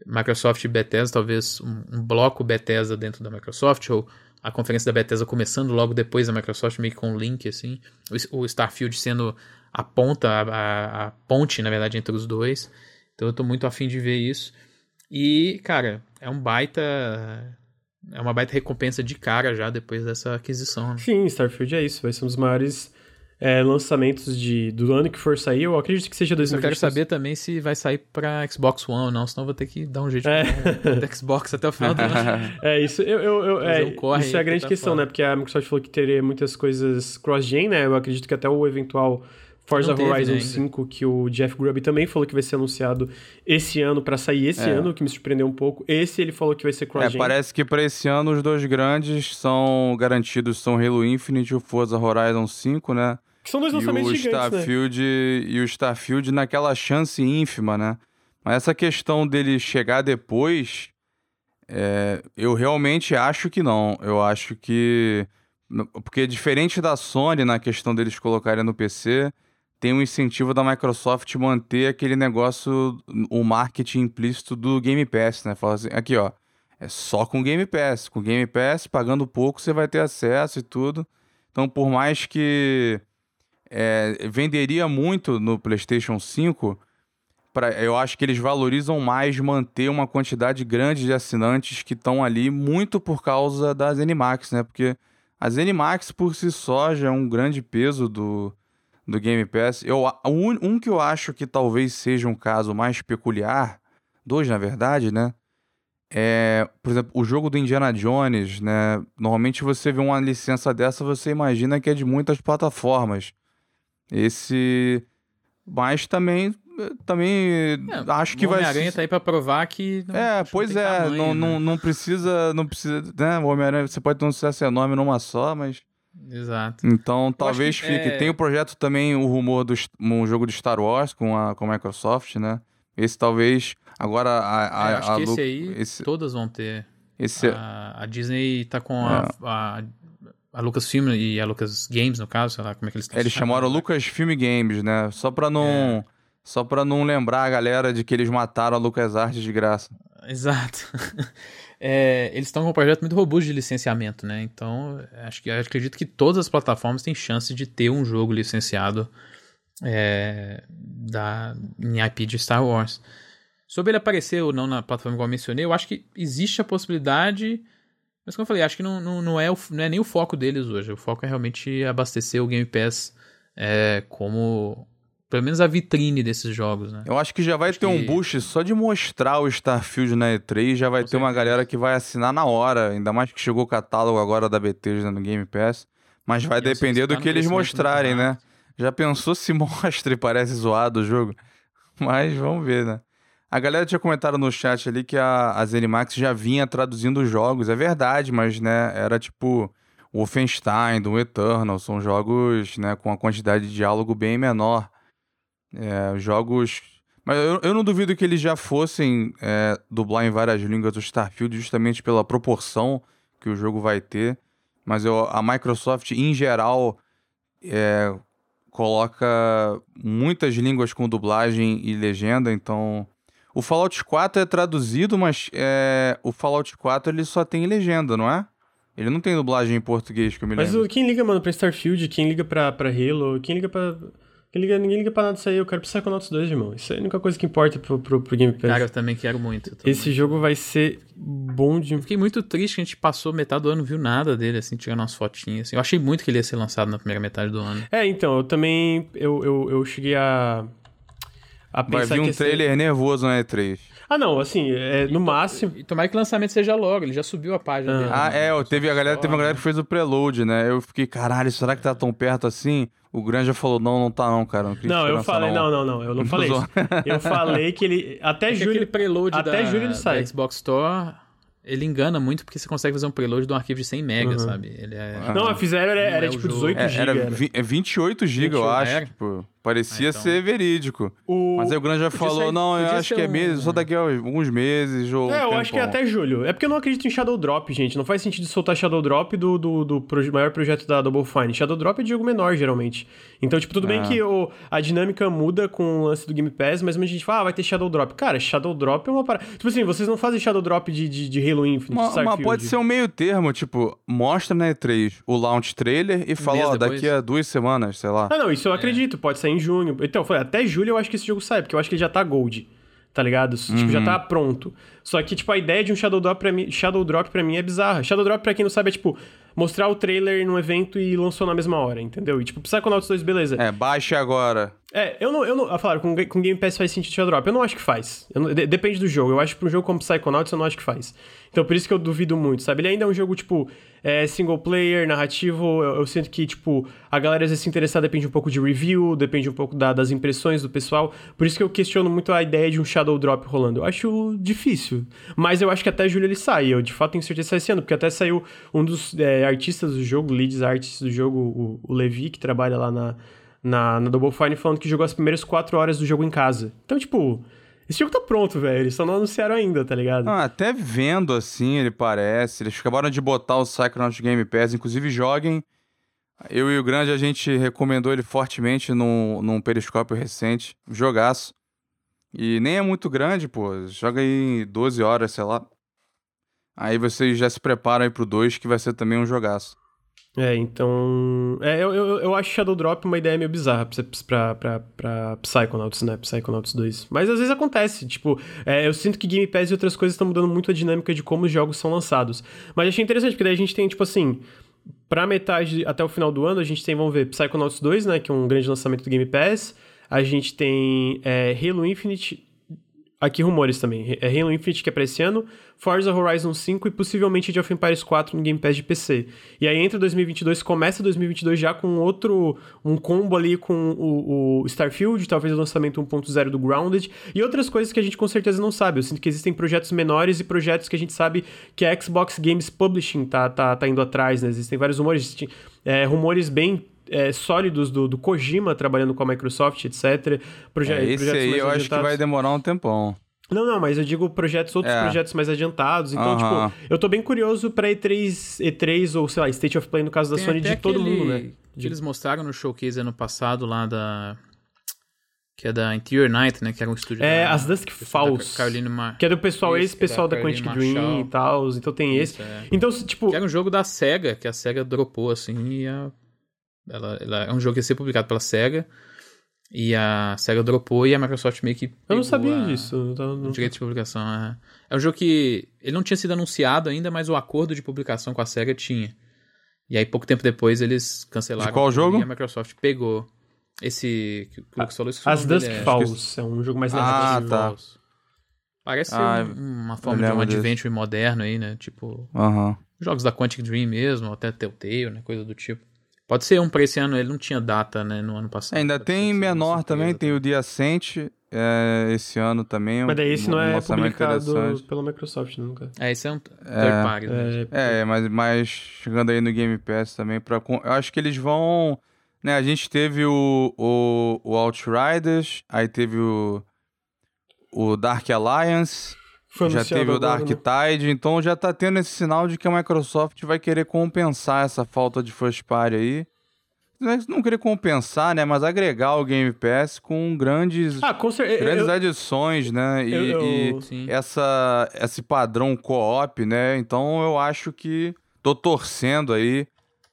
Microsoft e Bethesda, talvez um, um, bloco Bethesda dentro da Microsoft, ou a conferência da Bethesda começando logo depois da Microsoft, meio que com um link, assim. O, o Starfield sendo a ponta, a, a, a, ponte, na verdade, entre os dois. Então eu tô muito afim de ver isso. E, cara, é um baita. É uma baita recompensa de cara já depois dessa aquisição. Né? Sim, Starfield é isso. Vai ser um dos maiores é, lançamentos de, do ano que for sair, eu acredito que seja 2022. Eu quero saber também se vai sair pra Xbox One ou não, senão vou ter que dar um jeito é. de Xbox até o final do ano. É, isso, eu, eu, eu é, um isso é a grande questão, fora. né? Porque a Microsoft falou que teria muitas coisas cross-gen, né? Eu acredito que até o eventual Forza Horizon 5, que o Jeff Grubb também falou que vai ser anunciado esse ano para sair esse é. ano, que me surpreendeu um pouco. Esse ele falou que vai ser cross-gen. É, parece que para esse ano os dois grandes são garantidos, são Halo Infinite e o Forza Horizon 5, né? Que são dois lançamentos e o gigantes, né? Starfield, né? E o Starfield naquela chance ínfima, né? Mas essa questão dele chegar depois, é, eu realmente acho que não. Eu acho que... Porque diferente da Sony na questão deles colocarem no PC, tem um incentivo da Microsoft manter aquele negócio, o marketing implícito do Game Pass, né? Fala assim, aqui ó, é só com Game Pass. Com Game Pass, pagando pouco, você vai ter acesso e tudo. Então, por mais que é, venderia muito no PlayStation 5. Pra, eu acho que eles valorizam mais manter uma quantidade grande de assinantes que estão ali, muito por causa das Animax, né? Porque as Animax por si só já é um grande peso do, do Game Pass. Eu, um, um que eu acho que talvez seja um caso mais peculiar, dois na verdade, né? É, por exemplo, o jogo do Indiana Jones, né? Normalmente você vê uma licença dessa, você imagina que é de muitas plataformas. Esse. Mas também. Também é, acho que vai. O Homem-Aranha tá aí pra provar que. Não, é, pois é. Tamanho, não, né? não, não precisa. Não precisa. Né? O Homem-Aranha você pode anunciar seu nome numa só, mas. Exato. Então talvez fique. É... Tem o projeto também, o rumor do um jogo de Star Wars com a, com a Microsoft, né? Esse talvez. Agora a. a, é, acho a que esse aí esse... todas vão ter. Esse... A, a Disney tá com a, é. a a Lucasfilm e a Lucas Games, no caso, sei lá como é que eles estão Eles chamaram Lucasfilm Games, né? Só pra não. É. Só pra não lembrar a galera de que eles mataram a Lucas Arts de graça. Exato. é, eles estão com um projeto muito robusto de licenciamento, né? Então, acho que acredito que todas as plataformas têm chance de ter um jogo licenciado é, da, em IP de Star Wars. Sobre ele aparecer ou não na plataforma igual eu mencionei, eu acho que existe a possibilidade mas como eu falei, acho que não, não, não, é o, não é nem o foco deles hoje. O foco é realmente abastecer o Game Pass é, como. Pelo menos a vitrine desses jogos, né? Eu acho que já vai acho ter que... um boost só de mostrar o Starfield na E3, já vai Com ter certeza. uma galera que vai assinar na hora. Ainda mais que chegou o catálogo agora da Bethesda no Game Pass. Mas vai depender do que eles mostrarem, né? Já pensou se mostra e parece zoado o jogo? Mas vamos ver, né? A galera tinha comentado no chat ali que a, a Zenimax já vinha traduzindo jogos. É verdade, mas, né, era tipo o Wolfenstein, do Eternal. São jogos, né, com uma quantidade de diálogo bem menor. É, jogos... Mas eu, eu não duvido que eles já fossem é, dublar em várias línguas o Starfield, justamente pela proporção que o jogo vai ter. Mas eu, a Microsoft, em geral, é, coloca muitas línguas com dublagem e legenda, então o Fallout 4 é traduzido, mas é, o Fallout 4 ele só tem legenda, não é? Ele não tem dublagem em português, que eu me lembro. Mas quem liga, mano, pra Starfield, quem liga pra, pra Halo, quem liga pra... Liga, ninguém liga pra nada disso aí, eu quero Psychonauts 2, irmão. Isso é a única coisa que importa pro, pro, pro Game Pass. Cara, eu também quero muito. Esse jogo vai ser bom de... Fiquei muito triste que a gente passou metade do ano viu nada dele, assim, tirando umas fotinhas. Assim. Eu achei muito que ele ia ser lançado na primeira metade do ano. É, então, eu também... Eu, eu, eu cheguei a... a Vai vir um trailer ser... nervoso na E3. Ah, não, assim, é, no máximo. E tomara que o lançamento seja logo, ele já subiu a página ah. dele. Ah, né? é, eu teve a galera, teve uma galera que fez o preload, né? Eu fiquei, caralho, será que tá tão perto assim? O Granja falou, não, não tá não, cara. Não, não eu falei, não. não, não, não, eu não falei isso. Eu falei que ele, até é julho... aquele preload até da, julho ele sai. Xbox Store ele engana muito porque você consegue fazer um preload de um arquivo de 100 MB, uhum. sabe? Ele é... Não, a fizeram era, era, era tipo 18 GB. Era, era 28 GB, eu acho. Tipo, Parecia Ah, então- ser verídico. O... Mas aí o Grande já Podia falou, ser- não, eu acho que é um- meses, só daqui a alguns meses. Ou É, eu um acho que é tempão. até julho. É porque eu não acredito em Shadow Drop, gente. Não faz sentido soltar Shadow Drop do, do, do proje- maior projeto da Double Fine. Shadow Drop é de jogo menor, geralmente. Então, tipo, tudo bem É. que o, a dinâmica muda com o lance do Game Pass, mas muita gente fala, ah, vai ter Shadow Drop. Cara, Shadow Drop é uma parada. Tipo assim, vocês não fazem Shadow Drop de, de, de Halo Infinite, Mas, mas Starfield. pode ser um meio termo, tipo, mostra na E3 o launch trailer e fala, ó, daqui a duas semanas, sei lá. Ah, não, isso eu acredito. Pode sair em junho. Então, falei, até julho eu acho que esse jogo sai, porque eu acho que ele já tá gold. Tá ligado? Tipo, já tá pronto. Só que, tipo, a ideia de um Shadow Drop pra mim, Shadow Drop pra mim é bizarra. Shadow Drop, pra quem não sabe, é tipo, mostrar o trailer num evento e lançou na mesma hora, entendeu? E tipo, Psychonauts 2, beleza. É, baixe agora. É, eu não, eu não. Ah, falaram, com, com Game Pass faz sentido Shadow Drop. Eu não acho que faz. Não- de- depende do jogo. Eu acho que pra um jogo como Psychonauts eu não acho que faz. Então por isso que eu duvido muito, sabe? Ele ainda é um jogo, tipo, é, single player, narrativo. Eu, eu sinto que, tipo, a galera às vezes se interessar depende um pouco de review, depende um pouco da- das impressões do pessoal. Por isso que eu questiono muito a ideia de um Shadow Drop rolando. Eu acho difícil. Mas eu acho que até julho ele sai. Eu de fato tenho certeza que sai ano, porque até saiu um dos é, artistas do jogo, leads artists do jogo, o, o Levi, que trabalha lá na, na, na Double Fine, falando que jogou as primeiras quatro horas do jogo em casa. Então, tipo, esse jogo tá pronto, velho. Eles só não anunciaram ainda, tá ligado? Ah, até vendo assim, ele parece. Eles acabaram de botar o Psychonauts Game Pass, inclusive joguem. Eu e o Grande, a gente recomendou ele fortemente num, num periscópio recente. Jogaço. E nem é muito grande, pô. Joga aí em 12 horas, sei lá. Aí vocês já se preparam aí pro 2, que vai ser também um jogaço. É, então. É, eu, eu, eu acho Shadow Drop uma ideia meio bizarra pra, pra, pra, Psychonauts, né? Psychonauts 2. Mas às vezes acontece. Tipo, é, eu sinto que Game Pass e outras coisas estão mudando muito a dinâmica de como os jogos são lançados. Mas achei interessante, porque daí a gente tem, tipo assim. Pra metade até o final do ano, a gente tem, vamos ver, Psychonauts 2, né? Que é um grande lançamento do Game Pass. A gente tem é, Halo Infinite. Aqui rumores também. É Halo Infinite que é pra esse ano, Forza Horizon 5 e possivelmente Age of Empires 4 no Game Pass de PC. E aí entra 2022, começa 2022 já com outro, um combo ali com o, o Starfield, talvez o lançamento 1.0 do Grounded e outras coisas que a gente com certeza não sabe. Eu sinto que existem projetos menores e projetos que a gente sabe que a Xbox Games Publishing tá, tá, tá indo atrás, né? Existem vários rumores, é, rumores bem é, sólidos do, do Kojima trabalhando com a Microsoft, etc. Proje É, esse projetos aí mais eu acho que vai demorar um tempão. Não, não, mas eu digo projetos, outros É. projetos mais adiantados. Então, Aham. tipo, eu tô bem curioso pra E3, E3 ou, sei lá, State of Play no caso da Tem Sony de todo aquele mundo, né? Que eles mostraram no showcase ano passado lá da. Que é da Interior Night, né? Que era um estúdio. É, da, as Dusk pessoal da Falls. Caroline Mar... Que é do pessoal, esse que é da pessoal da Quantic Dream Marshall. e tal. Então tem esse. Isso, é. Então, tipo. Que era um jogo da SEGA, que a SEGA dropou, assim, e a... ela, ela é um jogo que ia ser publicado pela SEGA, e a SEGA dropou e a Microsoft meio que Eu não sabia a- disso. eu tava- o direito de publicação. É. é um jogo que ele não tinha sido anunciado ainda, mas o acordo de publicação com a SEGA tinha. E aí, pouco tempo depois, eles cancelaram. De qual jogo? E a Microsoft pegou esse que, que o Lucas falou. esqueci o As Dusk dele, é- Falls. É um jogo mais Ah, narrativo. tá. Falls. Parece Ah, um- uma forma de um desse. adventure moderno aí, né? Tipo, Aham. jogos da Quantic Dream mesmo, até Telltale, né? Coisa do tipo. Pode ser um pra esse ano, ele não tinha data, né? No ano passado. Ainda Pode tem menor também, tem o Ascent, é, esse ano também. Mas daí esse não um é lançamento publicado pela Microsoft, né, nunca. É, esse é um third party, né? É, mas, mas chegando aí no Game Pass também, pra, eu acho que eles vão. Né, a gente teve o, o, o Outriders, aí teve o, o Dark Alliance, Foi já teve o agora, Dark né? Tide, então já tá tendo esse sinal de que a Microsoft vai querer compensar essa falta de first party aí. Não é que Não querer compensar, né? Mas agregar o Game Pass com grandes, Ah, com certeza. grandes adições, né? E, eu- eu- e essa, esse padrão co-op, né? Então eu acho que tô torcendo aí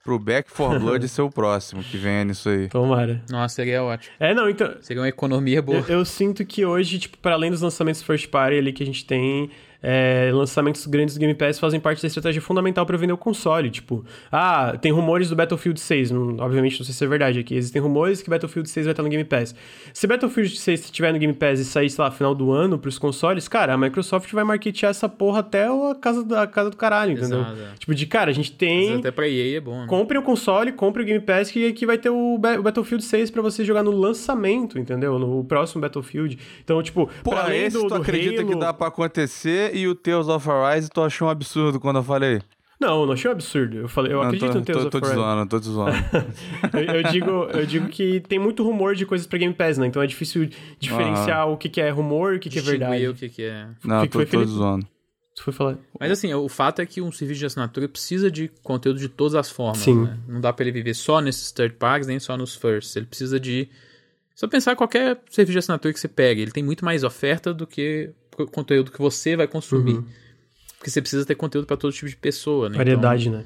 pro Back for Blood ser o próximo que venha nisso aí. Tomara. Nossa, seria ótimo. É, não, então. Seria uma economia boa. Eu, eu sinto que hoje, tipo, para além dos lançamentos first party ali que a gente tem, é, lançamentos grandes do Game Pass fazem parte da estratégia fundamental para vender o console. Tipo, ah, tem rumores do Battlefield 6. Não, obviamente, não sei se é verdade aqui. Existem rumores que Battlefield 6 vai estar no Game Pass. Se Battlefield 6 estiver no Game Pass e sair, sei lá, final do ano pros consoles, cara, a Microsoft vai marketear essa porra até a casa da a casa do caralho, entendeu? Exato, é. Tipo, de cara, a gente Mas tem. Até pra EA é bom, né? Compre o console, compre o Game Pass, que aqui vai ter o, o Battlefield 6 pra você jogar no lançamento, entendeu? No próximo Battlefield. Então, tipo, Pô, pra além esse do, tu do acredita Halo... que dá pra acontecer e o Tales of Arise tu achou um absurdo quando eu falei? Não, eu não achei um absurdo. Eu falei, eu Não, acredito tô, no Tales tô, of tô te Arise. zoando, tô te zoando. eu, eu digo, eu digo que tem muito rumor de coisas pra Game Pass, né? Então é difícil diferenciar o que, que é rumor e o que, que é verdade. o que, que é. Não, que tô, foi, tô Felipe? zoando. Tu foi falar. Mas assim, o fato é que um serviço de assinatura precisa de conteúdo de todas as formas, Sim. né? Não dá pra ele viver só nesses third parties, nem só nos firsts. Ele precisa de... Só pensar em qualquer serviço de assinatura que você pegue, ele tem muito mais oferta do que conteúdo que você vai consumir. Uhum. Porque você precisa ter conteúdo pra todo tipo de pessoa, né? Variedade, né?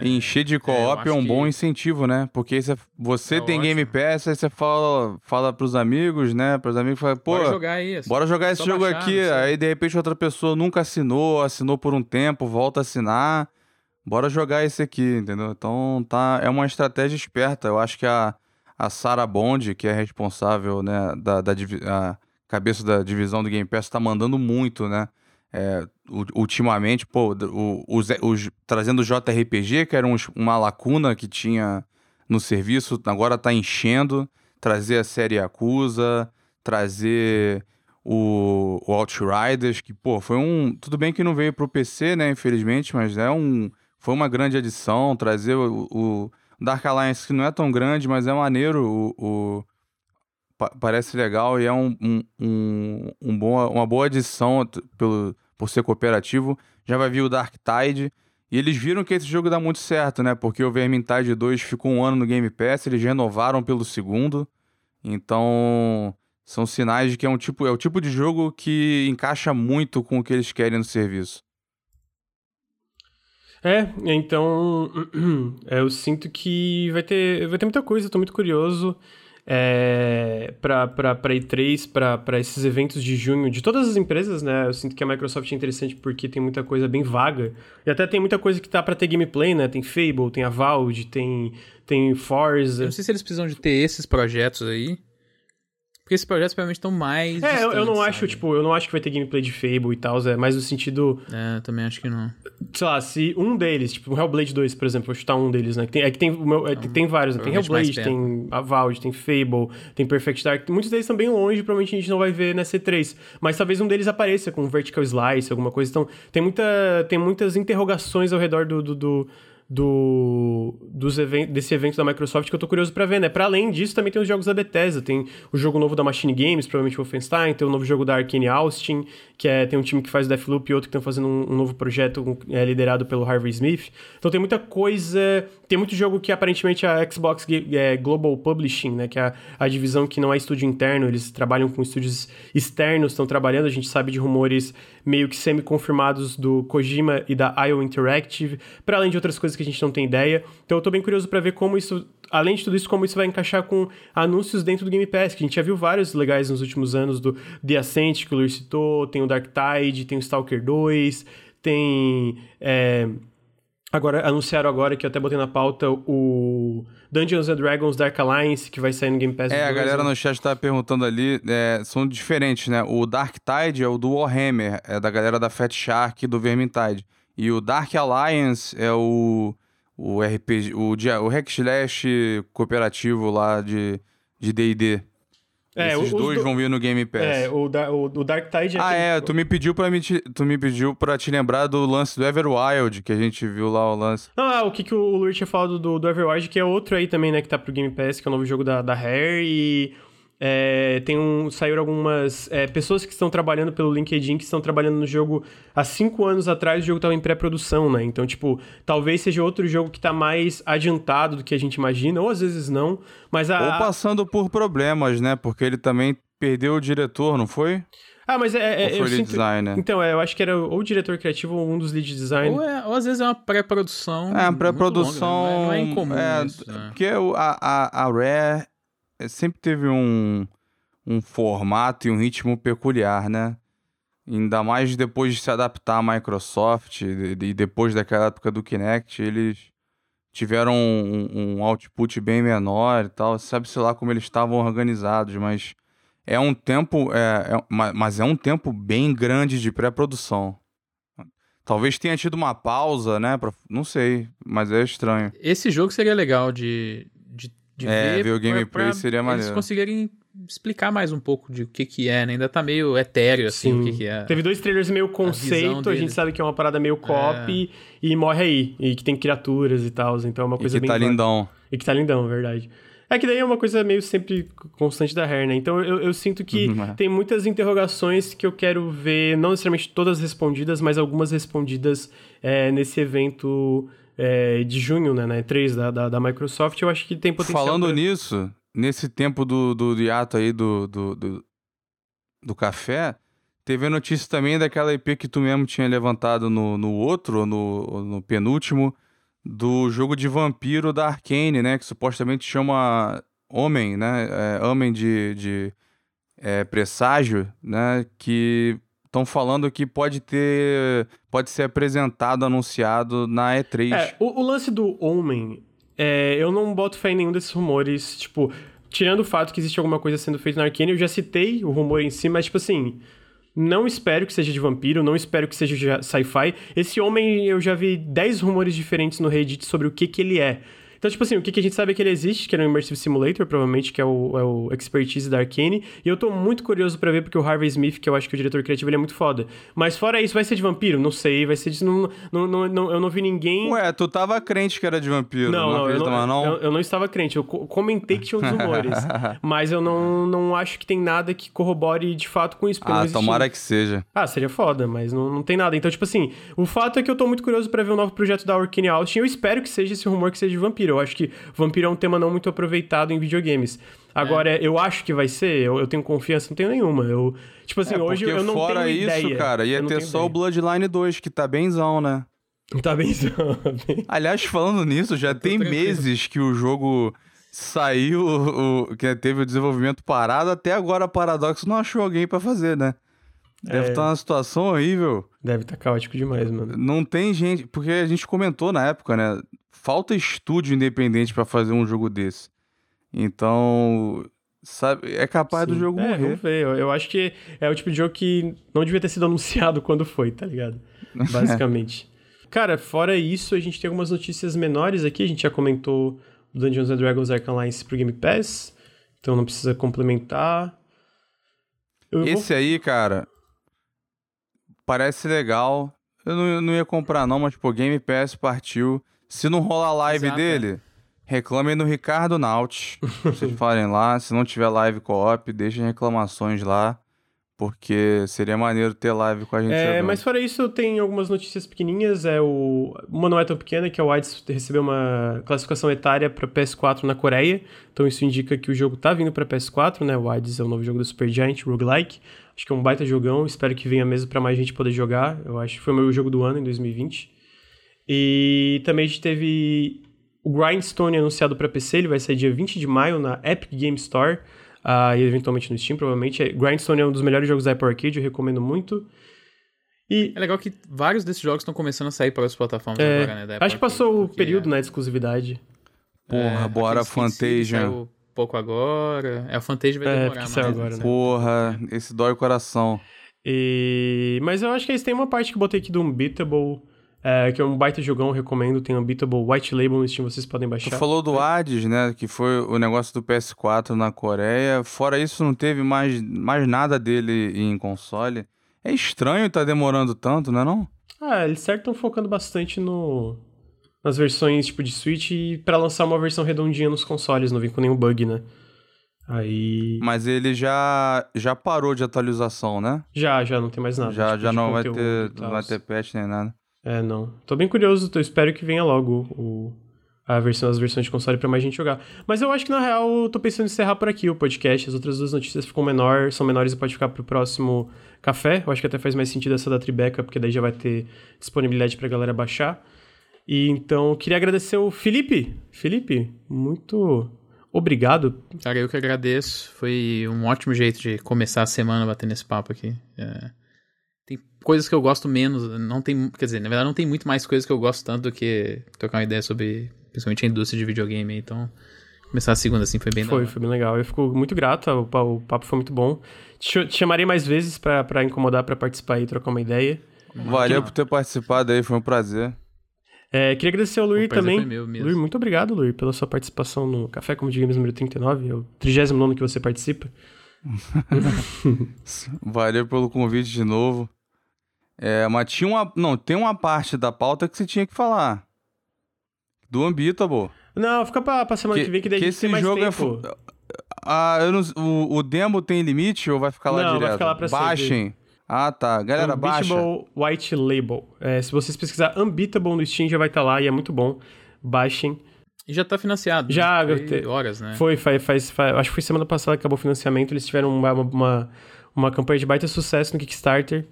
Encher de eu co-op é, acho um que- bom incentivo, né? Porque você, você É tem ótimo. Game Pass, aí você fala, fala pros amigos, né? Pros amigos, fala, pô, Bora jogar aí. assim. Bora jogar esse Só jogo baixar, aqui. Aí de repente outra pessoa nunca assinou, assinou por um tempo, volta a assinar. Bora jogar esse aqui, entendeu? Então tá, é uma estratégia esperta. Eu acho que a, a Sarah Bond, que é responsável, né, da, da a cabeça da divisão do Game Pass, tá mandando muito, né? É, ultimamente, pô, o, os, os- trazendo o JRPG, que era uns- uma lacuna que tinha no serviço, agora tá enchendo. Trazer a série Acusa, trazer o, o Outriders, que, pô, foi um. Tudo bem que não veio pro PC, né, infelizmente, mas é um. Foi uma grande adição. Trazer o, o Dark Alliance, que não é tão grande, mas é maneiro. O, o- pa- parece legal e é um, um, um, um bom, uma boa adição pelo, por ser cooperativo. Já vai vir o Dark Tide. E eles viram que esse jogo dá muito certo, né? Porque o Vermintide 2 ficou um ano no Game Pass, eles renovaram pelo segundo. Então, são sinais de que é um tipo, é o tipo de jogo que encaixa muito com o que eles querem no serviço. É, então eu sinto que vai ter, vai ter muita coisa, tô muito curioso é, pra E3, pra, pra esses eventos de junho, de todas as empresas, né? Eu sinto que a Microsoft é interessante porque tem muita coisa bem vaga. E até tem muita coisa que tá pra ter gameplay, né? Tem Fable, tem Avowed, tem, tem Forza. Eu não sei se eles precisam de ter esses projetos aí. Porque esses projetos provavelmente estão mais. É, eu, não distantes, acho, sabe? tipo, eu não acho que vai ter gameplay de Fable e tal, é mais no sentido, É, também acho que não. sei lá, se um deles, tipo, o Hellblade 2, por exemplo, vou chutar um deles, né? que tem- é que tem, o meu- é que tem vários, né? Tem Hellblade, tem Avowed, tem Fable, tem Perfect Dark. Muitos deles estão bem longe, provavelmente a gente não vai ver nessa E3. Mas talvez um deles apareça com Vertical Slice, alguma coisa. Então, tem, muita, tem muitas interrogações ao redor do. do, do do dos even desse evento da Microsoft que eu tô curioso pra ver, né? Pra além disso, também tem os jogos da Bethesda, tem o jogo novo da Machine Games, provavelmente Wolfenstein, tem o novo jogo da Arkane Austin, que é tem um time que faz Deathloop e outro que estão fazendo um, um novo projeto é, liderado pelo Harvey Smith. Então tem muita coisa, tem muito jogo que aparentemente a Xbox é, Global Publishing, né, que é a, a divisão que não é estúdio interno, eles trabalham com estúdios externos, estão trabalhando, a gente sabe de rumores meio que semi-confirmados do Kojima e da IO Interactive, para além de outras coisas que a gente não tem ideia. Então eu tô bem curioso para ver como isso, além de tudo isso, como isso vai encaixar com anúncios dentro do Game Pass, que a gente já viu vários legais nos últimos anos do The Ascent, que o Luiz citou, tem o Dark Tide, tem o Stalker 2, tem... é, Agora, anunciaram agora, que eu até botei na pauta, o Dungeons and Dragons Dark Alliance, que vai sair no Game Pass. É, a 2, galera no chat tá perguntando ali, é, são diferentes, né? O Dark Tide é o do Warhammer, é da galera da Fat Shark e do Vermintide. E o Dark Alliance é o, o RPG, o, o hack slash cooperativo lá de de D&D. É, Esses os dois do- vão vir no Game Pass. É, o, da, o, o Dark Tide é Ah, aquele- é, tu me pediu para me te, tu me pediu para te lembrar do lance do Everwild, que a gente viu lá o lance. Não, ah, o que, que o Luiz tinha falado do, do Everwild, que é outro aí também, né, que tá pro Game Pass, que é o novo jogo da, da Rare, e é, tem um, saíram algumas é, pessoas que estão trabalhando pelo LinkedIn, que estão trabalhando no jogo há cinco anos atrás, o jogo tava em pré-produção, né, então, tipo, talvez seja outro jogo que tá mais adiantado do que a gente imagina, ou às vezes não, mas a... Ou passando por problemas, né? Porque ele também perdeu o diretor, não foi? Ah, mas é... é Ou foi eu lead sinto... designer? Então, é, eu acho que era ou o diretor criativo ou um dos lead design. Ou, é- ou às vezes é uma pré-produção. É, a muito pré-produção. né? Não é, não é incomum é, isso. né? Porque o- a, a, a Rare sempre teve um, um formato e um ritmo peculiar, né? Ainda mais depois de se adaptar à Microsoft e, depois daquela época do Kinect, eles tiveram um, um output bem menor e tal. Sabe-se lá como eles estavam organizados, mas é um tempo. É, é- ma- mas é um tempo bem grande de pré-produção. Talvez tenha tido uma pausa, né? pra- não sei, mas é estranho. Esse jogo seria legal de, de, É, ver. ver o gameplay pra seria Eles maneiro. conseguirem explicar mais um pouco de o que que é, né? Ainda tá meio etéreo, assim, Sim. o que que é. Teve dois trailers meio conceito, a, a gente sabe que é uma parada meio cop é. e morre aí. E que tem criaturas e tal, então é uma coisa e que bem... tá lindão. E que tá lindão, verdade. É que daí é uma coisa meio sempre constante da Hair, né? Então eu, eu sinto que uhum, é. tem muitas interrogações que eu quero ver, não necessariamente todas respondidas, mas algumas respondidas é, nesse evento é, de junho, né? Na E3 da, da, da, Microsoft. Eu acho que tem potencial. Falando pra... nisso, nesse tempo do, do hiato aí do, do, do, do café, teve a notícia também daquela IP que tu mesmo tinha levantado no, no outro, no, no penúltimo do jogo de vampiro da Arkane, né? Que supostamente chama Homem, né? É, Homem de, de é, presságio, né? Que estão falando que pode ter. pode ser apresentado, anunciado na E3. É, o, o lance do Homem, é, eu não boto fé em nenhum desses rumores, tipo. Tirando o fato que existe alguma coisa sendo feita na Arkane, eu já citei o rumor em si, mas, tipo assim, não espero que seja de vampiro, não espero que seja sci-fi. Esse homem, eu já vi 10 rumores diferentes no Reddit sobre o que, que ele é. Então, tipo assim, o que, que a gente sabe é que ele existe, que é um Immersive Simulator, provavelmente, que é o, é o expertise da Arkane. E eu tô muito curioso para ver, porque o Harvey Smith, que eu acho que é o diretor criativo, ele é muito foda. Mas fora isso, vai ser de vampiro? Não sei, vai ser de. Não, não, não, não eu não vi ninguém. Ué, tu tava crente que era de vampiro, não, não, eu não? Eu, eu, não estava crente, eu comentei que tinha uns rumores. mas eu não, não acho que tem nada que corrobore de fato com isso. Ah, tomara que seja. Ah, seria foda, mas não, não tem nada. Então, tipo assim, o fato é que eu tô muito curioso para ver o novo projeto da Arkane Austin. Eu espero que seja esse rumor que seja de vampiro. Eu acho que vampiro é um tema não muito aproveitado em videogames. Agora, é. eu acho que vai ser, eu, eu, tenho confiança, não tenho nenhuma. Eu, tipo assim, é, hoje eu não fora tenho isso, ideia. cara, ia ter só ideia. o Bloodline 2, que tá benzão, né? Tá benzão. Aliás, falando nisso, já tem tranquilo. meses que o jogo saiu, o, que teve o desenvolvimento parado, até agora a Paradox não achou alguém para fazer, né? Deve estar é... tá uma situação horrível. Deve estar tá caótico demais, mano. Não tem gente. Porque a gente comentou na época, né? Falta estúdio independente para fazer um jogo desse. Então. Sabe, é capaz Sim. do jogo é, morrer. Vamos ver. Eu, eu, acho que é o tipo de jogo que não devia ter sido anunciado quando foi, tá ligado? Basicamente. Cara, fora isso, a gente tem algumas notícias menores aqui. A gente já comentou Dungeons and Dragons Arkham Alliance pro Game Pass. Então não precisa complementar. Eu Esse vou... aí, cara, parece legal. Eu não, eu não ia comprar não, mas pô, Game Pass partiu. Se não rolar a live Exato. dele, reclamem no Ricardo Naut. vocês falarem lá. Se não tiver live co-op, deixem reclamações lá. Porque seria maneiro ter live com a gente. É, jogando. mas fora isso, tem algumas notícias pequenininhas. É o... Uma não é tão pequena, que é o WIDES recebeu uma classificação etária para PS4 na Coreia. Então isso indica que o jogo tá vindo para PS4, né? O WIDES é o novo jogo da Supergiant, roguelike. Acho que é um baita jogão. Espero que venha mesmo para mais gente poder jogar. Eu acho que foi o meu jogo do ano em 2020. E também a gente teve o Grindstone anunciado para PC. Ele vai sair dia 20 de maio na Epic Game Store uh, e eventualmente no Steam, provavelmente. Grindstone é um dos melhores jogos da Apple Arcade, eu recomendo muito. E... É legal que vários desses jogos estão começando a sair para as plataformas é, agora, né? acho que passou o período, é... né, de exclusividade. Porra, é, bora Fantasia. Um pouco agora. É, o Fantasia vai é, demorar mais. Agora, né? Porra, esse dói o coração. E... Mas eu acho que eles têm uma parte que eu botei aqui do Unbeatable é, que é um baita jogão, recomendo. Tem Unbeatable White Label no Steam, vocês podem baixar. Tu falou do Hades, né? Que foi o negócio do PS4 na Coreia. Fora isso, não teve mais, mais nada dele em console. É estranho tá demorando tanto, não é não? Ah, eles certo estão focando bastante no nas versões tipo de Switch e para lançar uma versão redondinha nos consoles, não vem com nenhum bug, né? Aí. Mas ele já já parou de atualização, né? Já, já não tem mais nada. Já, tipo, já não vai ter, não vai ter patch nem nada. É, não. Tô bem curioso, eu espero que venha logo o, a versão, as versões de console para mais gente jogar. Mas eu acho que na real eu tô pensando em encerrar por aqui o podcast. As outras duas notícias ficam menor, são menores e pode ficar pro próximo café. Eu acho que até faz mais sentido essa da Tribeca, porque daí já vai ter disponibilidade pra galera baixar. E então, queria agradecer o Felipe. Felipe, muito obrigado. Cara, eu que agradeço. Foi um ótimo jeito de começar a semana batendo esse papo aqui. É tem coisas que eu gosto menos, não tem, quer dizer, na verdade não tem muito mais coisas que eu gosto tanto do que trocar uma ideia sobre, principalmente a indústria de videogame, então começar a segunda assim foi bem Foi, foi bem legal. Eu fico muito grato, o, o papo foi muito bom. Te, te chamarei mais vezes para incomodar, para participar e trocar uma ideia. Valeu por ter participado aí, foi um prazer. É, queria agradecer ao Luir prazer também. foi meu mesmo. Luir, muito obrigado, Luir, pela sua participação no Café com Videogames número 39, é o 39 que você participa. Valeu pelo convite de novo. É, mas tinha uma. Não, tem uma parte da pauta que você tinha que falar. Do Unbeatable. Não, fica pra, pra semana que, vem que daí a gente esse jogo é. Ah, eu não... o, o demo tem limite ou vai ficar lá Não, vai direto? ficar lá pra sempre. Baixem. Ah, tá. Galera, baixa. Unbeatable White Label. É, se vocês pesquisar Unbeatable no Steam, já vai estar lá e é muito bom. Baixem. E já tá financiado. Já, né? Foi horas, né? Foi, faz, faz, faz- Acho que foi semana passada que acabou o financiamento. Eles tiveram uma, uma, uma campanha de baita sucesso no Kickstarter.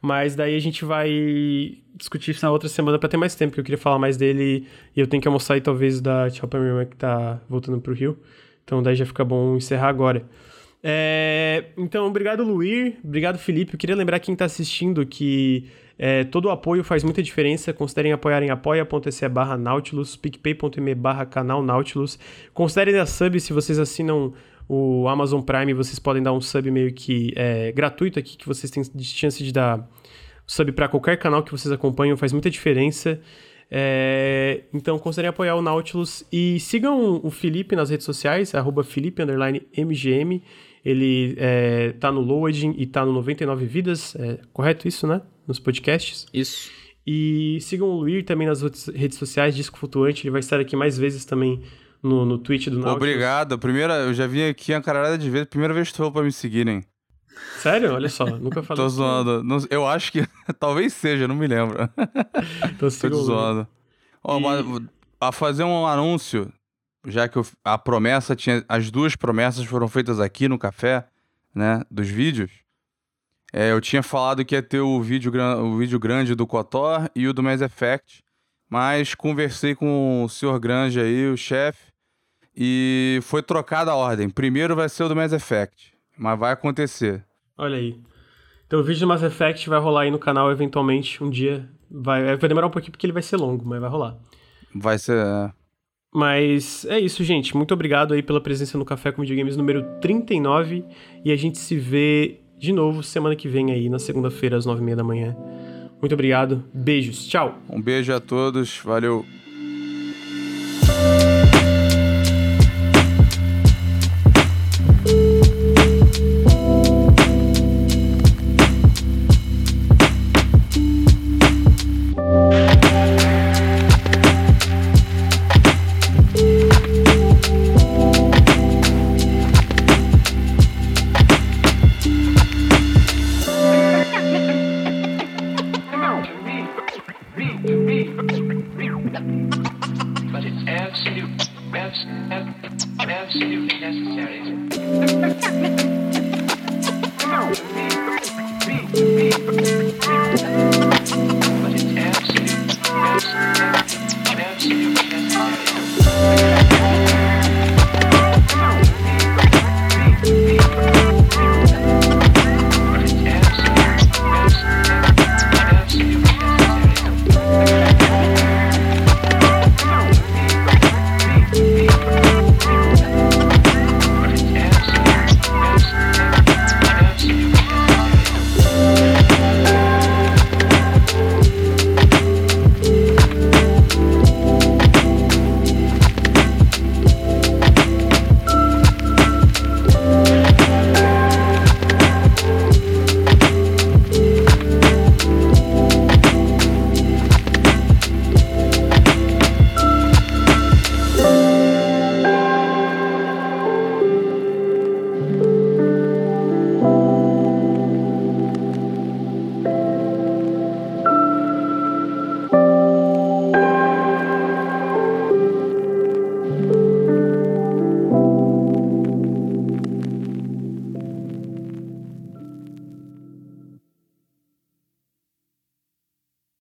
Mas daí a gente vai discutir isso na outra semana pra ter mais tempo, porque eu queria falar mais dele e eu tenho que almoçar e talvez da Tchau pra que tá voltando pro Rio. Então daí já fica bom encerrar agora. É, então, obrigado, Luir. Obrigado, Felipe. Eu queria lembrar quem tá assistindo que é, todo o apoio faz muita diferença. Considerem apoiar em apoia.se barra Nautilus, picpay.me barra canal Nautilus. Considerem a sub se vocês assinam o Amazon Prime, vocês podem dar um sub meio que é, gratuito aqui, que vocês têm chance de dar sub para qualquer canal que vocês acompanham, faz muita diferença. É, então considerem apoiar o Nautilus e sigam o Felipe nas redes sociais, arroba Felipe underline MGM. Ele é, tá no Loading e tá no 99 Vidas, é correto isso, né? Nos podcasts. Isso. E sigam o Luir também nas outras redes sociais, Disco Flutuante, ele vai estar aqui mais vezes também no, no Twitch do Nautilus. Obrigado. Primeira, eu já vim aqui uma caralhada de vezes. Primeira vez que tu falou pra me seguirem. Sério? Olha só, nunca falei. Tô zoando. Não- eu acho que talvez seja, não me lembro. Tô Luir. zoando. Ó, E- mas a fazer um anúncio, já que eu- a promessa tinha. As duas promessas foram feitas aqui no café, né? Dos vídeos. É, eu tinha falado que ia ter o vídeo, o vídeo grande do Kotor e o do Mass Effect. Mas conversei com o senhor Grande aí, o chefe, e foi trocada a ordem. Primeiro vai ser o do Mass Effect, mas vai acontecer. Olha aí. Então o vídeo do Mass Effect vai rolar aí no canal eventualmente um dia. Vai, vai demorar um pouquinho porque ele vai ser longo, mas vai rolar. Vai ser. é, Mas é isso, gente. Muito obrigado aí pela presença no Café com Videogames número 39. E a gente se vê de novo semana que vem aí, na segunda-feira, às nove e meia da manhã. Muito obrigado. Beijos. Tchau. Um beijo a todos, valeu.